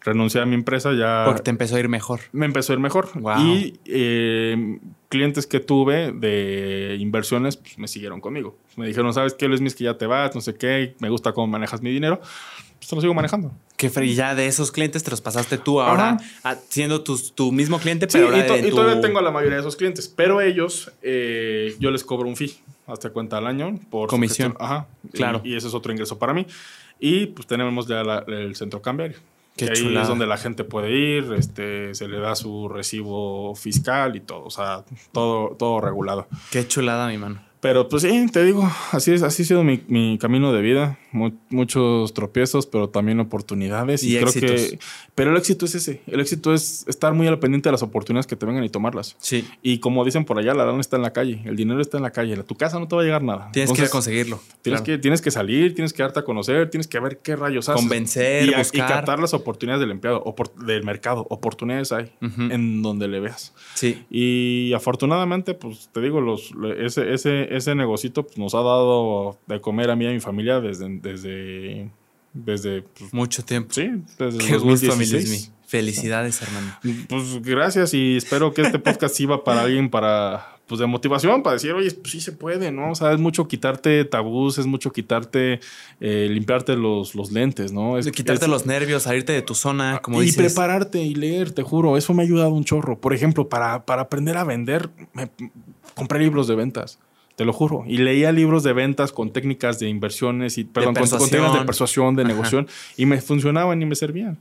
B: Renuncié a mi empresa ya.
A: Porque te empezó a ir mejor.
B: Me empezó a ir mejor. Y eh, clientes que tuve de inversiones pues, me siguieron conmigo. Me dijeron, ¿sabes qué, Luis? Es que ya te vas, no sé qué, me gusta cómo manejas mi dinero. Pues te lo sigo manejando.
A: Que ya de esos clientes te los pasaste tú ahora, siendo tu, tu, mismo cliente, pero
B: sí, y, todavía tengo a la mayoría de esos clientes, pero ellos, eh, yo les cobro un fee hasta cuenta al año por
A: comisión.
B: Ajá.
A: Claro.
B: Y, ese es otro ingreso para mí. Y pues tenemos ya el centro cambiario. que ahí es donde la gente puede ir, este, se le da su recibo fiscal y todo, o sea, todo, todo regulado.
A: Qué chulada, mi mano.
B: Pero pues sí, te digo, así es, así ha sido mi, mi camino de vida. Muchos tropiezos, pero también oportunidades. Y, creo que. Pero el éxito es ese. El éxito es estar muy al pendiente de las oportunidades que te vengan y tomarlas.
A: Sí.
B: Y como dicen por allá, la lana está en la calle, el dinero está en la calle. A tu casa no te va a llegar nada.
A: Tienes que conseguirlo.
B: Tienes, que, tienes que salir, tienes que darte a conocer, tienes que ver qué rayos haces.
A: Convencer,
B: y, buscar. y captar las oportunidades del empleado, del mercado. Oportunidades hay en donde le veas.
A: Sí.
B: Y afortunadamente, pues te digo, los, ese, ese ese negocito pues, nos ha dado de comer a mí y a mi familia desde, desde, desde
A: pues, mucho tiempo.
B: Sí, desde
A: Qué 2016. Felicidades, hermano.
B: Pues gracias y espero que este podcast sirva para alguien para pues de motivación para decir, oye, pues sí se puede, ¿no? O sea, es mucho quitarte tabús, es mucho quitarte, eh, limpiarte los, los lentes, ¿no? Es,
A: quitarte los nervios, salirte de tu zona, como
B: y
A: dices.
B: Y prepararte y leer, te juro, eso me ha ayudado un chorro. Por ejemplo, para, para aprender a vender, me compré libros de ventas. Te lo juro. Y leía libros de ventas con técnicas de inversiones y, perdón, con, técnicas de persuasión, de negociación, y me funcionaban y me servían.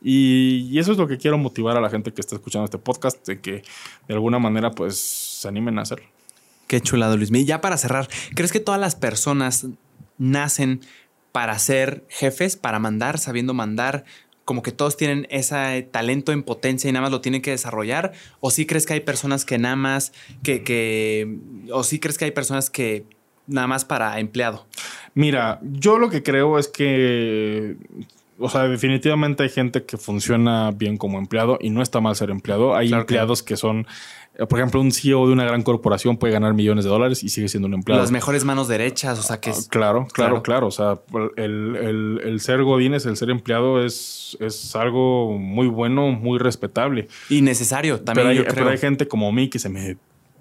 B: Y, eso es lo que quiero motivar a la gente que está escuchando este podcast, de que de alguna manera pues se animen a hacerlo.
A: Qué chulado, Luis. Y ya para cerrar, ¿crees que todas las personas nacen para ser jefes, para mandar, sabiendo mandar? Como que todos tienen ese talento en potencia y nada más lo tienen que desarrollar. ¿O sí crees que hay personas que nada más, que, que, o sí crees que hay personas que nada más para empleado?
B: Mira, yo lo que creo es que o sea, definitivamente hay gente que funciona bien como empleado y no está mal ser empleado. Hay empleados que son, por ejemplo, un CEO de una gran corporación puede ganar millones de dólares y sigue siendo un empleado.
A: Las mejores manos derechas, o sea que...
B: es... claro, claro, claro, O sea, el, el, ser godines, el ser empleado es, es algo muy bueno, muy respetable.
A: Y necesario también,
B: pero hay, Pero hay gente como mí que se me...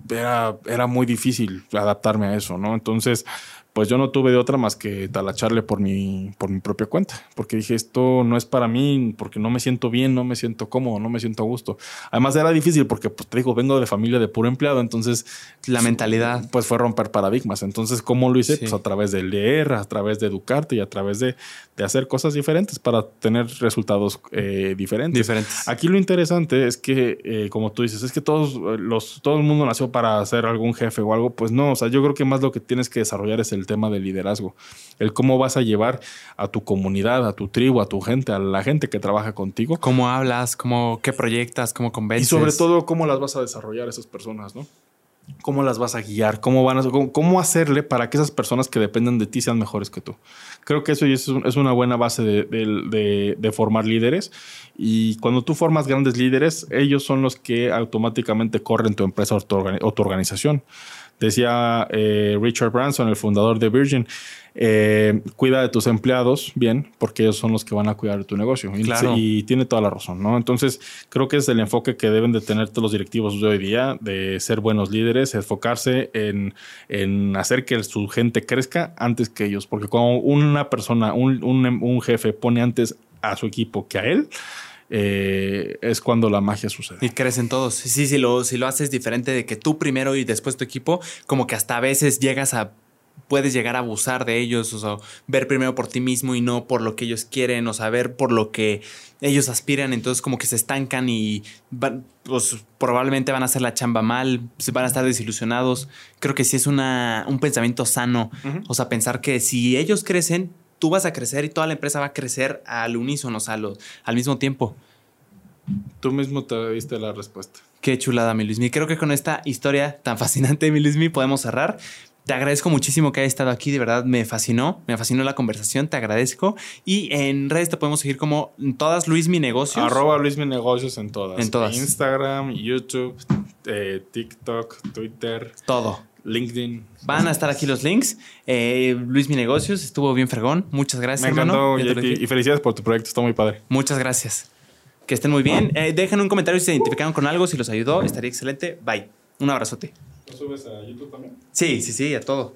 B: Era, era muy difícil adaptarme a eso, ¿no? Entonces pues yo no tuve de otra más que talacharle por mi, por mi propia cuenta, porque dije, esto no es para mí, porque no me siento bien, no me siento cómodo, no me siento a gusto. Además era difícil porque, pues te digo, vengo de familia de puro empleado, entonces...
A: La mentalidad.
B: Pues fue romper paradigmas. Entonces, ¿cómo lo hice? Pues a través de leer, a través de educarte y a través de, de hacer cosas diferentes para tener resultados eh, diferentes.
A: Diferentes.
B: Aquí lo interesante es que, eh, como tú dices, es que todos los, todo el mundo nació para ser algún jefe o algo, pues no, o sea, yo creo que más lo que tienes que desarrollar es el el tema del liderazgo, el cómo vas a llevar a tu comunidad, a tu tribu, a tu gente, a la gente que trabaja contigo.
A: Cómo hablas, cómo, qué proyectas, cómo convences.
B: Y sobre todo, cómo las vas a desarrollar esas personas, ¿no? ¿Cómo las vas a guiar? ¿Cómo, van a, cómo, hacerle para que esas personas que dependen de ti sean mejores que tú? Creo que eso es una buena base de, de, formar líderes. Y cuando tú formas grandes líderes, ellos son los que automáticamente corren tu empresa o tu organización. Decía eh, Richard Branson, el fundador de Virgin, eh, cuida de tus empleados bien, porque ellos son los que van a cuidar de tu negocio. Y, tiene toda la razón, ¿no? Entonces, creo que es el enfoque que deben de tener todos los directivos de hoy día, de ser buenos líderes, enfocarse en, en hacer que su gente crezca antes que ellos. Porque cuando una persona, un, un jefe pone antes a su equipo que a él, eh, es cuando la magia sucede.
A: Y crecen todos. Sí, si lo, si lo haces diferente de que tú primero y después tu equipo, como que hasta a veces llegas a puedes llegar a abusar de ellos, o sea, ver primero por ti mismo y no por lo que ellos quieren, o saber por lo que ellos aspiran, entonces como que se estancan y pues, probablemente van a hacer la chamba mal, se van a estar desilusionados. Creo que sí es una, un pensamiento sano, o sea, pensar que si ellos crecen, tú vas a crecer y toda la empresa va a crecer al unísono, o sea, al mismo tiempo.
B: Tú mismo te diste la respuesta.
A: Qué chulada, mi Luismi. Creo que con esta historia tan fascinante, mi Luismi, podemos cerrar. Te agradezco muchísimo que hayas estado aquí, de verdad me fascinó, me fascinó la conversación, te agradezco. Y en redes te podemos seguir como todas Luis Mi Negocios.
B: Arroba Luis Mi Negocios en todas.
A: En todas.
B: Instagram, YouTube, eh, TikTok, Twitter.
A: Todo.
B: LinkedIn.
A: Van a estar aquí los links. Eh, Luis Mi Negocios estuvo bien fregón. Muchas gracias,
B: Me encantó, Y felicidades por tu proyecto, está muy padre.
A: Muchas gracias. Que estén muy bien. Eh, dejen un comentario si se identificaron con algo, si los ayudó, estaría excelente. Bye. Un abrazote.
B: ¿Lo subes a YouTube también?
A: Sí, sí, sí, a todo.